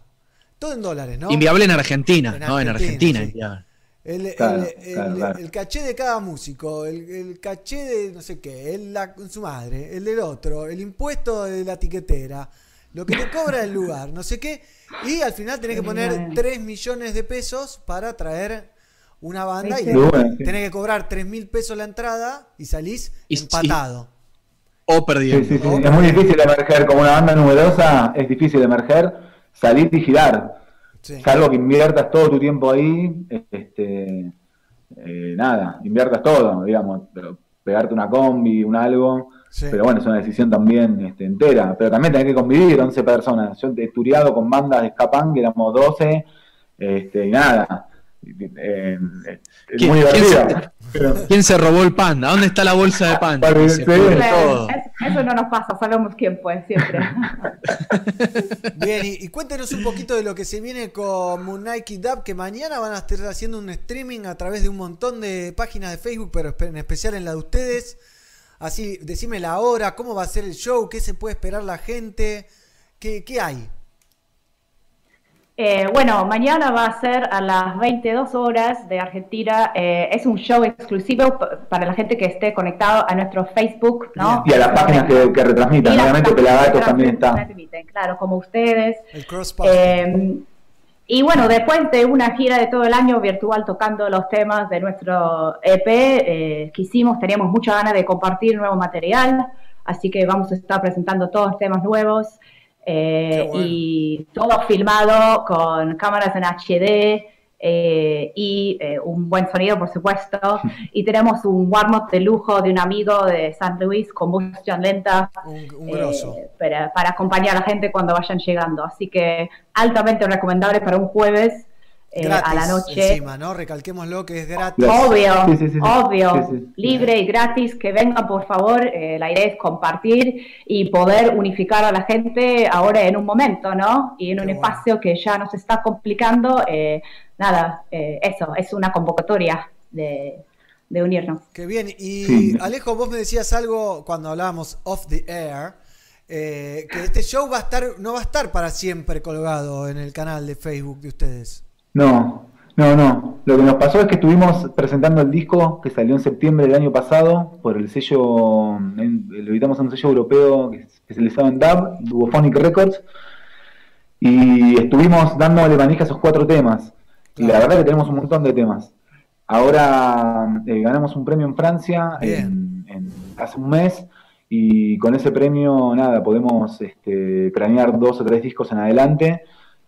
todo en dólares, ¿no? Inviable en Argentina, En ¿no? En Argentina, Argentina. sí. inviable. El, el- Claro, el- claro, claro. el caché de cada músico, el, el caché de no sé qué, el, la, su madre, el del otro, el impuesto de la tiquetera, lo que te cobra el lugar, no sé qué, y al final tenés que poner 3 millones de pesos para traer una banda y tenés que cobrar 3 mil pesos la entrada y salís empatado. O perdiendo. Sí, sí, sí. Es muy difícil emerger como una banda numerosa, es difícil emerger, salir y girar. Sí. Salvo que inviertas todo tu tiempo ahí, este, eh, nada, inviertas todo, digamos, pero pegarte una combi, un algo, Sí. pero bueno, es una decisión también este, entera, pero también tenés que convivir 11 personas. Yo he turiado con bandas de Escapán, que éramos 12, este, y nada, eh, es ¿Quién- muy divertido. Pero- ¿Quién se robó el panda? ¿Dónde está la bolsa de? Para- Se todo. es- eso no nos pasa, sabemos quién fue siempre. Bien, y, y cuéntenos un poquito de lo que se viene con Nike Dub, que mañana van a estar haciendo un streaming a través de un montón de páginas de Facebook, pero en especial en la de ustedes. Así, decime la hora, cómo va a ser el show, qué se puede esperar la gente, qué, qué hay. Eh, bueno, mañana va a ser a las 22 horas de Argentina. Eh, es un show exclusivo para la gente que esté conectado a nuestro Facebook, ¿no? Y a las páginas que, que retransmitan, obviamente Pelagatos que también está. Claro, como ustedes. El cross Eh, y bueno, después de una gira de todo el año virtual tocando los temas de nuestro EP, eh, quisimos, teníamos mucha ganas de compartir nuevo material, así que vamos a estar presentando todos temas nuevos eh, y todo filmado con cámaras en HD eh, y eh, un buen sonido, por supuesto. Y tenemos un warm-up de lujo de un amigo de San Luis, Combustion Lenta, un eh, para, para acompañar a la gente cuando vayan llegando. Así que altamente recomendable para un jueves eh, gratis a la noche. encima, ¿no? Recalquémoslo que es gratis. Obvio, Sí, sí, sí, sí. obvio, Sí, sí. libre y gratis, que vengan por favor. Eh, la idea es compartir y poder unificar a la gente ahora en un momento, ¿no? Y en un espacio que ya nos está complicando. eh, nada, eh, eso, es una convocatoria de, de unirnos. Qué bien. Y Sí. Alejo, vos me decías algo cuando hablábamos off the air, eh, que este show va a estar, no va a estar para siempre colgado en el canal de Facebook de ustedes. No, no, no. Lo que nos pasó es que estuvimos presentando el disco que salió en septiembre del año pasado por el sello, en- lo editamos en un sello europeo que es especializado en dub, Duophonic Records, y estuvimos dándole manija a esos cuatro temas. Y la verdad que tenemos un montón de temas. Ahora eh, ganamos un premio en Francia en- en- hace un mes y con ese premio, nada, podemos este, cranear dos o tres discos en adelante.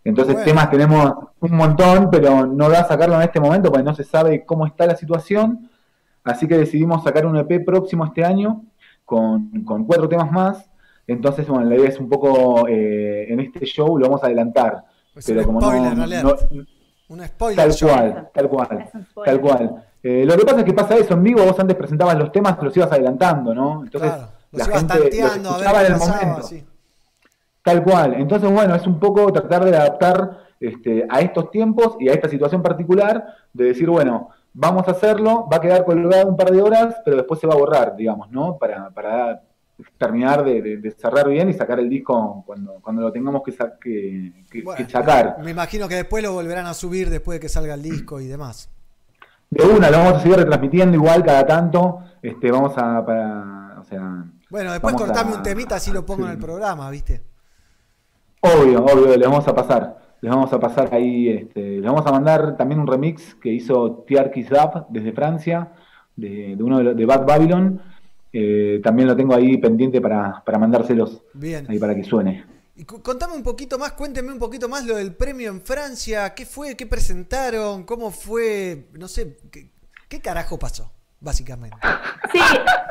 Entonces Bueno. temas tenemos un montón, pero no da a sacarlo en este momento porque no se sabe cómo está la situación. Así que decidimos sacar un EP próximo este año con, con cuatro temas más. Entonces, bueno, la idea es un poco eh, en este show lo vamos a adelantar. Pues pero un como spoiler, no, alert. no- Un spoiler. Tal show. cual, tal cual, tal cual. Eh, lo que pasa es que pasa eso en vivo, vos antes presentabas los temas, te los ibas adelantando, ¿no? Entonces Claro, los la ibas gente los a ver en el pasaba, momento. sí. Tal cual. Entonces, bueno, es un poco tratar de adaptar este, a estos tiempos y a esta situación particular, de decir, bueno, vamos a hacerlo, va a quedar colgado un par de horas, pero después se va a borrar, digamos, ¿no? Para, para terminar de, de- de cerrar bien y sacar el disco cuando, cuando lo tengamos que, sa- que- que- Bueno, que sacar. Me imagino que después lo volverán a subir después de que salga el disco y demás. De una, lo vamos a seguir retransmitiendo igual cada tanto. Este, vamos a, para, o sea, Bueno, después cortame a- un temita así lo pongo sí. en el programa, ¿viste? Obvio, obvio, les vamos a pasar. Les vamos a pasar ahí, este, les vamos a mandar también un remix que hizo Tiar Zap desde Francia, de, de uno de, los- de Bad Babylon. Eh, también lo tengo ahí pendiente para, para mandárselos Bien. ahí para que suene. Y contame un poquito más, cuénteme un poquito más lo del premio en Francia. ¿Qué fue? ¿Qué presentaron? ¿Cómo fue? No sé, ¿qué, qué carajo pasó? Básicamente. Sí,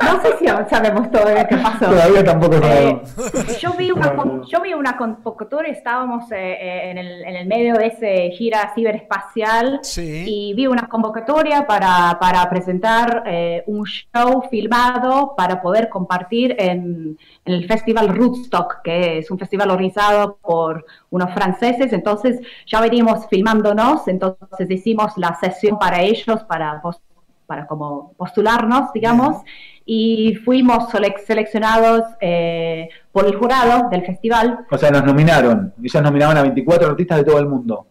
no sé si sabemos todo lo que pasó. Todavía tampoco Eh, sabemos. yo, vi una, con- yo vi una convocatoria, estábamos eh, eh, en, el, en el medio de ese gira ciberespacial y vi una convocatoria para, para presentar eh, un show filmado para poder compartir en, en el festival Rootstock, que es un festival organizado por unos franceses. Entonces ya venimos filmándonos, entonces hicimos la sesión para ellos, para, pos- para como postularnos, digamos y fuimos selec- seleccionados eh, por el jurado del festival. O sea, nos nominaron. Ellos nominaban a 24 artistas de todo el mundo.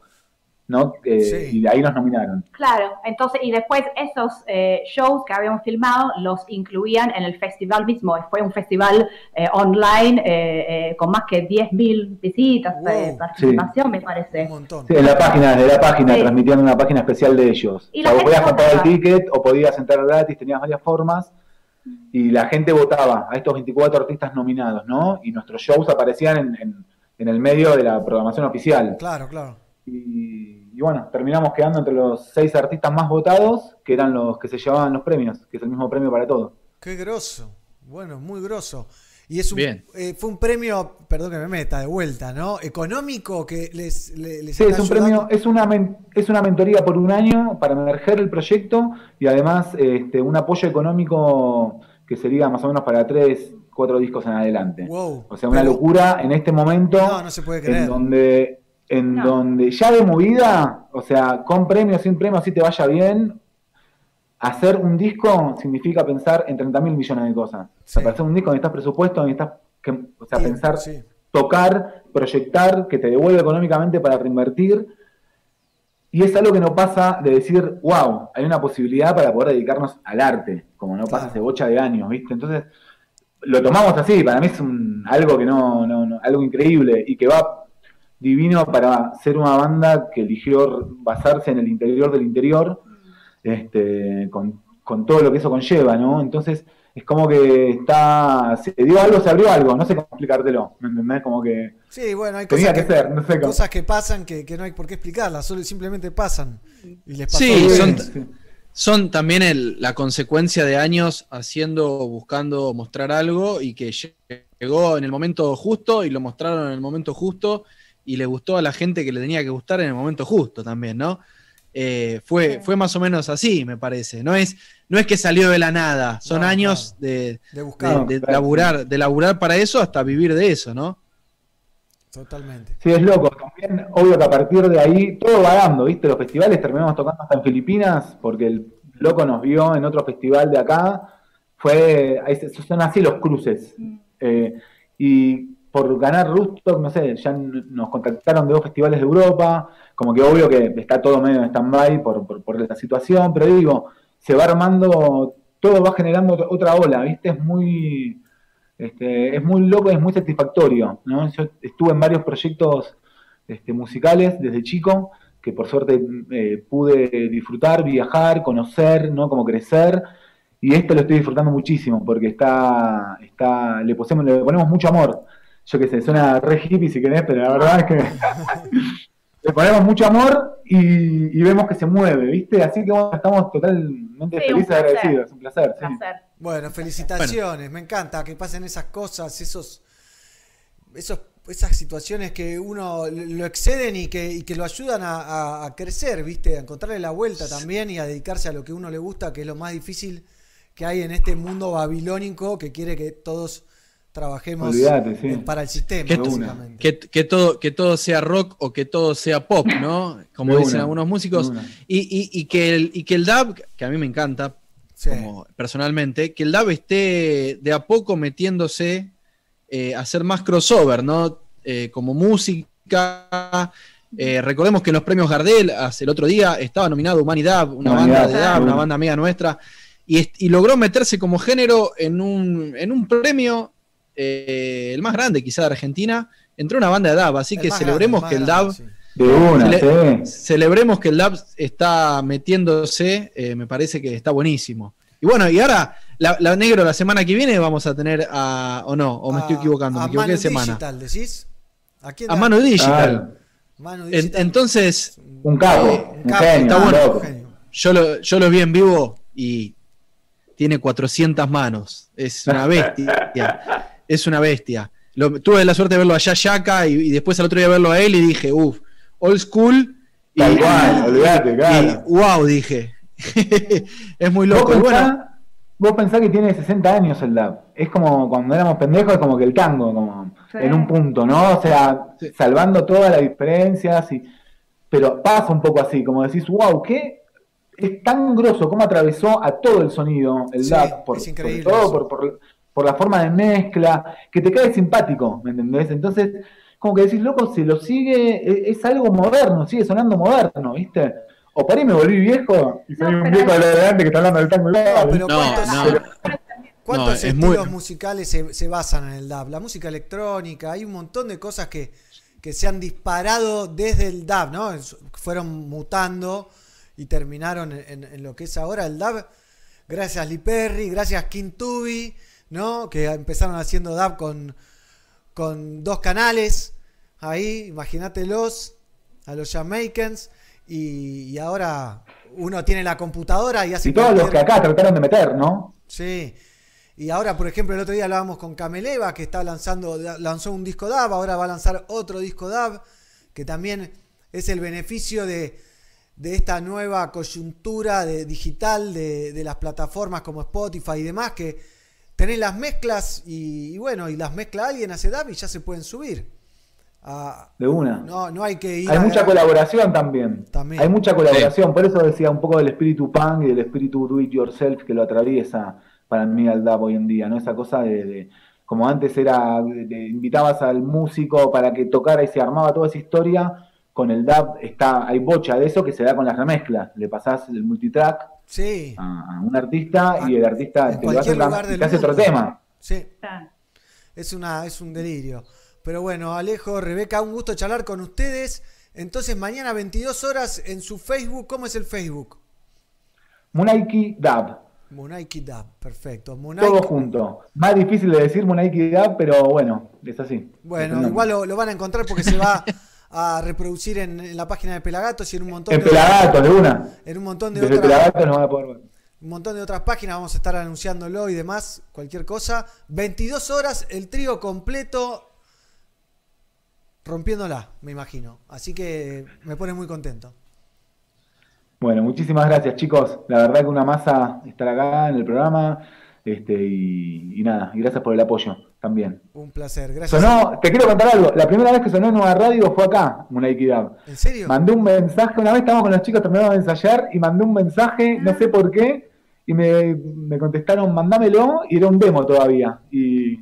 ¿No? Eh, Y de ahí nos nominaron. Claro, entonces, y después esos eh, shows que habíamos filmado los incluían en el festival mismo. Fue un festival eh, online eh, eh, con más que 10.000 visitas, eh, participación, me parece. Sí, en la página, desde la página, Sí. transmitiendo una página especial de ellos. Y O sea, vos podías comprar el ticket o podías entrar gratis, tenías varias formas. Y la gente votaba a estos 24 artistas nominados, ¿no? Y nuestros shows aparecían en, en- en el medio de la programación oficial. Claro, claro. Y, y bueno, terminamos quedando entre los seis artistas más votados, que eran los que se llevaban los premios, que es el mismo premio para todos. Qué grosso. Bueno, muy grosso. Y es un, Bien. eh, fue un premio, perdón que me meta de vuelta, ¿no? Económico que les, le- les Sí, es un ayudando. premio, es una, men- es una mentoría por un año para emerger el proyecto y además este, un apoyo económico que sería más o menos para tres, cuatro discos en adelante. Wow. O sea, una Pero- locura en este momento No, no se puede creer. en donde en donde ya de movida, o sea, con premio, sin premio, así te vaya bien, hacer un disco significa pensar en 30 mil millones de cosas. O sea, para hacer un disco necesitas presupuesto, necesitas que, o sea, Sí, pensar, sí. tocar, proyectar, que te devuelva económicamente para reinvertir. Y es algo que no pasa de decir, wow, hay una posibilidad para poder dedicarnos al arte, como no pasa hace bocha de años, ¿viste? Entonces, lo tomamos así, para mí es un, algo que no, no, no- algo increíble y que va divino para ser una banda que eligió basarse en el interior del interior, este, con, con todo lo que eso conlleva, ¿no? Entonces, es como que está, se dio algo, se abrió algo, no sé cómo explicártelo, ¿me entendés? Como que Sí, bueno, hay tenía cosas que, ser, no sé cómo. cosas que pasan que, que no hay por qué explicarlas, solo simplemente pasan. Y les pasó Sí, son, son también el- la consecuencia de años haciendo, buscando mostrar algo y que llegó en el momento justo y lo mostraron en el momento justo y le gustó a la gente que le tenía que gustar en el momento justo también, ¿no? Eh, fue, fue más o menos así, me parece. No es, no es que salió de la nada, son No, años de, De buscar. de- de laburar, de laburar para eso hasta vivir de eso, ¿no? Totalmente. Sí, es loco. También, obvio que a partir de ahí todo va dando, ¿viste? Los festivales terminamos tocando hasta en Filipinas porque el loco nos vio en otro festival de acá. Fue, son así los cruces. Eh, y por ganar Roostock, no sé, ya nos contactaron de dos festivales de Europa. Como que obvio que está todo medio en stand-by por, por, por la situación, pero digo, se va armando, todo va generando otra- ola, ¿viste? Es muy, este, es muy loco y es muy satisfactorio. ¿no? Yo estuve en varios proyectos este, musicales desde chico, que por suerte eh, pude disfrutar, viajar, conocer, ¿no? como crecer. Y esto lo estoy disfrutando muchísimo porque está, está le ponemos mucho amor. Yo qué sé, suena re hippie si querés, pero la verdad es que le ponemos mucho amor y, y vemos que se mueve, ¿viste? Así que bueno, estamos totalmente Sí, un felices y agradecidos. Un placer, sí. Placer. Bueno, felicitaciones, me encanta que pasen esas cosas, esos, esos, esas situaciones que uno lo exceden y que, y que lo ayudan a, a- a crecer, ¿viste? A encontrarle la vuelta también y a dedicarse a lo que uno le gusta, que es lo más difícil que hay en este mundo babilónico que quiere que todos trabajemos sí. para el sistema, Que, básicamente. que- que todo, que todo sea rock o que todo sea pop, ¿no? Como De dicen una, algunos músicos. Y, y- y que el, y que el dub, que a mí me encanta, como personalmente, que el dub esté de a poco metiéndose eh, a hacer más crossover, ¿no? Eh, como música. Eh, recordemos que en los premios Gardel, hace el otro día, estaba nominado Humanidad, una Humanidad, banda de dub, una banda amiga nuestra, y, y logró meterse como género en un, en un premio, eh, el más grande quizá de Argentina, entre una banda de dub. Así El que celebremos grande, que el el más dub. grande, sí. De una, Cele- sí. Celebremos que el dub está metiéndose, eh, me parece que está buenísimo. Y bueno, y ahora, la, la negro, la semana que viene vamos a tener a. ¿O no? ¿O me estoy equivocando? Me equivoqué de semana. Digital, ¿decís? ¿A quién A mano digital. Manu entonces, Un capo, un un genio, está un bueno. Genio. yo lo, yo lo vi en vivo y tiene 400 manos. Es una bestia. Es una bestia. Lo- tuve la suerte de verlo allá, Yaka, y, y después al otro día verlo a él y dije, uff, old school. Y, Tal cual, olvídate, claro. y wow, dije. es muy Vos loco. Pensá, bueno, vos pensá que tiene 60 años el DAP. Es como cuando éramos pendejos, es como que el tango, como Sí. en un punto, ¿no? O sea, Sí. salvando todas las diferencias, y, pero pasa un poco así, como decís, wow, ¿qué? Es tan grosso como atravesó a todo el sonido el Sí, DAP, por, increíble todo por, por- por la forma de mezcla, que te cae simpático, ¿me entendés? Entonces, como que decís, loco, se lo sigue, e- es, algo moderno, sigue sonando moderno, ¿viste? O por ahí me volví viejo y soy No, un viejo de lo de antes que está hablando del tango pero no, ¿cuántos, no. cuántos No, es estilos muy- musicales se, se basan en el DAB? La música electrónica, hay un montón de cosas que, que se han disparado desde el DAB, ¿no? Fueron mutando y terminaron en, en lo que es ahora el DAB. Gracias Lee Perry, gracias King Tubi, ¿no? Que empezaron haciendo DAB con, con dos canales. Ahí, imagínatelos, a los Jamaicans. Y, y ahora uno tiene la computadora y hace. Y todos los que acá trataron de meter, ¿no? Sí. Y ahora, por ejemplo, el otro día hablábamos con Cameleva, que está lanzando, lanzó un disco DAB, ahora va a lanzar otro disco DAB, que también es el beneficio de, de esta nueva coyuntura de, digital de, de las plataformas como Spotify y demás, que tenés las mezclas y, y bueno, y las mezcla alguien, hace DAB y ya se pueden subir. Ah, De una. no, no hay que ir Hay a- mucha colaboración también. También. Hay mucha colaboración. Por eso decía un poco del espíritu punk y del espíritu do it yourself que lo atraviesa para mí al DAP hoy en día, ¿no? Esa cosa de, de- como antes era, de- de- invitabas al músico para que tocara y se armaba toda esa historia. Con el DAP está, hay bocha de eso que se da con las remezclas. Le pasás el multitrack Sí. a, a un artista y el artista te, lo hace, cualquier lugar tam- del te hace otro tema. Sí. Es, una, es un delirio. Pero bueno, Alejo, Rebeca, un gusto charlar con ustedes. Entonces, mañana 22 horas en su Facebook. ¿Cómo es el Facebook? Munaiki Dab. Munaiki Dab, perfecto. Munaiki- Todo junto. Más difícil de decir Munaiki Dab, pero bueno, es así. Bueno, Es igual lo, lo van a encontrar porque se va a reproducir en, en la página de Pelagatos y en un montón En de Pelagatos, de una. En un montón de Desde otras Pelagatos nos van a poder ver. un montón de otras páginas, vamos a estar anunciándolo y demás, cualquier cosa. 22 horas, el trío completo rompiéndola, me imagino. Así que me pone muy contento. Bueno, muchísimas gracias, chicos. La verdad que una masa estar acá en el programa. Este, y, y nada, y gracias por el apoyo también. Un placer, gracias. Sonó, te quiero contar algo. La primera vez que sonó en Nueva Radio fue acá, Munaiki Dab. ¿En serio? Mandé un mensaje, una vez estábamos con los chicos terminando de ensayar y mandé un mensaje, no sé por qué, y me, me contestaron, mandámelo, y era un demo todavía. Y,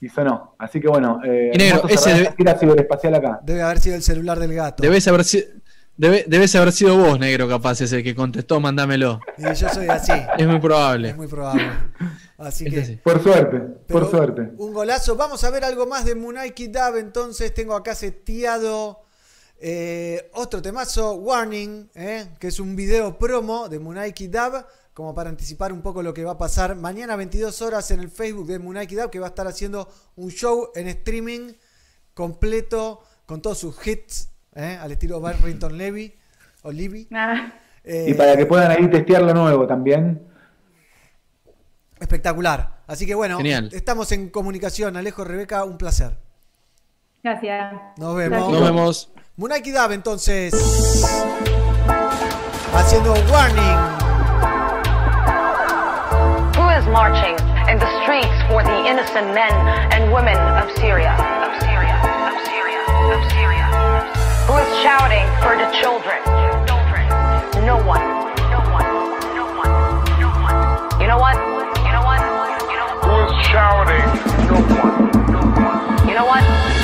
y sonó. Así que bueno, eh, Y negro, ese debe- ciberespacial acá. Debe haber sido el celular del gato. debes haber, si- debe- debes haber sido vos, negro, capaz, ese que contestó, mandámelo. Y yo soy así. Es muy probable. Es muy probable. Así que. sí. Por suerte, por suerte. Un golazo. Vamos a ver algo más de Munaiki Dab. Entonces tengo acá seteado eh, otro temazo, Warning, eh, que es un video promo de Munaiki Dab como para anticipar un poco lo que va a pasar mañana 22 horas en el Facebook de Munaki Dab, que va a estar haciendo un show en streaming completo con todos sus hits, ¿eh? al estilo Barrington Levy o Levy. Eh, Y para que puedan ahí testear lo nuevo también. Espectacular. Así que bueno, Genial. estamos en comunicación. Alejo, Rebeca, un placer. Gracias. Nos vemos. Nos vemos. Munaki Dab, entonces. Haciendo warning. Who is marching in the streets for the innocent men and women of Syria? Of Syria, of Syria, of Syria. Who is shouting for the children? Children. No one. No one. No one. No one. You know what? You know what? You know what? Who is shouting? No one. No one. You know what?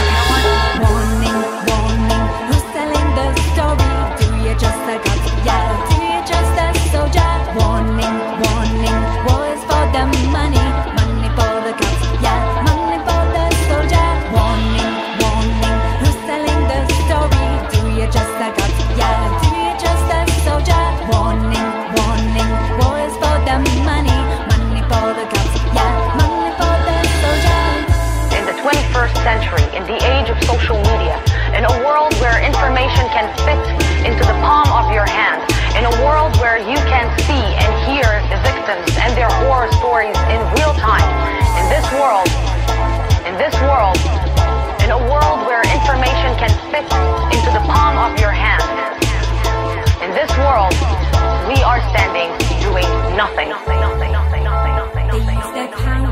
Can fit into the palm of your hand, in a world where you can see and hear the victims and their horror stories in real time, in this world, in this world, in a world where information can fit into the palm of your hand, in this world, we are standing doing nothing. nothing, nothing, nothing, nothing, nothing, They use their power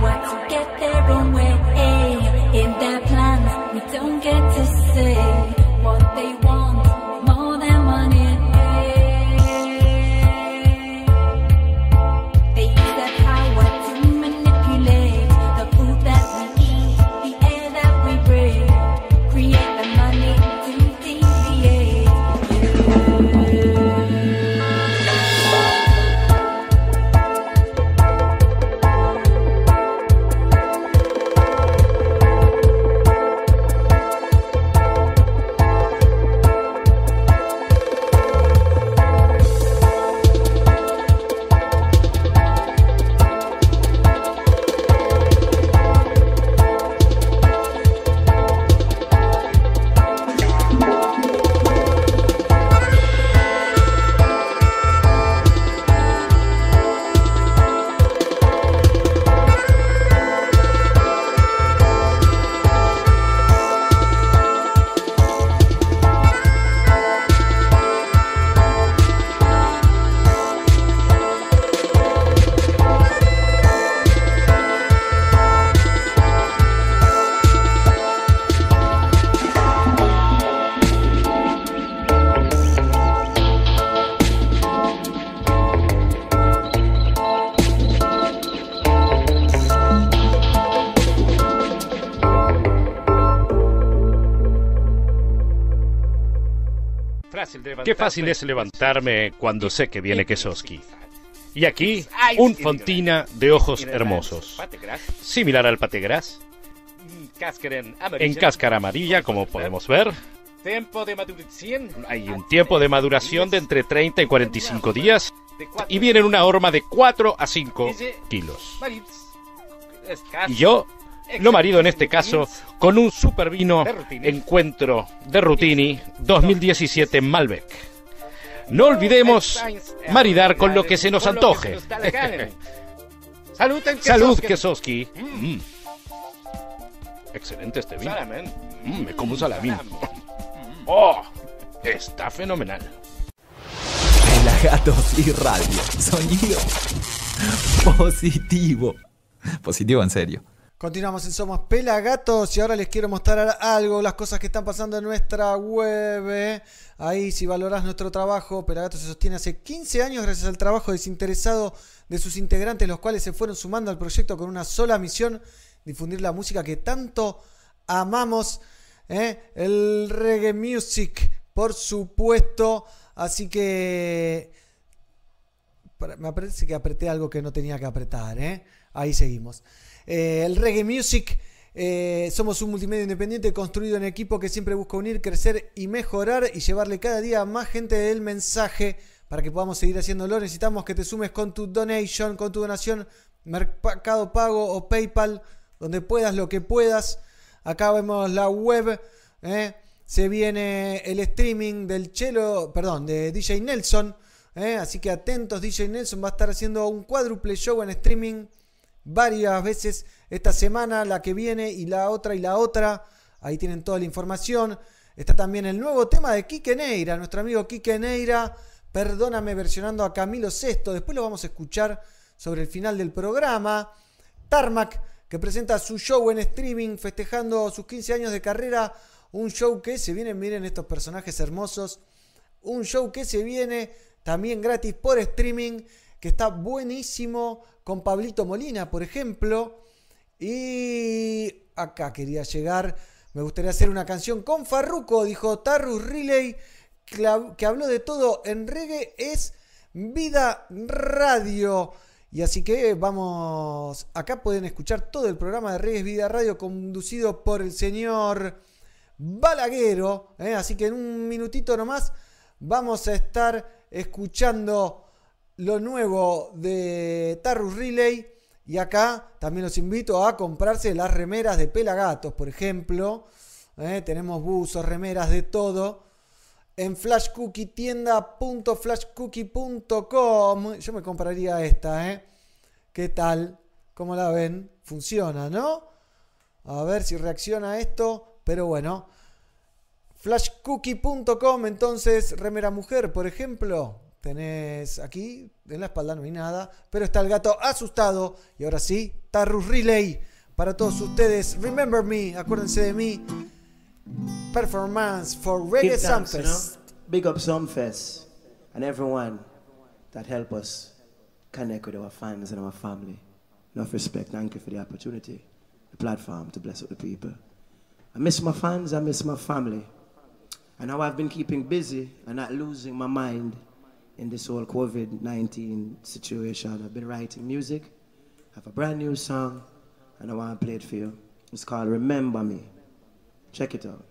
Qué fácil es levantarme cuando sé que viene Kesoski. Y aquí, un fontina de ojos hermosos. Similar al pategras. En cáscara amarilla, como podemos ver. Hay un tiempo de maduración de entre 30 y 45 días. Y viene en una horma de 4 a 5 kilos. Y yo lo marido en este caso con un super vino Encuentro de Rutini 2017 Malbec. No olvidemos maridar con lo que se nos antoje. Salud, Salud, Kesoski. Mm. Excelente este vino. Mm, me como un salamín. Oh, está fenomenal. Pelagatos y radio. Sonido positivo. Positivo en serio. Continuamos en Somos Pelagatos y ahora les quiero mostrar algo, las cosas que están pasando en nuestra web. eh. Ahí, si valorás nuestro trabajo, Pelagatos se sostiene hace 15 años gracias al trabajo desinteresado de sus integrantes, los cuales se fueron sumando al proyecto con una sola misión, difundir la música que tanto amamos, eh. el reggae music, por supuesto. Así que me parece que apreté algo que no tenía que apretar, ¿eh? Ahí seguimos. Eh, el reggae music Eh, somos un multimedia independiente construido en equipo que siempre busca unir, crecer y mejorar y llevarle cada día a más gente el mensaje para que podamos seguir haciéndolo. Necesitamos que te sumes con tu donation, con tu donación, Mercado Pago o PayPal, donde puedas, lo que puedas. Acá vemos la web. ¿eh? Se viene el streaming del Chelo, perdón, de DJ Nelson. ¿eh? Así que atentos, DJ Nelson va a estar haciendo un cuádruple show en streaming varias veces esta semana, la que viene y la otra y la otra. Ahí tienen toda la información. Está también el nuevo tema de Quique Neira, nuestro amigo Quique Neira. Perdóname versionando a Camilo VI. Después lo vamos a escuchar sobre el final del programa. Tarmac, que presenta su show en streaming festejando sus 15 años de carrera. Un show que se viene, miren estos personajes hermosos. Un show que se viene también gratis por streaming, que está buenísimo con Pablito Molina, por ejemplo. Y acá quería llegar. Me gustaría hacer una canción con Farruko, dijo Tarrus Relay, que habló de todo en reggae. Es Vida Radio. Y así que vamos, acá pueden escuchar todo el programa de Reggae Vida Radio conducido por el señor Balaguero. ¿eh? Así que en un minutito nomás vamos a estar escuchando lo nuevo de Tarrus Relay. Y acá también los invito a comprarse las remeras de Pelagatos, por ejemplo. ¿eh? Tenemos buzos, remeras de todo. En flashcookie tienda.flashcookie.com. Yo me compraría esta, ¿eh? ¿Qué tal? ¿Cómo la ven? Funciona, ¿no? A ver si reacciona esto. Pero bueno. Flashcookie.com, entonces, remera mujer, por ejemplo. Tenés aquí, en la espalda no hay nada, pero está el gato asustado. Y ahora sí, Tarrus Relay para todos ustedes. Remember me, acuérdense de mí. Performance for Reggae thanks, you know? Sunfest. Big up Sunfest and everyone that help us connect with our fans and our family. Enough respect. Thank you for the opportunity, the platform to bless the people. I miss my fans. I miss my family. And now I've been keeping busy and not losing my mind in this whole COVID 19 situation. I've been writing music. I have a brand new song and I want to play it for you. It's called Remember Me. Check it out.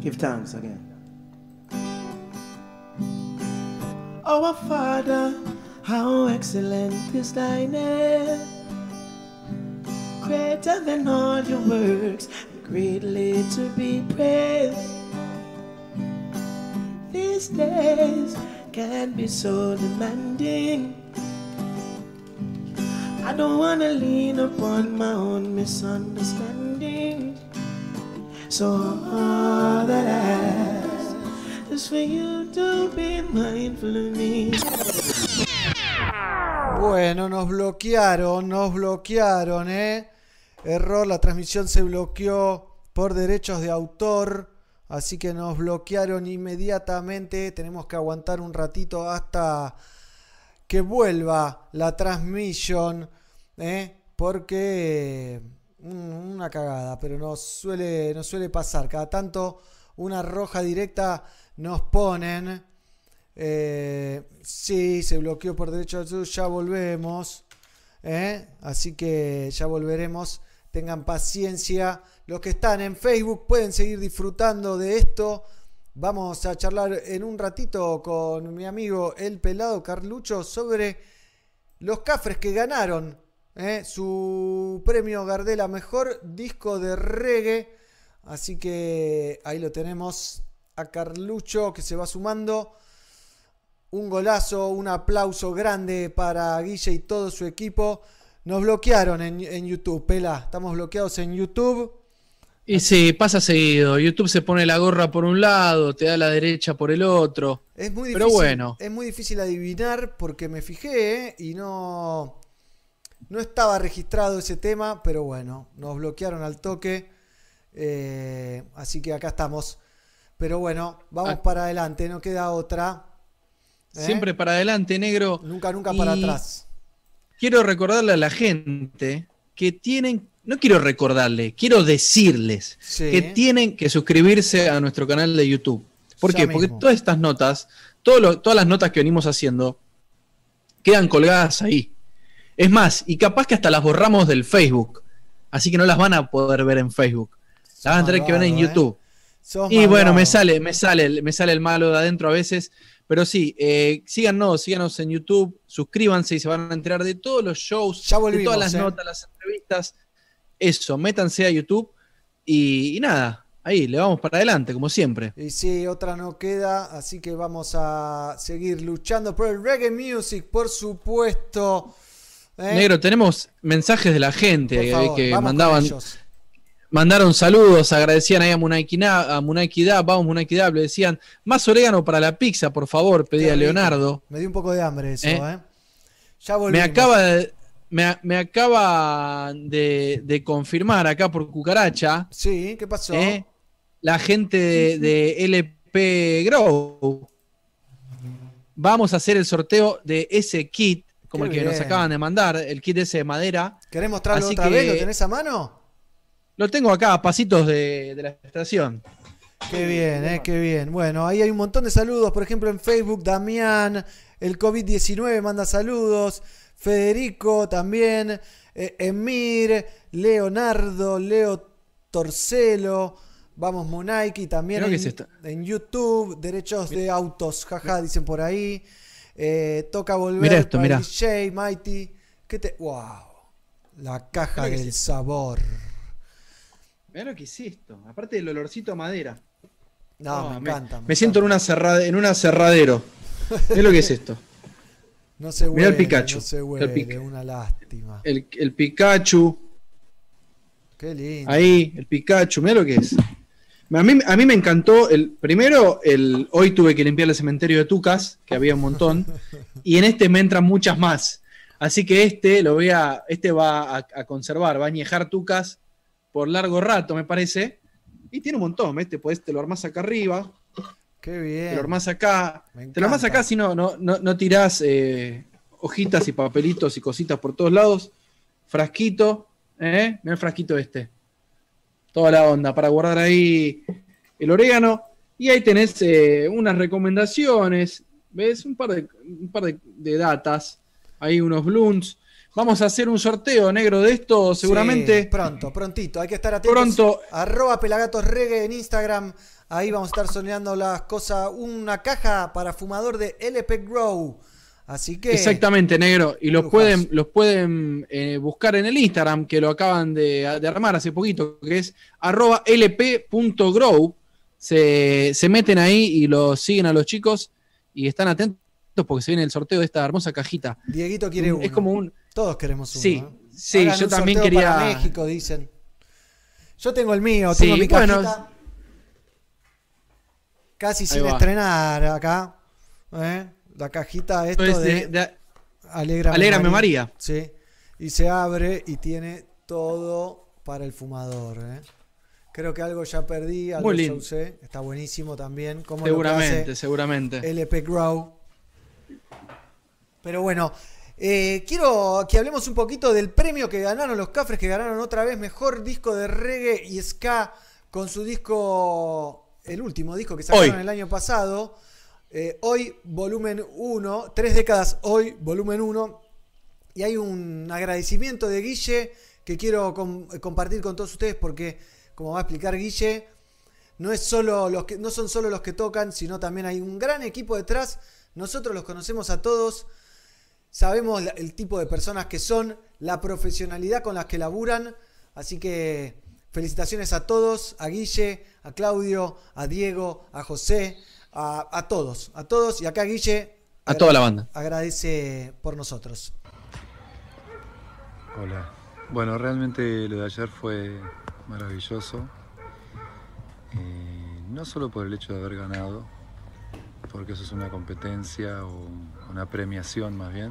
Give thanks again. Our Father, how excellent is thy name. Greater than all your works, greatly to be praised. These days can be so demanding. I don't wanna lean upon my own misunderstanding. So all that I ask is for you to be mindful of me. Bueno, nos bloquearon, nos bloquearon, ¿eh? Error, la transmisión se bloqueó por derechos de autor, así que nos bloquearon inmediatamente. Tenemos que aguantar un ratito hasta que vuelva la transmisión, ¿eh? Porque mm, una cagada, pero nos suele, nos suele pasar. Cada tanto una roja directa nos ponen. Eh, sí, se bloqueó por derecho de ya volvemos. ¿eh? Así que ya volveremos. Tengan paciencia. Los que están en Facebook pueden seguir disfrutando de esto. Vamos a charlar en un ratito con mi amigo el pelado Carlucho sobre los cafres que ganaron ¿eh? su premio Gardela Mejor Disco de Reggae. Así que ahí lo tenemos a Carlucho que se va sumando. Un golazo, un aplauso grande para Guille y todo su equipo. Nos bloquearon en, en YouTube, Pela. Estamos bloqueados en YouTube. Y sí, pasa seguido. YouTube se pone la gorra por un lado, te da la derecha por el otro. Es muy difícil, Pero bueno, es muy difícil adivinar porque me fijé ¿eh? y no, no estaba registrado ese tema, pero bueno, nos bloquearon al toque. Eh, así que acá estamos. Pero bueno, vamos Ah. para adelante, no queda otra. ¿eh? siempre para adelante, negro. Nunca, nunca para Y atrás. Quiero recordarle a la gente que tienen, no quiero recordarle, quiero decirles Sí. que tienen que suscribirse a nuestro canal de YouTube. ¿Por Ya qué? Porque todas estas notas, lo- todas las notas que venimos haciendo, quedan colgadas ahí. Es más, y capaz que hasta las borramos del Facebook. Así que no las van a poder ver en Facebook. Las van a tener que ver en ¿eh? YouTube. Y bueno, me sale, me sale, me sale el malo de adentro a veces. Pero sí, eh, síganos, síganos en YouTube, suscríbanse y se van a enterar de todos los shows, de volvimos, todas las ¿eh? notas, las entrevistas. Eso, métanse a YouTube y, y nada, ahí, le vamos para adelante, como siempre. Y sí, otra no queda, así que vamos a seguir luchando por el reggae music, por supuesto. ¿eh? Negro, tenemos mensajes de la gente eh, que mandaban, ellos. Mandaron saludos, agradecían ahí a Munaiki Na- a vamos Munaiki Da, le decían, más orégano para la pizza, por favor, pedía. Leonardo. Me dio un poco de hambre eso, ¿Eh? ¿eh? Ya Me volvimos. acaba de, me, me acaba de, de confirmar acá por cucaracha. Sí, ¿qué pasó? ¿eh? La gente de, de LP Grow. Vamos a hacer el sorteo de ese kit, como Qué el que nos acaban de mandar, el kit ese de madera. ¿Querés mostrarlo Así otra que- vez? ¿Lo tenés a mano? Lo tengo acá, a pasitos de, de la estación. Qué bien, eh, qué bien. Bueno, ahí hay un montón de saludos. Por ejemplo, en Facebook, Damián, el COVID-19 manda saludos. Federico también. eh, Emir, Leonardo, Leo Torcelo. Vamos, Munaiki también en, es en YouTube. Derechos de autos, jaja, dicen por ahí. Eh, toca volver Mira esto, mira. Mighty. ¿Qué te... ¡Wow! La caja del sabor. Mira lo que es esto. Aparte del olorcito a madera. No, me encanta. Me siento en una, cerrade- en un aserradero. Es lo que es esto. No se Mirá el huele, Pikachu. No se El huele, Pic- una lástima. El, el Pikachu. Qué lindo. Ahí, el Pikachu, mira lo que es. A mí, a mí me encantó el primero, el hoy tuve que limpiar el cementerio de Tucas, que había un montón, y en este me entran muchas más. Así que este lo voy a, este va a, a conservar, va a añejar Tucas por largo rato, me parece. Y tiene un montón, ¿ves? Te, podés- te lo armás acá arriba, Qué te bien. lo armás acá, te lo armás acá si no, no, no, no tirás eh, hojitas y papelitos y cositas por todos lados. Frasquito, ¿eh? Mira el frasquito este toda la onda para guardar ahí el orégano. Y ahí tenés eh, unas recomendaciones, ¿ves? Un par de, un par de, de datas, ahí unos blooms. Vamos a hacer un sorteo negro de esto, seguramente. Sí, pronto, prontito. Hay que estar atentos. Pronto. Arroba Pelagatos Reggae en Instagram. Ahí vamos a estar soñando las cosas. Una caja para fumador de LP Grow. Así que. Exactamente, negro. Y los pueden, los pueden eh, buscar en el Instagram, que lo acaban de, de armar hace poquito, que es arroba lp.grow. Se, se meten ahí y los siguen a los chicos y están atentos porque se viene el sorteo de esta hermosa cajita. Dieguito quiere uno. Es como un. Todos queremos uno. Sí, ¿eh? sí, Hagan yo un también quería. Para México, dicen. Yo tengo el mío, Sí, tengo mi bueno. cajita. Casi Ahí sin estrenar acá. ¿eh? La cajita esto Esto es de, de- de- Alégrame, Alégrame, María. Sí. Y se abre y tiene todo para el fumador. ¿eh? Creo que algo ya perdí, algo Muy ya lindo. usé. Está buenísimo también. Como Seguramente, seguramente. LP Grow. Pero bueno, eh, quiero que hablemos un poquito del premio que ganaron los Cafres, que ganaron otra vez mejor disco de reggae y ska con su disco, el último disco que sacaron Hoy. el año pasado. Eh, hoy, volumen 1, tres décadas hoy, volumen 1. Y hay un agradecimiento de Guille que quiero com- compartir con todos ustedes porque, como va a explicar Guille, no, es solo los que, no son solo los que tocan, sino también hay un gran equipo detrás. Nosotros los conocemos a todos, sabemos el tipo de personas que son, la profesionalidad con las que laburan. Así que felicitaciones a todos, a Guille, a Claudio, a Diego, a José, a, a todos, a todos. Y acá Guille A toda la banda. agradece por nosotros. Hola. Bueno, realmente lo de ayer fue maravilloso. Eh, no solo por el hecho de haber ganado, porque eso es una competencia o una premiación más bien.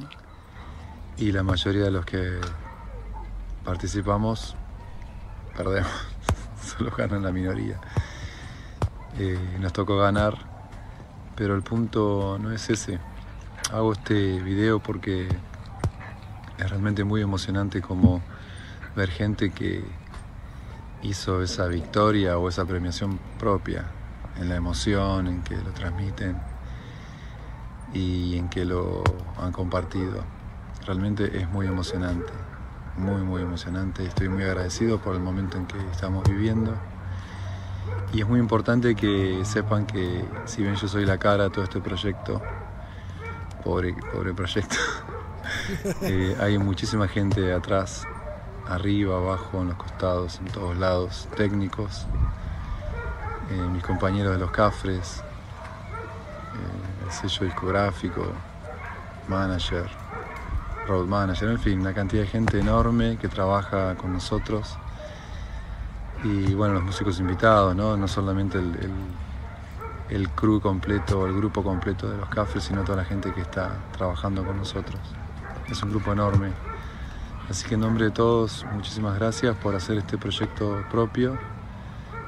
Y la mayoría de los que participamos perdemos, solo ganan la minoría. Eh, nos tocó ganar, pero el punto no es ese. Hago este video porque es realmente muy emocionante como ver gente que hizo esa victoria o esa premiación propia. en la emoción, en que lo transmiten y en que lo han compartido. Realmente es muy emocionante, muy, muy emocionante. Estoy muy agradecido por el momento en que estamos viviendo. Y es muy importante que sepan que si bien yo soy la cara de todo este proyecto, pobre, pobre proyecto, eh, hay muchísima gente atrás, arriba, abajo, en los costados, en todos lados, técnicos, eh, mis compañeros de los cafres, eh, sello discográfico, manager, road manager, en fin, una cantidad de gente enorme que trabaja con nosotros. Y bueno, los músicos invitados, ¿no? No solamente el, el, crew completo, el grupo completo de los cafres, sino toda la gente que está trabajando con nosotros. Es un grupo enorme. Así que en nombre de todos, muchísimas gracias por hacer este proyecto propio,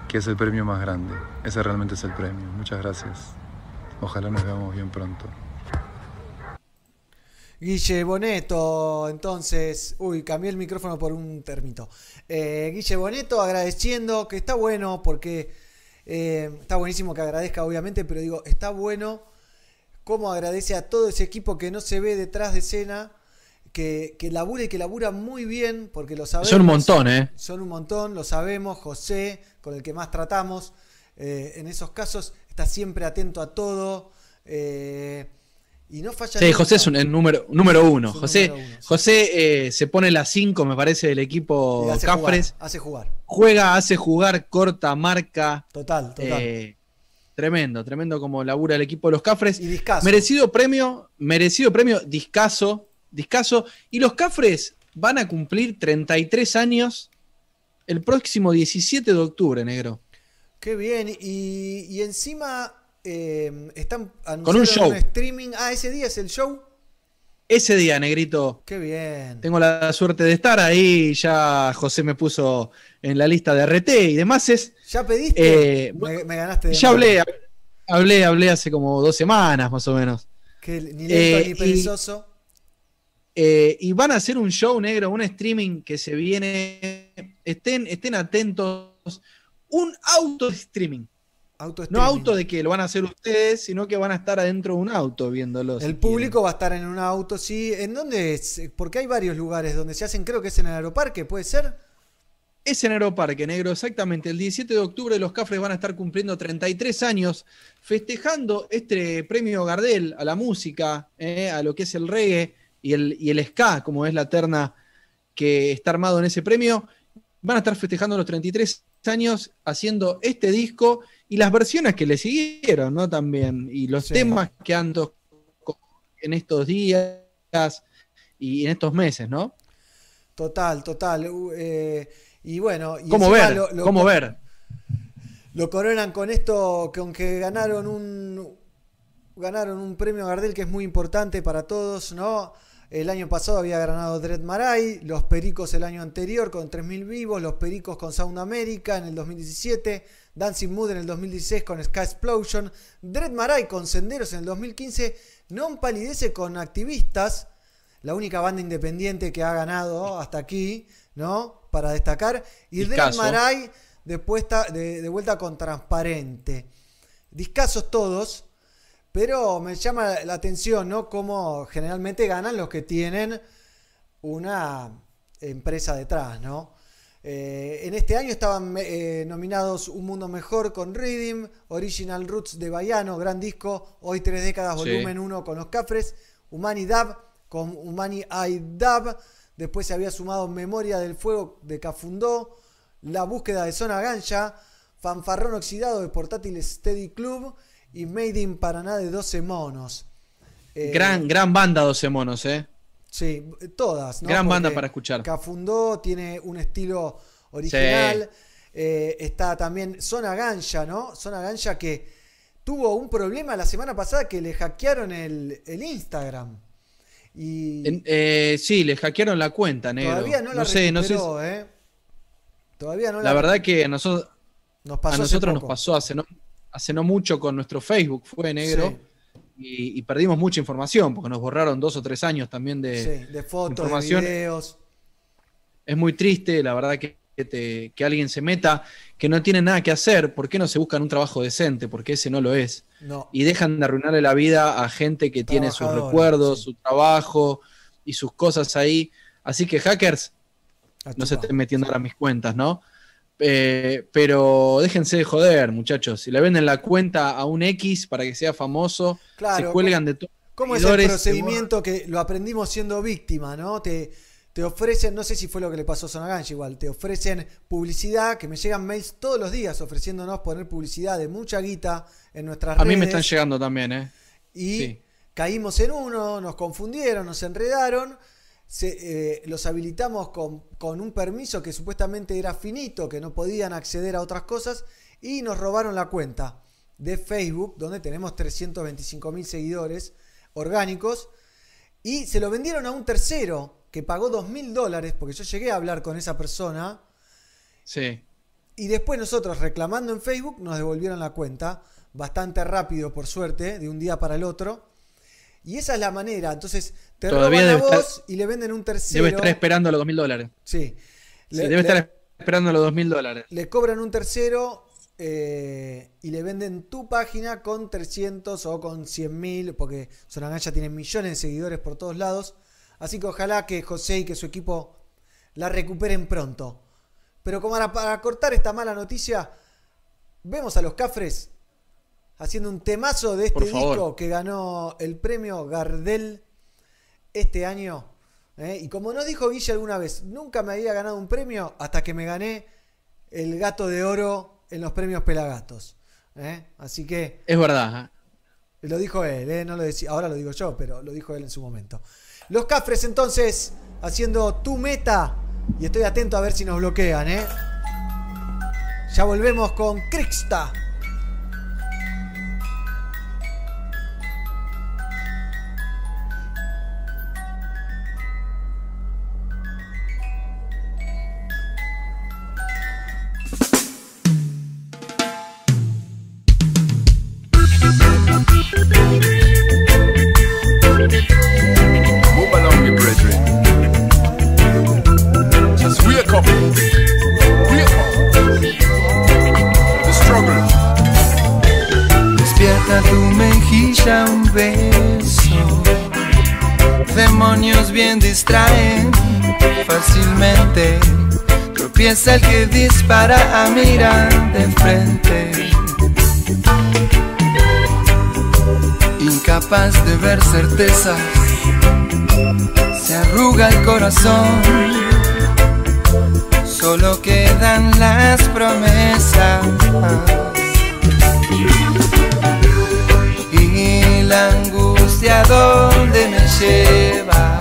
que es el premio más grande. Ese realmente es el premio. Muchas gracias. Ojalá nos veamos bien pronto. Guille Boneto, entonces, uy, cambié el micrófono por un termito. Eh, Guille Boneto agradeciendo, que está bueno, porque eh, está buenísimo que agradezca, obviamente, pero digo, está bueno cómo agradece a todo ese equipo que no se ve detrás de escena, que, que labura y que labura muy bien, porque lo sabemos. Son un montón, ¿eh? Son un montón, lo sabemos. José, con el que más tratamos, eh, en esos casos está siempre atento a todo. eh, y no falla Sí, nunca. José es un, el número, número uno. Un José, número uno, sí. José eh, se pone la 5, me parece, del equipo hace Cafres. jugar, hace jugar. Juega, hace jugar, corta, marca. Total, total. Eh, tremendo, tremendo como labura el equipo de los Cafres. Y discazo. Merecido premio, merecido premio, discaso, discaso. Y los Cafres van a cumplir 33 años el próximo 17 de octubre, negro. Qué bien. Y, y encima eh, están Con un show. streaming. Ah, ese día es el show. Ese día, negrito, Qué bien. tengo la suerte de estar ahí. Ya José me puso en la lista de RT y demás. Es, ¿Ya pediste? Eh, me, me ganaste de ya hablé, hablé, hablé hace como dos semanas más o menos. Que ni lento Eh, ni y- perezoso. Eh, y van a hacer un show negro, un streaming que se viene. Estén, estén atentos. Un auto streaming. Auto No auto de que lo van a hacer ustedes, sino que van a estar adentro de un auto viéndolo. si El público va a estar en un auto, sí. ¿En dónde es? Porque hay varios lugares donde se hacen, creo que es en el aeroparque, ¿puede ser? Es en Aeroparque Negro, exactamente. El 17 de octubre los Cafres van a estar cumpliendo 33 años, festejando este premio Gardel a la música, eh, a lo que es el reggae y el, y el ska, como es la terna que está armado en ese premio. Van a estar festejando los 33 años haciendo este disco y las versiones que le siguieron, ¿no? También. Y los Sí. temas que han tocado en estos días y en estos meses, ¿no? Total, total. Uh, eh, y bueno, y ¿Cómo ver? lo- lo- ¿Cómo ver? Lo coronan con esto, con que ganaron un ganaron un premio Gardel que es muy importante para todos, ¿no? El año pasado había ganado Dread Marai, los Pericos el año anterior con 3.000 vivos, los Pericos con Sound America en el 2017, Dancing Mood en el 2016 con Sky Explosion, Dread Marai con Senderos en el 2015, Non Palidece con Activistas, la única banda independiente que ha ganado hasta aquí, ¿no? Para destacar. Y Dread. Marai de, de vuelta con Transparente. Discasos todos, pero me llama la atención, ¿no? Cómo generalmente ganan los que tienen una empresa detrás, ¿no? Eh, en este año estaban eh, nominados Un Mundo Mejor con Rhythm, Original Roots de Baiano, gran disco, Hoy Tres Décadas, volumen 1 con los Cafres, Humani Dab con Humani I Dab, después se había sumado Memoria del Fuego de Cafundó, La Búsqueda de Zona Ganja, Fanfarrón Oxidado de Portátil Steady Club y Made in Paraná de 12 Monos. Eh, Gran, gran banda 12 monos, ¿eh? Sí, todas. ¿no? Gran banda para escuchar. Cafundó tiene un estilo original. Eh, está también Zona Ganja, ¿no? Zona Ganja que tuvo un problema la semana pasada que le hackearon el, el Instagram. Y eh, sí, le hackearon la cuenta, negro. todavía no la sé, no sé. recuperó, ¿eh? Todavía no la La verdad que a nosotros, nos pasó a hace nosotros nos pasó hace no, hace no mucho con nuestro Facebook, fue negro. Sí. Y, y perdimos mucha información porque nos borraron dos o tres años también de, Sí, de fotos, de videos. Es muy triste, la verdad que que, te- que alguien se meta, que no tienen nada que hacer, ¿por qué no se buscan un trabajo decente? Porque ese no lo es. No. Y dejan de arruinarle la vida a gente que tiene sus recuerdos, su trabajo y sus cosas ahí. Así que hackers, no se estén metiendo ahora a mis cuentas, ¿no? Eh, pero déjense de joder, muchachos. Si le venden la cuenta a un X para que sea famoso, Claro, se cuelgan de todo. ¿Cómo es el procedimiento que lo aprendimos siendo víctima, no? Te, te ofrecen, no sé si fue lo que le pasó a Sonagange igual, te ofrecen publicidad, que me llegan mails todos los días ofreciéndonos poner publicidad de mucha guita en nuestras A redes. mí me están llegando también, ¿eh? Y Sí. caímos en uno, nos confundieron, nos enredaron, se- eh, los habilitamos con, con un permiso que supuestamente era finito, que no podían acceder a otras cosas, y nos robaron la cuenta de Facebook, donde tenemos 325 mil seguidores orgánicos, y se lo vendieron a un tercero que pagó 2 mil dólares, porque yo llegué a hablar con esa persona, Sí. y después nosotros reclamando en Facebook nos devolvieron la cuenta, bastante rápido por suerte, de un día para el otro. Y esa es la manera, entonces te Todavía roban a estar- vos y le venden un tercero. Debe estar esperando los dos mil dólares. Sí. Sí, Le- debe le- estar esperando los dos mil dólares. le cobran un tercero eh, y le venden tu página con 300 o con 100 mil, porque Sonagaya tiene millones de seguidores por todos lados. Así que ojalá que José y que su equipo la recuperen pronto. Pero como para, para cortar esta mala noticia, vemos a los Cafres haciendo un temazo de este disco que ganó el premio Gardel este año. ¿eh? Y como nos dijo Guille alguna vez, nunca me había ganado un premio hasta que me gané el gato de oro en los premios Pelagatos. ¿eh? Así que Es verdad. ¿eh? lo dijo él, no lo decía, ahora lo digo yo, pero lo dijo él en su momento. Los Cafres entonces haciendo tu meta y estoy atento a ver si nos bloquean. ¿eh? Ya volvemos con Crixta. Tropieza el que dispara a mirar de frente. Incapaz de ver certezas, se arruga el corazón. Solo quedan las promesas. Y la angustia donde me lleva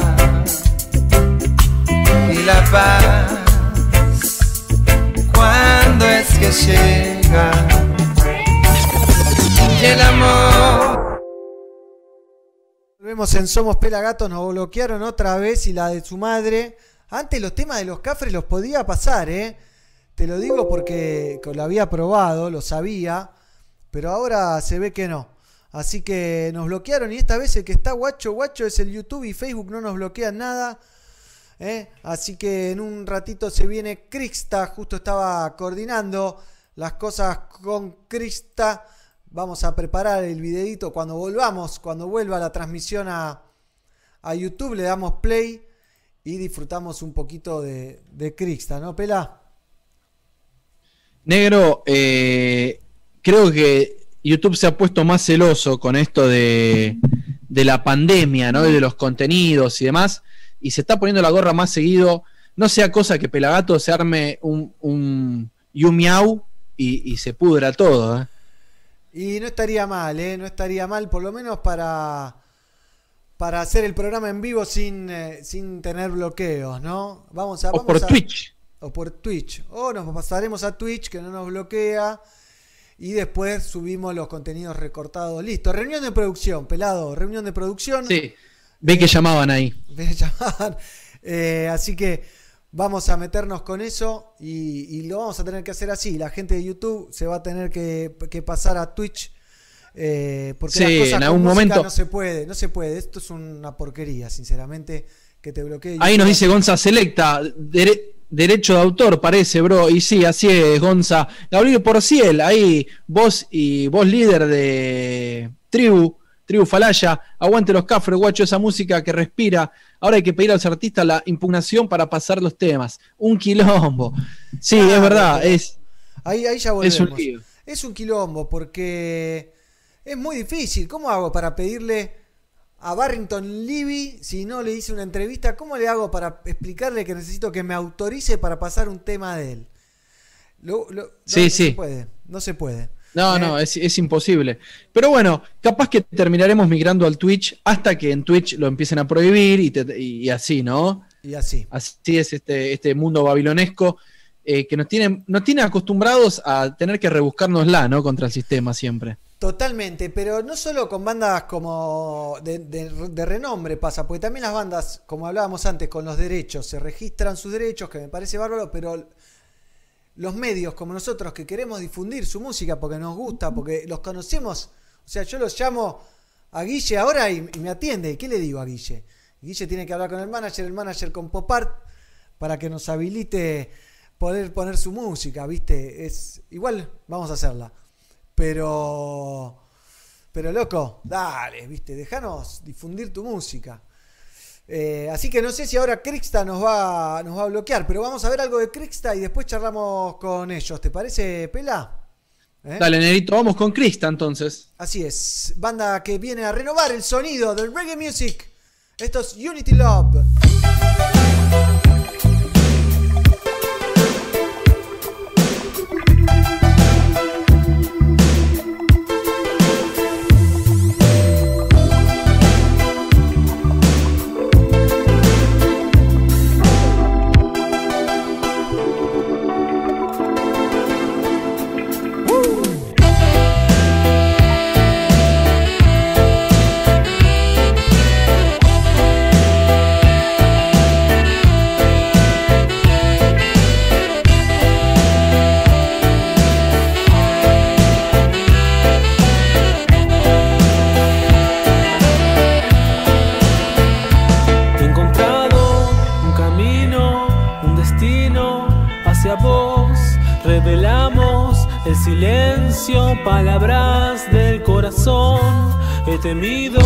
y la paz cuando es que llega el amor Volvemos en Somos Pelagatos, nos bloquearon otra vez y la de su madre. Antes los temas de los cafres los podía pasar, ¿eh? Te lo digo porque lo había probado, lo sabía, pero ahora se ve que no. Así que nos bloquearon y esta vez el que está guacho, guacho es el YouTube y Facebook no nos bloquean nada. ¿Eh? Así que en un ratito se viene Crista, justo estaba coordinando las cosas con Crista. Vamos a preparar el videito cuando volvamos, cuando vuelva la transmisión a, a YouTube, le damos play y disfrutamos un poquito de, de Crista, ¿no, Pela? Negro, eh, creo que YouTube se ha puesto más celoso con esto de, de la pandemia, ¿no? Y de los contenidos y demás. Y se está poniendo la gorra más seguido. No sea cosa que Pelagato se arme un, un Yumiau y, y se pudra todo, ¿eh? Y no estaría mal, ¿eh? No estaría mal, por lo menos para, para hacer el programa en vivo sin, eh, sin tener bloqueos, ¿no? Vamos a... O vamos por a- Twitch. O por Twitch. O nos pasaremos a Twitch, que no nos bloquea. Y después subimos los contenidos recortados. Listo, reunión de producción, pelado. Reunión de producción. Sí. Ve que llamaban ahí. Me llamaban. Eh, así que vamos a meternos con eso y, y lo vamos a tener que hacer así. La gente de YouTube se va a tener que, que pasar a Twitch. eh, porque Sí, las cosas en algún momento- no se puede, no se puede. Esto es una porquería, sinceramente, que te bloquee. Ahí YouTube. nos dice Gonza Selecta, dere- derecho de autor, parece, bro. Y sí, así es, Gonza. Gabriel Porciel, ahí, vos y vos líder de Tribu, Tribu Falaya. Aguante los cafres, guacho, esa música que respira. Ahora hay que pedir a los artistas la impugnación para pasar los temas. Un quilombo. Sí, es verdad, es, Ahí, ahí ya es volvemos. un lío. Es un quilombo porque es muy difícil. ¿Cómo hago para pedirle a Barrington Levy si no le hice una entrevista? ¿Cómo le hago para explicarle que necesito que me autorice para pasar un tema de él? Lo- lo- no, Sí, no sí. se puede. No se puede. No, Eh, no, es, es imposible. Pero bueno, capaz que terminaremos migrando al Twitch hasta que en Twitch lo empiecen a prohibir y, te- y así, ¿no? Y así. Así es este, este mundo babilonesco eh, que nos tiene, nos tiene acostumbrados a tener que rebuscárnosla, ¿no? Contra el sistema siempre. Totalmente, pero no solo con bandas como de, de- de renombre pasa, porque también las bandas, como hablábamos antes, con los derechos, se registran sus derechos, que me parece bárbaro, pero los medios como nosotros que queremos difundir su música porque nos gusta, porque los conocemos, o sea, yo los llamo a Guille ahora y, y me atiende, ¿qué le digo a Guille? Guille tiene que hablar con el manager, el manager con Popart, para que nos habilite poder poner su música, ¿viste? Es igual vamos a hacerla. Pero pero loco, dale, ¿viste? Déjanos difundir tu música. Eh, así que no sé si ahora Crixta nos va, nos va a bloquear, pero vamos a ver algo de Crixta y después charlamos con ellos. ¿Te parece, Pela? ¿Eh? Dale, Nerito, vamos con Crista entonces. Así es, banda que viene a renovar el sonido del reggae music. Esto es Unity Love. Temido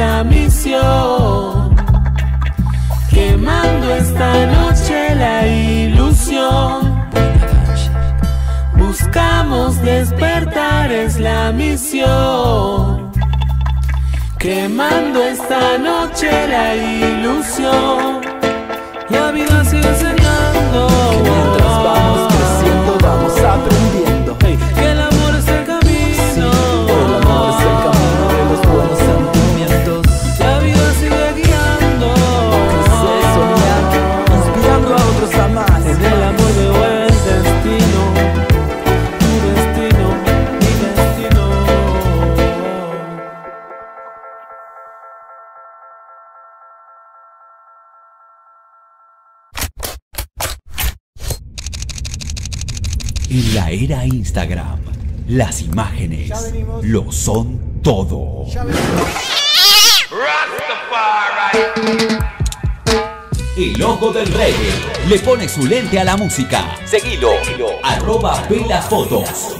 la misión. Quemando esta noche la ilusión. Buscamos despertar, es la misión. Quemando esta noche la ilusión. La vida Instagram, las imágenes lo son todo. El ojo del reggae le pone su lente a la música. Seguilo, arroba Pelas Fotos.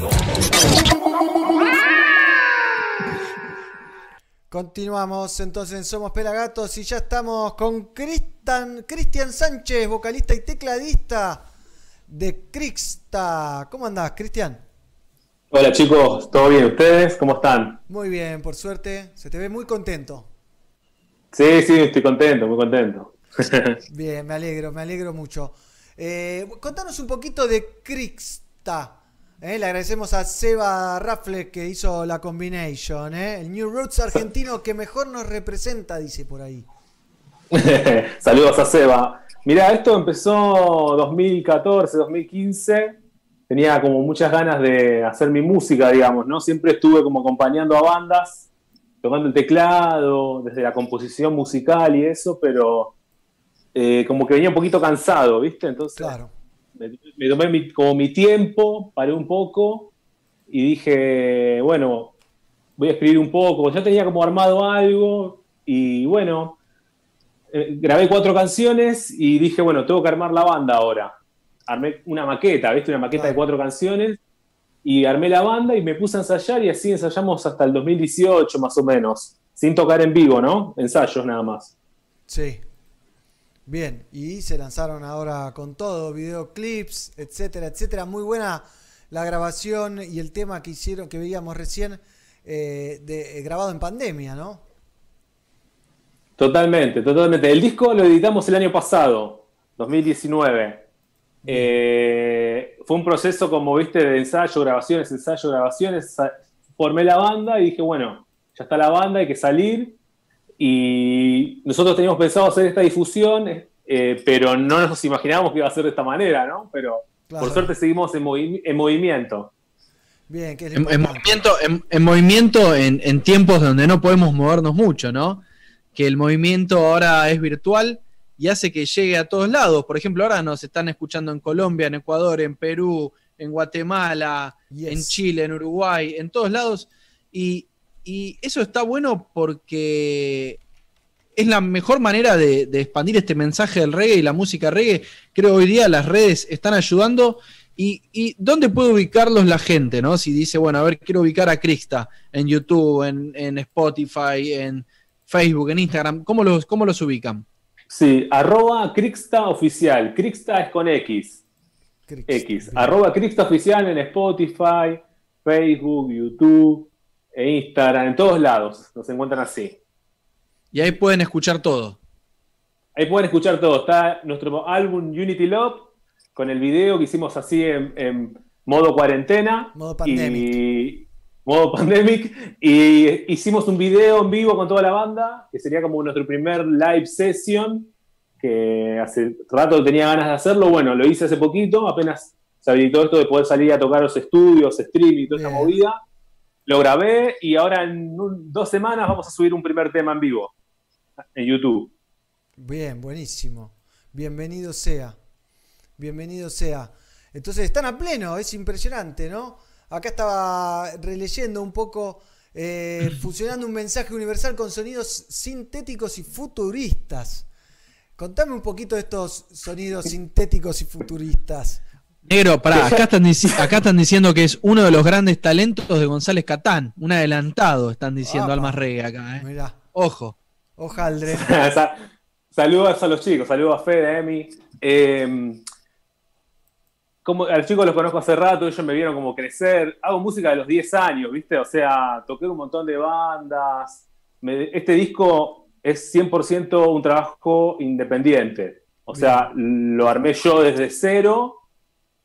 Continuamos entonces en Somos Pelagatos y ya estamos con Cristian Sánchez, vocalista y tecladista de Crixta. ¿Cómo andás, Cristian? Hola chicos, ¿todo bien? ¿Ustedes cómo están? Muy bien, por suerte. Se te ve muy contento. Sí, sí, estoy contento, muy contento. Bien, me alegro, me alegro mucho. Eh, contanos un poquito de Crixta. Eh, le agradecemos a Seba Raffle que hizo la combination. eh. El New Roots argentino que mejor nos representa, dice por ahí. Saludos a Seba. Mirá, esto empezó 2014, 2015. Tenía como muchas ganas de hacer mi música, digamos, ¿no? Siempre estuve como acompañando a bandas, tocando el teclado, desde la composición musical y eso, pero eh, como que venía un poquito cansado, ¿viste? Entonces me, me tomé mi- como mi tiempo, paré un poco y dije, bueno, voy a escribir un poco. Ya tenía como armado algo y bueno, eh, grabé cuatro canciones y dije, bueno, tengo que armar la banda ahora. Armé una maqueta, ¿viste? Una maqueta de cuatro canciones y armé la banda y me puse a ensayar y así ensayamos hasta el 2018 más o menos, sin tocar en vivo, ¿no? Ensayos nada más. Sí. Bien, y se lanzaron ahora con todo, videoclips, etcétera, etcétera. Muy buena la grabación y el tema que hicieron, que veíamos recién, eh, de, eh, grabado en pandemia, ¿no? Totalmente, totalmente. El disco lo editamos el año pasado, 2019. Eh, fue un proceso, como viste, de ensayo, grabaciones, ensayo, grabaciones. Formé la banda y dije, bueno, ya está la banda, hay que salir. Y nosotros teníamos pensado hacer esta difusión, eh, pero no nos imaginábamos que iba a ser de esta manera, ¿no? Pero Claro. por suerte seguimos en, movi- en movimiento. Bien, En, movimiento, en, en movimiento en, en tiempos donde no podemos movernos mucho, ¿no? Que el movimiento ahora es virtual y hace que llegue a todos lados. Por ejemplo, ahora nos están escuchando en Colombia, en Ecuador, en Perú, en Guatemala, en Chile, en Uruguay, en todos lados. Y, y eso está bueno porque es la mejor manera de, de expandir este mensaje del reggae y la música reggae. Creo hoy día las redes están ayudando. ¿Y, y dónde puede ubicarlos la gente? ¿no? Si dice, bueno, a ver, quiero ubicar a Crista en YouTube, en, en Spotify, en Facebook, en Instagram, ¿cómo los, cómo los ubican? Sí, arroba Crixta Oficial. Crixta es con X. X. Arroba Crixta Oficial en Spotify, Facebook, YouTube, e Instagram, en todos lados. Nos encuentran así. Y ahí pueden escuchar todo. Ahí pueden escuchar todo. Está nuestro álbum Unity Love con el video que hicimos así en, en modo cuarentena. Modo pandemic. Y, modo pandemic. Y hicimos un video en vivo con toda la banda, que sería como nuestro primer live session, que hace rato tenía ganas de hacerlo. Bueno, lo hice hace poquito, apenas se habilitó esto de poder salir a tocar los estudios, streaming y toda esta movida. Lo grabé y ahora en un- dos semanas vamos a subir un primer tema en vivo en YouTube. Bien, buenísimo. Bienvenido sea. Bienvenido sea. Entonces están a pleno, es impresionante, ¿no? Acá estaba releyendo un poco, eh, fusionando un mensaje universal con sonidos sintéticos y futuristas. Contame un poquito de estos sonidos sintéticos y futuristas. Negro, pará, acá están, acá están diciendo que es uno de los grandes talentos de González Catán, un adelantado, están diciendo. Almas Reggae acá, ¿eh? Mirá. Ojo. Ojaldre. Sa- Saludos a los chicos, saludos a Fede, a Emi. Eh, como, a los chicos los conozco hace rato, ellos me vieron como crecer. Hago música de los 10 años, ¿viste? O sea, toqué un montón de bandas. Me- este disco es 100% un trabajo independiente. O sea, lo armé yo desde cero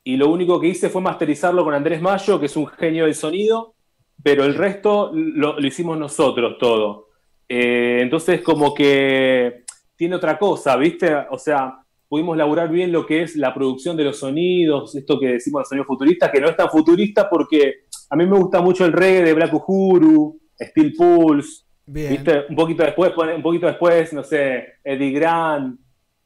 y lo único que hice fue masterizarlo con Andrés Mayo, que es un genio del sonido, pero el resto lo, lo hicimos nosotros todo. Eh, entonces, como que tiene otra cosa, ¿viste? O sea, pudimos laburar bien lo que es la producción de los sonidos, esto que decimos los sonidos futuristas, que no es tan futurista porque a mí me gusta mucho el reggae de Black Uhuru, Steel Pulse, Bien. ¿viste? Un poquito después, un poquito después, no sé, Eddie Grant,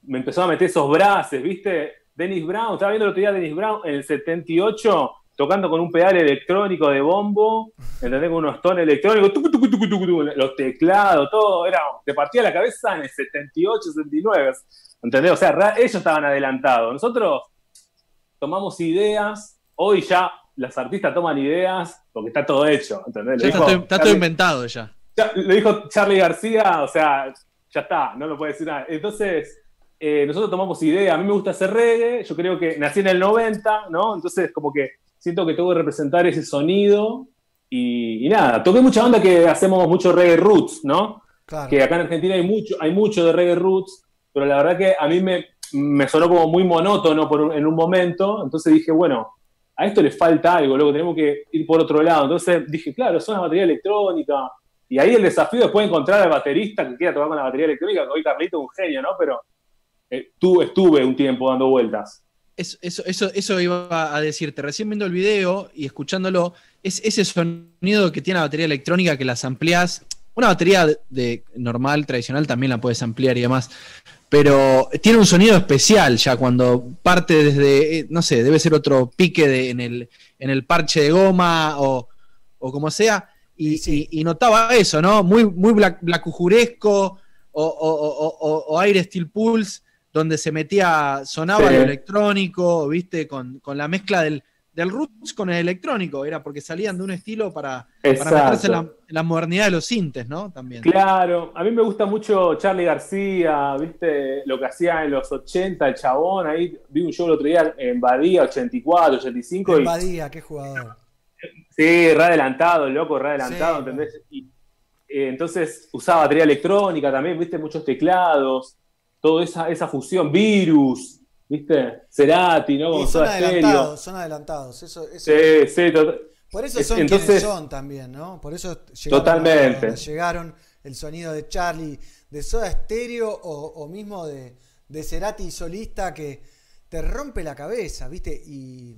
me empezó a meter esos braces, ¿viste? Dennis Brown, estaba viendo el otro día Dennis Brown en el 78 tocando con un pedal electrónico de bombo, ¿entendés? Con unos tonos electrónicos, tucu, tucu, tucu, tucu, tucu, los teclados, todo, era, te partía la cabeza en el 78, 79, ¿entendés? O sea, ra- ellos estaban adelantados. Nosotros tomamos ideas, hoy ya los artistas toman ideas porque está todo hecho, ¿entendés? Ya está, dijo todo, inventado ya. ya- lo dijo Charlie García, o sea, ya está, no lo puede decir nada. Entonces, eh, nosotros tomamos idea, a mí me gusta hacer reggae, yo creo que nací en el 90, ¿no? Entonces, como que siento que tengo que representar ese sonido y, y nada, toqué mucha banda que hacemos mucho reggae roots, ¿no? Claro. Que acá en Argentina hay mucho, hay mucho de reggae roots, pero la verdad que a mí me, me sonó como muy monótono por en un momento, entonces dije, bueno, a esto le falta algo, luego tenemos que ir por otro lado. Entonces dije, claro, es una batería electrónica. Y ahí el desafío después de encontrar al baterista que quiera tocar con la batería electrónica, hoy Carlito es un genio, ¿no? Pero eh, tú, estuve un tiempo dando vueltas. Eso, eso, iba a decirte. Recién viendo el video y escuchándolo, es ese sonido que tiene la batería electrónica que las amplias. Una batería de normal, tradicional, también la puedes ampliar y demás. Pero tiene un sonido especial ya cuando parte desde, eh, no sé, debe ser otro pique de- en, el, en el parche de goma o, o como sea. Y, y- y notaba eso, ¿no? Muy, muy black, blackujuresco o, o, o- o- o aire Steel Pulse, donde se metía, sonaba Sí. lo electrónico, ¿viste? Con, con la mezcla del, del roots con el electrónico, era porque salían de un estilo para, para meterse en la, en la modernidad de los sintes, ¿no? También. Claro, a mí me gusta mucho Charlie García, ¿viste? Lo que hacía en los 80, el chabón, ahí vi un show el otro día en Badía, 84, 85, y Badía, qué jugador. Sí, re adelantado, el loco, re adelantado, ¿entendés? Y, eh, entonces usaba batería electrónica también, viste, muchos teclados, toda esa, esa fusión, virus, viste, Cerati, ¿no? Con son adelantados, son adelantados. Eso, eso- Sí, sí, Por eso es- son entonces- quienes son también, ¿no? Por eso llegaron Totalmente. a llegaron el sonido de Charlie, de Soda Stereo o, o mismo de, de Cerati solista que te rompe la cabeza, ¿viste? Y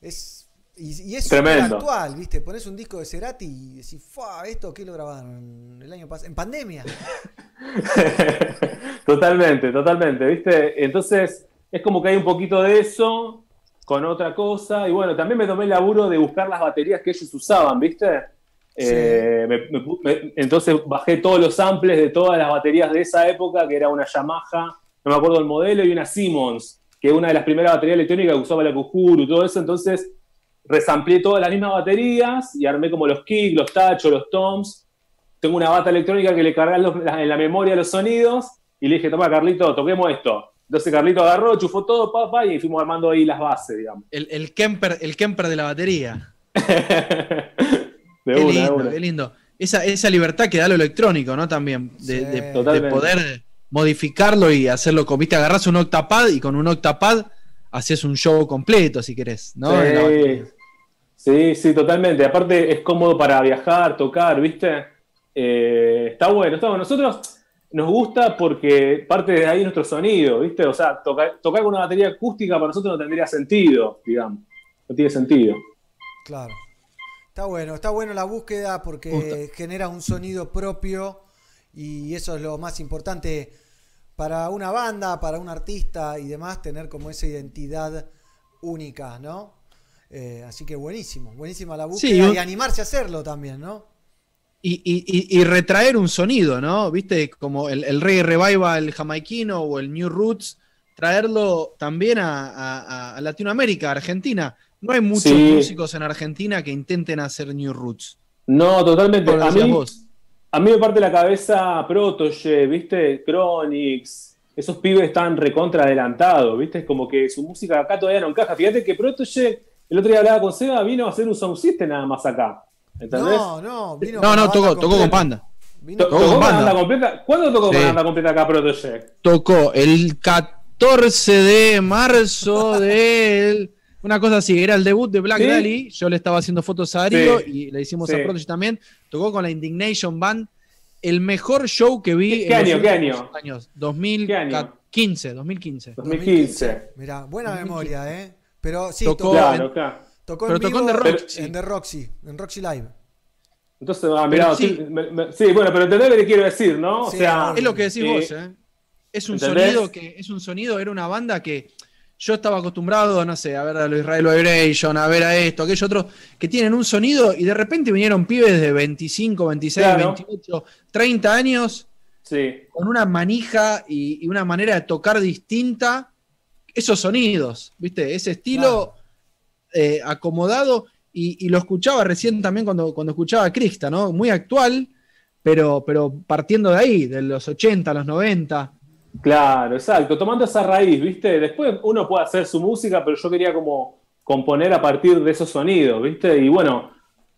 es y, y es súper actual, ¿viste? Pones un disco de Cerati y decís, "Fua, ¿esto qué lo grabaron el año pasado? En pandemia. Totalmente, totalmente, ¿viste? Entonces, es como que hay un poquito de eso con otra cosa. Y bueno, también me tomé el laburo de buscar las baterías que ellos usaban, ¿viste? Eh, me- me pu- me- entonces bajé todos los samples de todas las baterías de esa época, que era una Yamaha, no me acuerdo el modelo, y una Simmons, que es una de las primeras baterías electrónicas que usaba la Kujuru y todo eso. Entonces, resamplié todas las mismas baterías y armé como los kicks, los tachos, los toms. Tengo una bata electrónica que le cargas los- la- en la memoria los sonidos y le dije, toma Carlito, toquemos esto. Entonces Carlito agarró, chufó todo, papá, y fuimos armando ahí las bases, digamos. El, el Kemper, el Kemper de la batería. De qué una, lindo, una. qué lindo. Esa, esa libertad que da lo electrónico, ¿no? También. De, Sí. de- poder modificarlo y hacerlo con, viste, agarras un octapad y con un octapad haces un show completo, si querés, ¿no? Sí, sí, sí, totalmente. Aparte es cómodo para viajar, tocar, ¿viste? Eh, está bueno, está bueno. Nosotros nos gusta porque parte de ahí nuestro sonido, ¿viste? O sea, tocar, tocar con una batería acústica para nosotros no tendría sentido, digamos. No tiene sentido. Claro. Está bueno, está bueno la búsqueda porque genera un sonido propio y eso es lo más importante para una banda, para un artista y demás, tener como esa identidad única, ¿no? Eh, así que buenísimo, buenísima la búsqueda Sí, un- y animarse a hacerlo también, ¿no? Y, y- y- y retraer un sonido, ¿no? Viste, como el, el reggae revival jamaiquino o el new roots, traerlo también a, a- a Latinoamérica, a Argentina. No hay muchos Sí. músicos en Argentina que intenten hacer new roots. No, totalmente. A decías mí, vos. a mí me parte la cabeza Protoje, ¿viste? Chronix. Esos pibes están recontra adelantados, ¿viste? Es como que su música acá todavía no encaja. Fíjate que Protoje, el otro día hablaba con Seba, vino a hacer un sound system nada más acá. ¿Entendés? No, no, vino No, con no, tocó, tocó con. Panda. Vino Tocó ¿Tocó con con la banda. completa? ¿Cuándo tocó con Sí. la banda completa acá Protoje? Tocó el 14 de marzo del. Una cosa así, era el debut de Black ¿Sí? Dahlia. Yo le estaba haciendo fotos a Darío Sí. y le hicimos Sí. a Prodigy también. Tocó con la Indignation Band. El mejor show que vi ¿Qué en año, los qué año? años. ¿Qué año? 2015, 2015. 2015. Mirá, buena memoria, ¿eh? Pero sí, Tocó tocó, Claro, claro. tocó pero en tocó vivo en The Roxy. en The Roxy, en Roxy Live. Entonces, ah, mirá, Pero sí. sí. me- me- sí, bueno, pero entendés lo que quiero decir, ¿no? O sea, Es lo que decís eh, vos, ¿eh? Es un ¿entendés? sonido que, es un sonido, era una banda que yo estaba acostumbrado, no sé, a ver a los Israel Vibration, a ver a esto, aquello otro, que tienen un sonido y de repente vinieron pibes de 25, 26, Claro. 28, 30 años Sí. con una manija y, y una manera de tocar distinta esos sonidos, ¿viste? Ese estilo eh, acomodado y, y lo escuchaba recién también cuando, cuando escuchaba a Crista, ¿no? Muy actual, pero, pero partiendo de ahí, de los 80, los 90. Claro, exacto. Tomando esa raíz, ¿viste? Después uno puede hacer su música, pero yo quería como componer a partir de esos sonidos, ¿viste? Y bueno,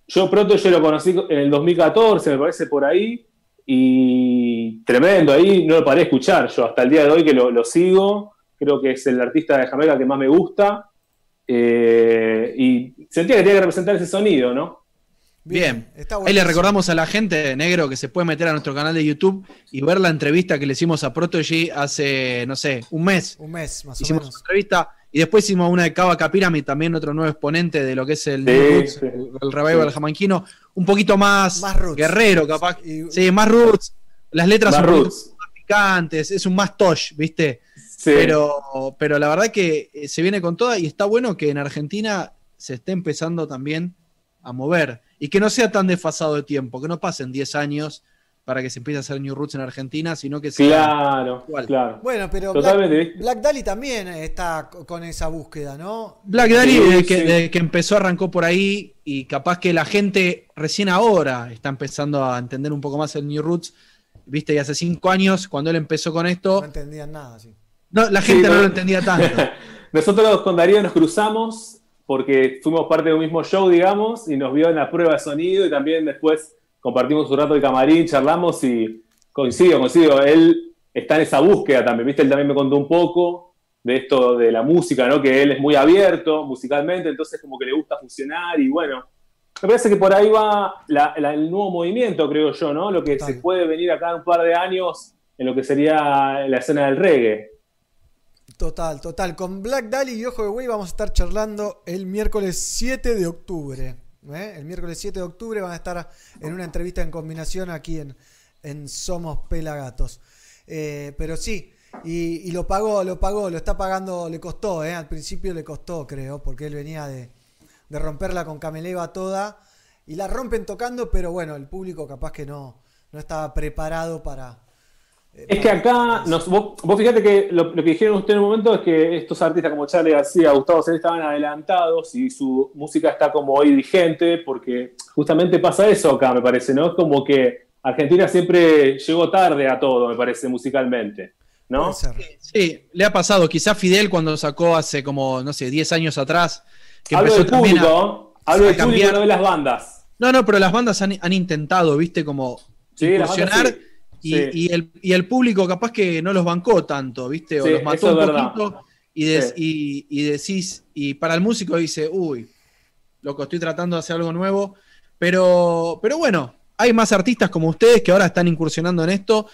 yo pronto yo lo conocí en el 2014, me parece por ahí, y tremendo, ahí no lo paré de escuchar yo hasta el día de hoy que lo, lo sigo, creo que es el artista de Jamaica que más me gusta, eh, y sentía que tenía que representar ese sonido, ¿no? Bien. Está Ahí le recordamos a la gente, negro, que se puede meter a nuestro canal de YouTube y ver la entrevista que le hicimos a Protogy hace, no sé, un mes. Un mes, más o Hicimos menos. una entrevista y después hicimos una de Cava Pyramid, también otro nuevo exponente de lo que es el, Sí, Roots, sí. el revival jamaiquino, un poquito más, Más roots. guerrero, capaz. Sí, más roots. Las letras Más poquito roots. más picantes, es un más tosh, ¿viste? Sí. Pero, pero la verdad que eh, se viene con toda y está bueno que en Argentina se esté empezando también a mover y que no sea tan desfasado de tiempo, que no pasen 10 años para que se empiece a hacer New Roots en Argentina, sino que sea Claro, igual. claro. Bueno, pero Totalmente, Black. Black Dahlia también está co- con esa búsqueda, ¿no? Black Dahlia Sí, desde, que, desde que empezó arrancó por ahí y capaz que la gente recién ahora está empezando a entender un poco más el New Roots, viste, y hace cinco años cuando él empezó con esto, No entendían nada, sí. No, la Sí, gente no no. lo entendía tanto. Nosotros con Darío nos cruzamos porque fuimos parte de un mismo show, digamos, y nos vio en la prueba de sonido y también después compartimos un rato de camarín, charlamos y coincido, coincido. Él está en esa búsqueda también, ¿viste? Él también me contó un poco de esto de la música, ¿no? Que él es muy abierto musicalmente, entonces como que le gusta fusionar y bueno. Me parece que por ahí va la- la- el nuevo movimiento, creo yo, ¿no? Lo que se puede venir acá en un par de años en lo que sería la escena del reggae. Total, total. Con Black Dahlia y Ojo de Güey vamos a estar charlando el miércoles 7 de octubre. ¿eh? El miércoles 7 de octubre van a estar en una entrevista en combinación aquí en, en Somos Pelagatos. Eh, pero sí, y, y lo pagó, lo pagó, lo está pagando, le costó, ¿eh? al principio le costó, creo, porque él venía de, de romperla con Cameleva toda. Y la rompen tocando, pero bueno, el público capaz que no, no estaba preparado para... Es que acá, nos, vos, vos fíjate que lo, lo que dijeron ustedes en un momento es que estos artistas como Charlie García, Gustavo Cerati estaban adelantados y su música está como hoy vigente, porque justamente pasa eso acá, me parece, ¿no? Es como que Argentina siempre llegó tarde a todo, me parece, musicalmente, ¿no? Sí, le ha pasado. Quizás Fidel cuando sacó hace como, no sé, 10 años atrás, que Hablo del a- público, hablo del público, no de las bandas. No, no, pero las bandas han, han intentado, viste, como Sí, las bandas incursionar sí. Y, Sí. y el, y el público capaz que no los bancó tanto, viste, o Sí, los mató un poquito y, des- Sí. y, y decís, y para el músico dice, uy, loco, estoy tratando de hacer algo nuevo, pero, pero bueno, hay más artistas como ustedes que ahora están incursionando en esto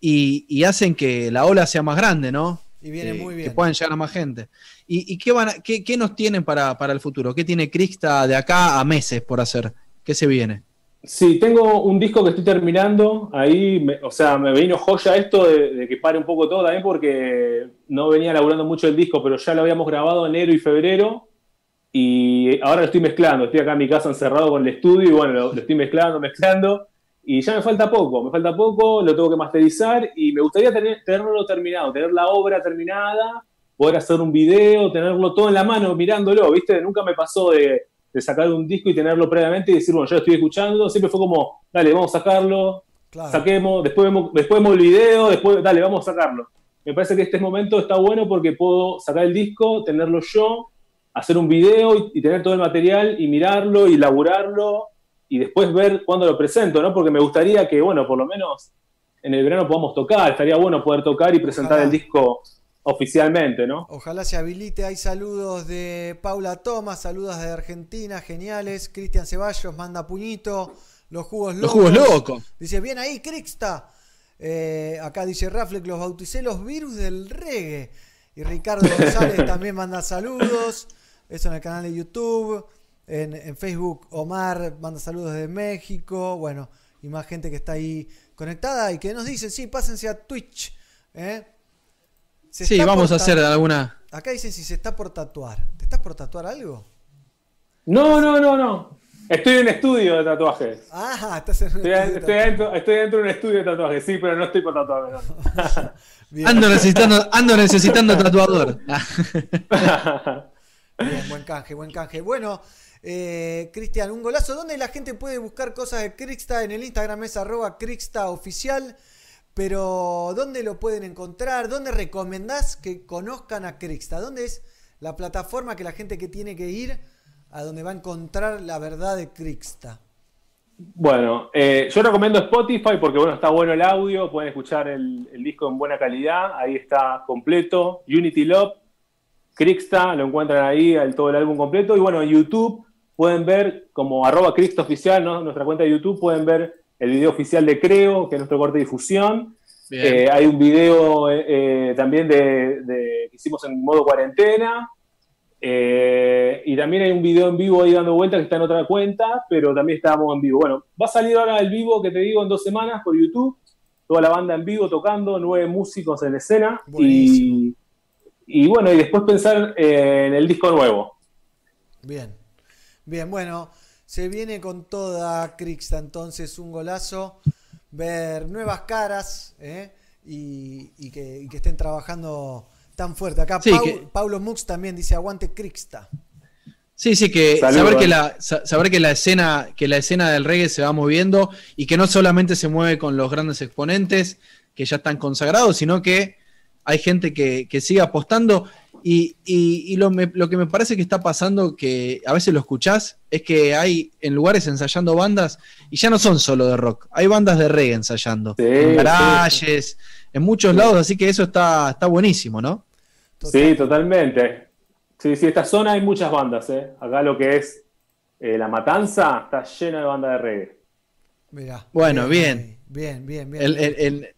y, y hacen que la ola sea más grande, ¿no? Y viene Eh, muy Que bien. puedan llegar a más gente. ¿Y, y qué, van a- qué, qué nos tienen para, para el futuro? ¿Qué tiene Crista de acá a meses por hacer? ¿Qué se viene? Sí, tengo un disco que estoy terminando. Ahí, me- o sea, me vino joya esto de, que pare un poco todo también porque no venía laburando mucho el disco, pero ya lo habíamos grabado enero y febrero. Y ahora lo estoy mezclando. Estoy acá en mi casa encerrado con el estudio y bueno, lo, lo estoy mezclando, mezclando. Y ya me falta poco, me falta poco, lo tengo que masterizar y me gustaría tener, tenerlo terminado, tener la obra terminada, poder hacer un video, tenerlo todo en la mano mirándolo, ¿viste? Nunca me pasó de, de sacar un disco y tenerlo previamente y decir, bueno, ya lo estoy escuchando, siempre fue como, dale, vamos a sacarlo, saquemos, después vemos, después vemos el video, después, dale, vamos a sacarlo. Me parece que este momento está bueno porque puedo sacar el disco, tenerlo yo, hacer un video y, y tener todo el material y mirarlo y laburarlo y después ver cuándo lo presento, ¿no? Porque me gustaría que, bueno, por lo menos en el verano podamos tocar, estaría bueno poder tocar y presentar el disco oficialmente, ¿no? Ojalá se habilite. Hay saludos de Paula Thomas, saludos de Argentina, geniales. Cristian Ceballos manda puñito. Los jugos Los locos. jugos locos. Dice, bien ahí, Crixta. Eh, acá dice Rafleck, los bauticé los virus del reggae. Y Ricardo González también manda saludos. Eso en el canal de YouTube. En, en Facebook, Omar manda saludos de México. Bueno, y más gente que está ahí conectada y que nos dice, sí, pásense a Twitch. ¿eh? Se Sí, está vamos a hacer alguna, Acá dicen si se está por tatuar. ¿Te estás por tatuar algo? No, no, no, no. Estoy en un estudio de tatuajes. Ah, estás en un Estoy, estudio de estoy dentro, estoy dentro de un estudio de tatuajes, sí, pero no estoy por tatuarme. no. Ando necesitando, ando necesitando tatuador. Bien, buen canje, buen canje. Bueno, eh, Cristian, un golazo. ¿Dónde la gente puede buscar cosas de Crixta? En el Instagram es arroba Crixta oficial. Pero, ¿dónde lo pueden encontrar? ¿Dónde recomendás que conozcan a Crixta? ¿Dónde es la plataforma que la gente que tiene que ir a donde va a encontrar la verdad de Crixta? Bueno, eh, yo recomiendo Spotify porque bueno, está bueno el audio, pueden escuchar el, disco en buena calidad, ahí está completo, Unity Love, Crixta, lo encuentran ahí, el, todo el álbum completo, y bueno, en YouTube pueden ver como arroba Crixta oficial, ¿no? nuestra cuenta de YouTube, pueden ver el video oficial de Creo, que es nuestro corte de difusión. Eh, hay un video eh, eh, también de, de- que hicimos en modo cuarentena, eh, y también hay un video en vivo ahí dando vueltas que está en otra cuenta, pero también estábamos en vivo. Bueno, va a salir ahora el vivo que te digo en dos semanas por YouTube. Toda la banda en vivo tocando, nueve músicos en escena. Y, y bueno, y después pensar eh, en el disco nuevo. Bien, bien, bueno, se viene con toda Crixta, entonces un golazo ver nuevas caras ¿eh? y, y que, y que estén trabajando tan fuerte. Acá Sí, Pau- que- Paulo Mux también dice aguante Crixta. Sí, sí, que saber que la sa- saber que la escena que la escena del reggae se va moviendo y que no solamente se mueve con los grandes exponentes que ya están consagrados, sino que hay gente que, que sigue apostando y, y- y lo, me- lo que me parece que está pasando, que a veces lo escuchás, es que hay en lugares ensayando bandas y ya no son solo de rock, hay bandas de reggae ensayando, en sí, garages, en muchos lados, así que eso está, está buenísimo, ¿no? Sí, totalmente. Sí, sí, esta zona hay muchas bandas. ¿eh? Acá lo que es eh, La Matanza está llena de bandas de reggae. Mirá. Bueno, bien. Bien, bien, bien. El- el- el-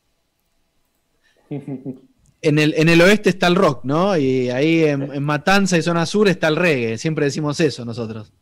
en, el, en el oeste está el rock, ¿no? Y ahí en, en Matanza y zona sur está el reggae. Siempre decimos eso nosotros.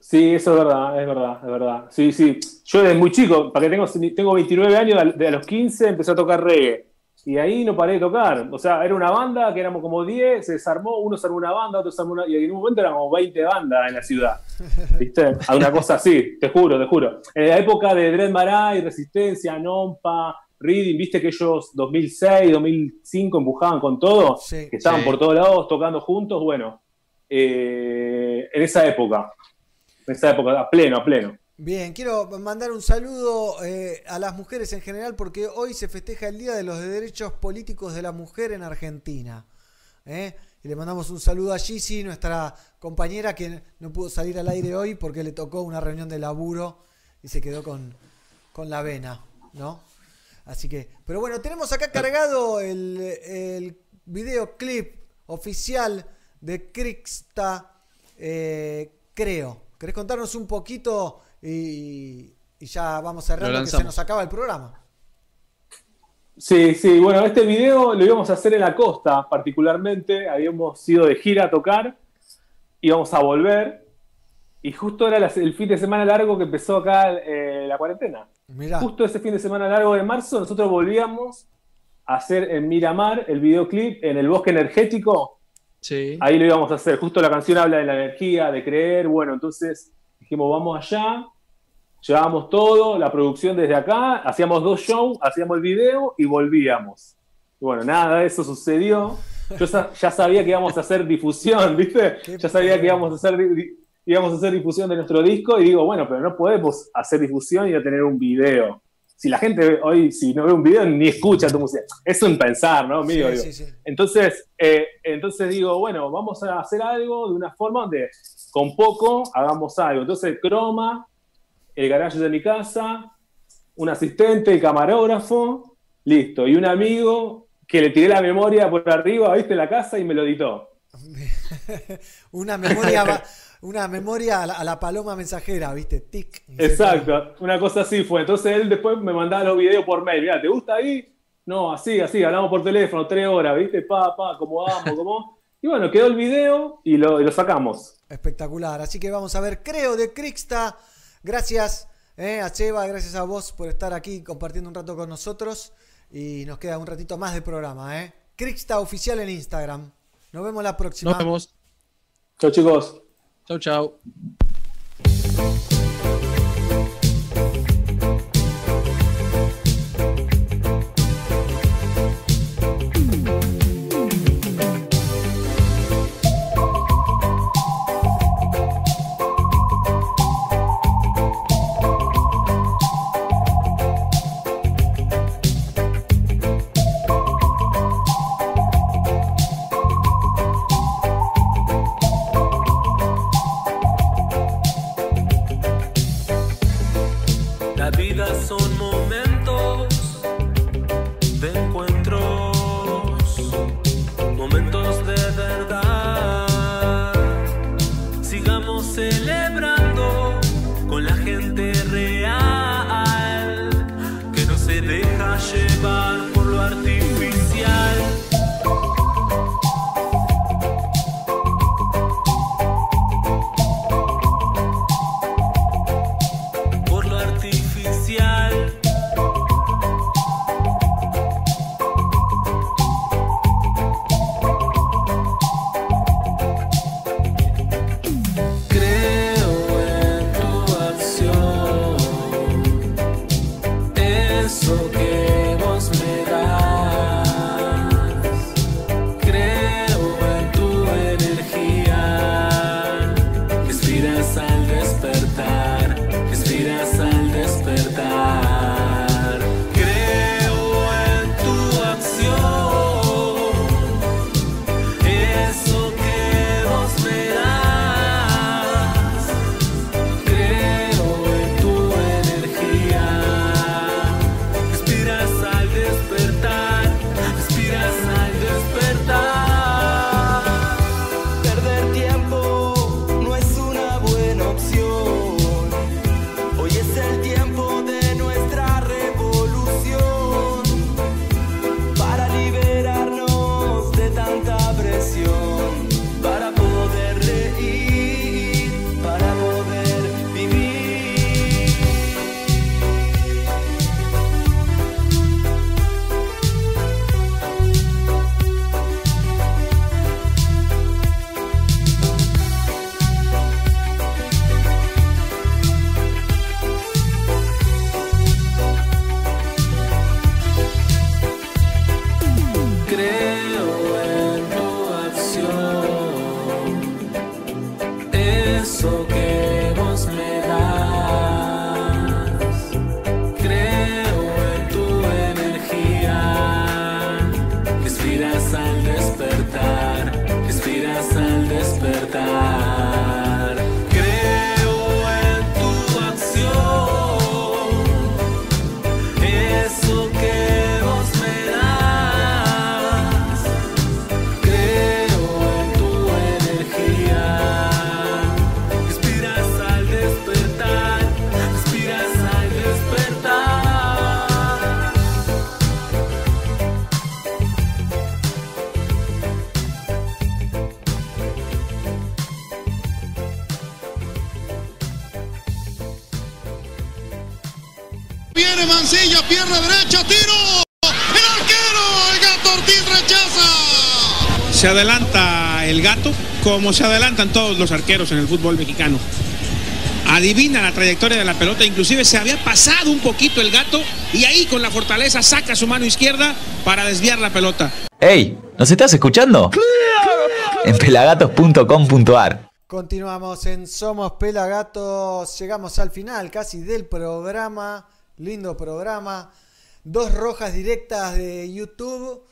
Sí, eso es verdad, es verdad, es verdad. Sí, sí. Yo desde muy chico, para que tengo, tengo 29 años, de a los 15 empecé a tocar reggae. Y ahí no paré de tocar. O sea, era una banda que éramos como 10, se desarmó, uno se armó una banda, otro se armó una. Y en un momento éramos 20 bandas en la ciudad. ¿Viste? A una cosa así, te juro, te juro. En la época de Dread Marai, Resistencia, Nompa, Reading, viste que ellos 2006, 2005 empujaban con todo, Sí. que estaban Sí. por todos lados tocando juntos. Bueno, eh, en esa época, en esa época, a pleno, a pleno. Bien, quiero mandar un saludo eh, a las mujeres en general porque hoy se festeja el Día de los Derechos Políticos de la Mujer en Argentina. ¿eh? Y le mandamos un saludo a Gigi, nuestra compañera que no pudo salir al aire hoy porque le tocó una reunión de laburo y se quedó con, con la vena, ¿no? Así que, pero bueno, tenemos acá cargado el, el videoclip oficial de Crixta, eh, creo. ¿Querés contarnos un poquito y, y ya vamos cerrando que se nos acaba el programa? Sí, sí, bueno, este video lo íbamos a hacer en la costa, particularmente. Habíamos ido de gira a tocar, íbamos a volver, y justo era el fin de semana largo que empezó acá eh, la cuarentena. Mirá. Justo ese fin de semana largo de marzo, nosotros volvíamos a hacer en Miramar el videoclip en el bosque energético. Sí. Ahí lo íbamos a hacer. Justo la canción habla de la energía, de creer. Bueno, entonces dijimos, vamos allá. Llevábamos todo, la producción desde acá, hacíamos dos shows, hacíamos el video y volvíamos. Y bueno, nada de eso sucedió. Yo ya sabía que íbamos a hacer difusión, ¿viste? Ya sabía que íbamos a hacer, íbamos a hacer difusión de nuestro disco y digo, bueno, pero no podemos hacer difusión y no tener un video. Si la gente hoy, si no ve un video, ni escucha tu música. Es un pensar, ¿no? Mío, Sí, digo. sí, sí. Entonces, eh, entonces digo, bueno, vamos a hacer algo de una forma donde con poco hagamos algo. Entonces, croma, el garaje de mi casa, un asistente, el camarógrafo, listo. Y un amigo que le tiré la memoria por arriba, viste, la casa y me lo editó. una memoria, una memoria a la, a la paloma mensajera, ¿viste? Tic. Exacto, una cosa así fue. Entonces él después me mandaba los videos por mail. Mira, ¿te gusta ahí? No, así, así, hablamos por teléfono, tres horas, ¿viste? Pa, pa, cómo vamos, cómo. Y bueno, quedó el video y lo, y lo sacamos. Espectacular. Así que vamos a ver, creo, de Crixta. Gracias eh, a Cheva, gracias a vos por estar aquí compartiendo un rato con nosotros. Y nos queda un ratito más de programa, ¿eh? Crixta oficial en Instagram. Nos vemos la próxima. Nos vemos. Chau, chicos. Ciao, ciao. Pierna derecha, tiro. El arquero, el gato Ortiz rechaza. Se adelanta el gato como se adelantan todos los arqueros en el fútbol mexicano. Adivina la trayectoria de la pelota, inclusive se había pasado un poquito el gato y ahí con la fortaleza saca su mano izquierda para desviar la pelota. ¡Ey! ¿Nos estás escuchando? En pelagatos.com.ar Continuamos en Somos Pelagatos. Llegamos al final casi del programa. Lindo programa. Dos rojas directas de YouTube.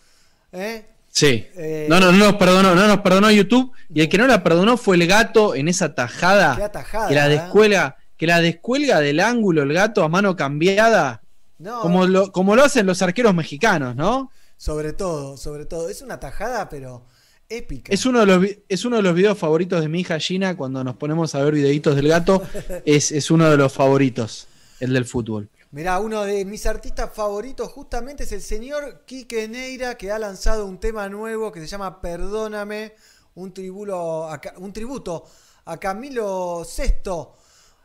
¿eh? Sí. Eh, No, no, no nos perdonó, no nos perdonó YouTube. Y el que no la perdonó fue el gato en esa tajada. Qué atajada, que la ¿eh? descuelga, que la descuelga del ángulo el gato a mano cambiada. No. Como lo, como lo hacen los arqueros mexicanos, ¿no? Sobre todo, sobre todo. Es una tajada, pero épica. Es uno, de los, es uno de los videos favoritos de mi hija Gina cuando nos ponemos a ver videitos del gato. es, es uno de los favoritos, el del fútbol. Mirá, uno de mis artistas favoritos justamente es el señor Quique Neira, que ha lanzado un tema nuevo que se llama Perdóname, un, tribulo tributo a Camilo VI.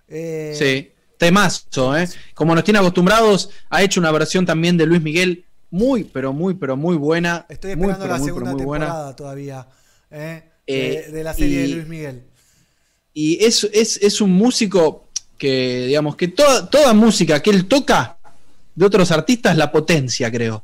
Eh, Sí, temazo, ¿eh? Como nos tiene acostumbrados, ha hecho una versión también de Luis Miguel muy, pero muy, pero muy buena. Estoy muy, esperando pero la muy, segunda muy buena. temporada todavía. ¿eh? Eh, de, de la serie de Luis Miguel. Y es, es, es un músico que, digamos, que toda, toda música que él toca de otros artistas la potencia, creo.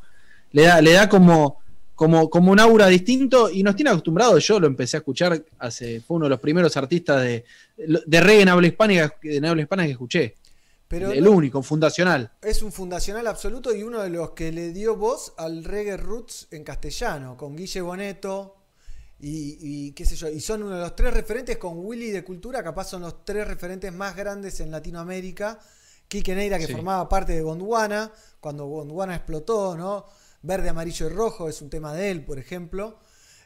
Le da, le da como, como, como un aura distinto y nos tiene acostumbrados. Yo lo empecé a escuchar hace, fue uno de los primeros artistas de, de reggae en habla hispánica, en habla hispana que escuché. Pero el no- único, fundacional. Es un fundacional absoluto y uno de los que le dio voz al reggae roots en castellano, con Guille Boneto y, y qué sé yo. Y son uno de los tres referentes con Willy de Cultura, capaz son los tres referentes más grandes en Latinoamérica. Quique Neira, que Sí. formaba parte de Gondwana, cuando Gondwana explotó, ¿no? Verde, amarillo y rojo es un tema de él, por ejemplo,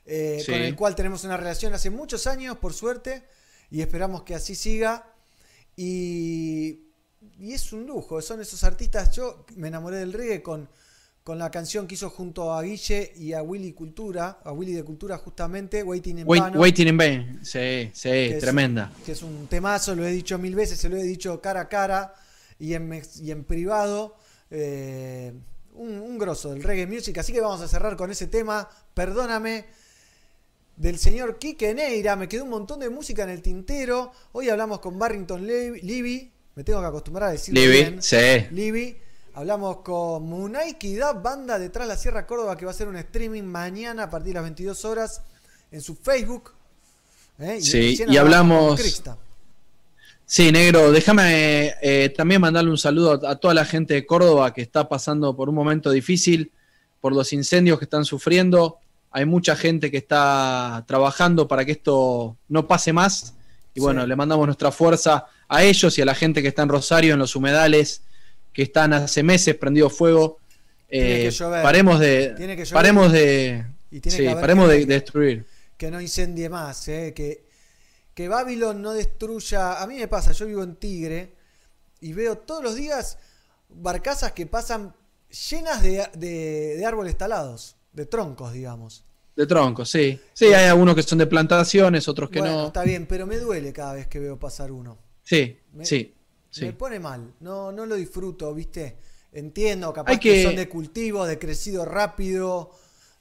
eh, Sí. con el cual tenemos una relación hace muchos años, por suerte, y esperamos que así siga. Y, y es un lujo, son esos artistas. Yo me enamoré del reggae con, con la canción que hizo junto a Guille y a Willy Cultura, a Willy de Cultura justamente, Waiting in Wait- waiting in Vain. Sí, sí, que es- tremenda. que es un temazo, lo he dicho mil veces, se lo he dicho cara a cara y en, y en privado. eh, un, un grosso del reggae music. Así que vamos a cerrar con ese tema. Perdóname. Del señor Quique Neira. Me quedó un montón de música en el tintero. Hoy hablamos con Barrington Lev- Levy. Me tengo que acostumbrar a decirlo Levy, bien. sí. Levy. Hablamos con Munaiki Da, banda detrás de la Sierra Córdoba, que va a hacer un streaming mañana a partir de las 22 horas en su Facebook. ¿eh? Sí, recién y hablamos-. Sí, negro, déjame eh, también mandarle un saludo a, a toda la gente de Córdoba que está pasando por un momento difícil, por los incendios que están sufriendo. Hay mucha gente que está trabajando para que esto no pase más. Y bueno, Sí. le mandamos nuestra fuerza a ellos y a la gente que está en Rosario, en los humedales, que están hace meses prendidos fuego. Tiene Eh, que llover. paremos de, Tiene que llover paremos de, y tiene sí, que paremos de, destruir. que no incendie más, ¿eh? que, que Babylon no destruya. A mí me pasa, yo vivo en Tigre y veo todos los días barcazas que pasan llenas de, de- de árboles talados, de troncos, digamos. De troncos, sí. Sí, hay algunos que son de plantaciones, otros que bueno, no. está bien, pero me duele cada vez que veo pasar uno. Sí, Me- sí, Me sí. pone mal, no, no lo disfruto, ¿viste? Entiendo, capaz Hay que... que- son de cultivo, de crecido rápido.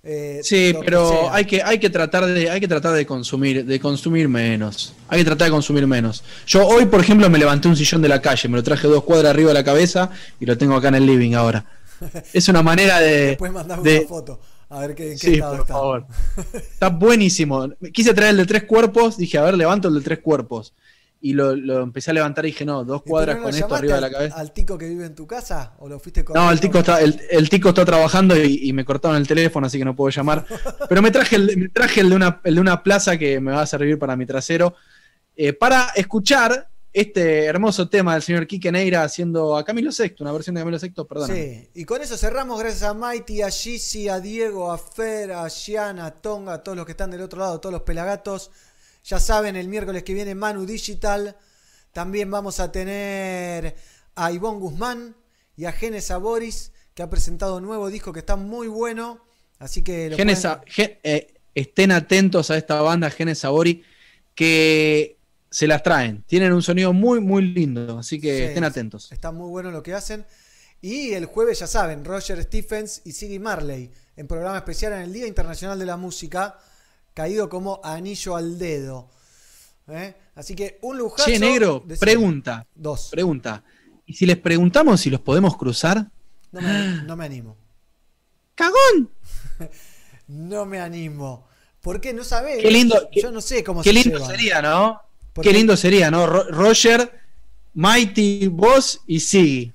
eh, Sí, que pero hay que, hay que tratar de, hay que tratar de consumir, de consumir menos. Hay que tratar de consumir menos. Yo hoy, por ejemplo, me levanté un sillón de la calle, me lo traje dos cuadras arriba de la cabeza y lo tengo acá en el living ahora. Es una manera de. Después mandame de- una foto, a ver qué, qué Sí, estado por está. favor. Está buenísimo. Quise traer el de tres cuerpos, dije, a ver, levanto el de tres cuerpos. Y lo, lo empecé a levantar y dije, no, dos ¿Y cuadras no con esto arriba de la cabeza. ¿Al tico que vive en tu casa? ¿O lo fuiste con No, el tico está, el, el tico está trabajando y, y me cortaron el teléfono, así que no puedo llamar. Pero me traje el, me traje el de una, el de una plaza que me va a servir para mi trasero. eh, para escuchar este hermoso tema del señor Quique Neira haciendo a Camilo Sexto, una versión de Camilo Sexto, perdón. Sí, y con eso cerramos gracias a Mighty, a Gizzy, a Diego, a Fer, a Gian, a Tonga, a todos los que están del otro lado, todos los pelagatos. Ya saben, el miércoles que viene Manu Digital. También vamos a tener a Ivonne Guzmán y a Genes Boris, que ha presentado un nuevo disco que está muy bueno. Así que lo Genes- pueden- Gen- eh, estén atentos a esta banda, Genes Sabori, que se las traen. Tienen un sonido muy, muy lindo, así que Sí, estén atentos. Está muy bueno lo que hacen. Y el jueves, ya saben, Roger Stephens y Siggy Marley en programa especial en el Día Internacional de la Música, caído como anillo al dedo. ¿Eh? Así que un lujazo. Che, negro, pregunta. Dos. Pregunta. ¿Y si les preguntamos si los podemos cruzar? No me, no me animo. ¡Cagón! No me animo. ¿Por qué? No sabés. Qué lindo- Yo no sé cómo Qué se lindo llevan. sería, ¿no? Qué lindo sería, ¿no? Ro- Roger, Mighty, vos y Siggy.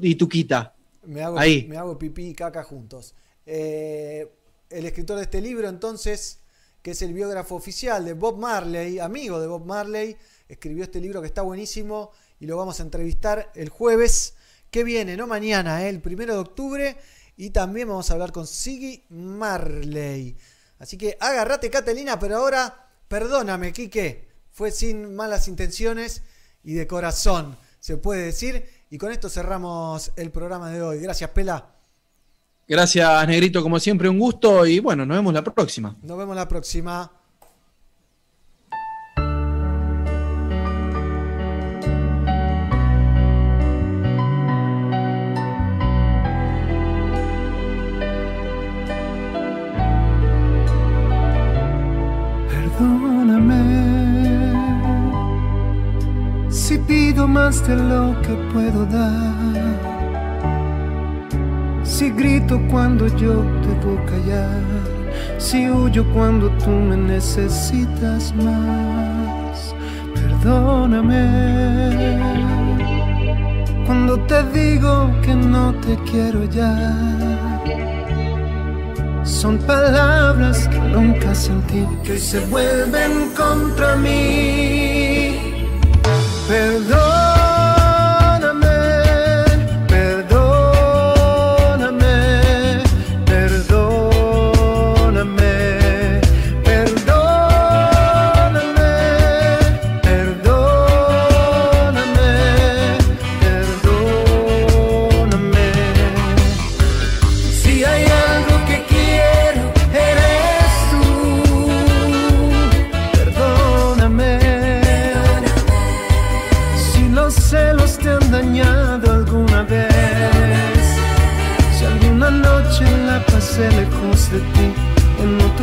Y Tuquita. Me hago, Ahí. me hago pipí y caca juntos. Eh, el escritor de este libro, entonces, que es el biógrafo oficial de Bob Marley, amigo de Bob Marley, escribió este libro que está buenísimo y lo vamos a entrevistar el jueves que viene, no mañana, eh, el primero de octubre. Y también vamos a hablar con Siggy Marley. Así que agárrate, Catalina, pero ahora, perdóname, Quique. Fue sin malas intenciones y de corazón, se puede decir. Y con esto cerramos el programa de hoy. Gracias, Pela. Gracias, Negrito, como siempre, un gusto. Y bueno, nos vemos la próxima. Nos vemos la próxima. Perdóname si pido más de lo que puedo dar. Si grito cuando yo debo callar. Si huyo cuando tú me necesitas más. Perdóname cuando te digo que no te quiero ya. Son palabras que nunca sentí que se vuelven contra mí. Perdóname,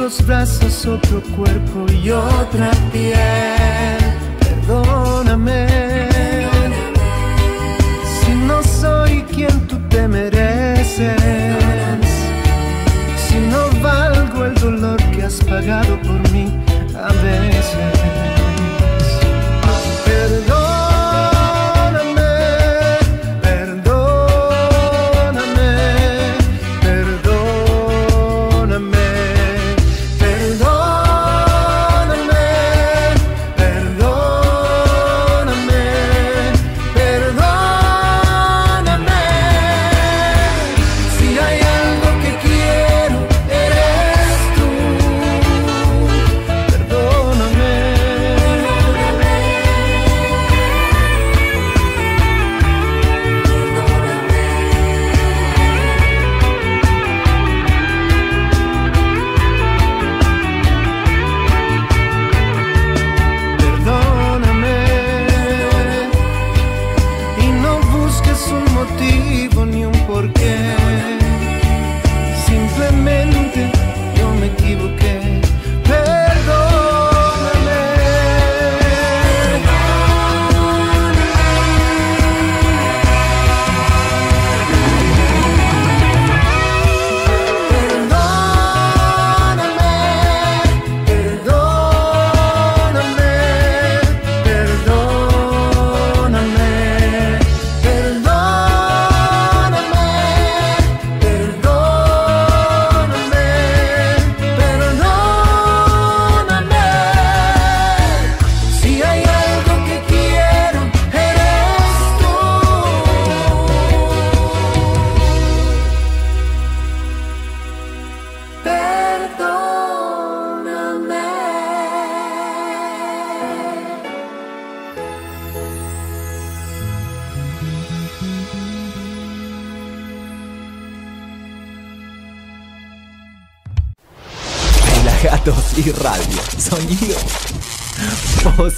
otros brazos, otro cuerpo y otra piel. Perdóname. Si no soy quien tú te mereces. Si no valgo el dolor que has pagado por mí a veces.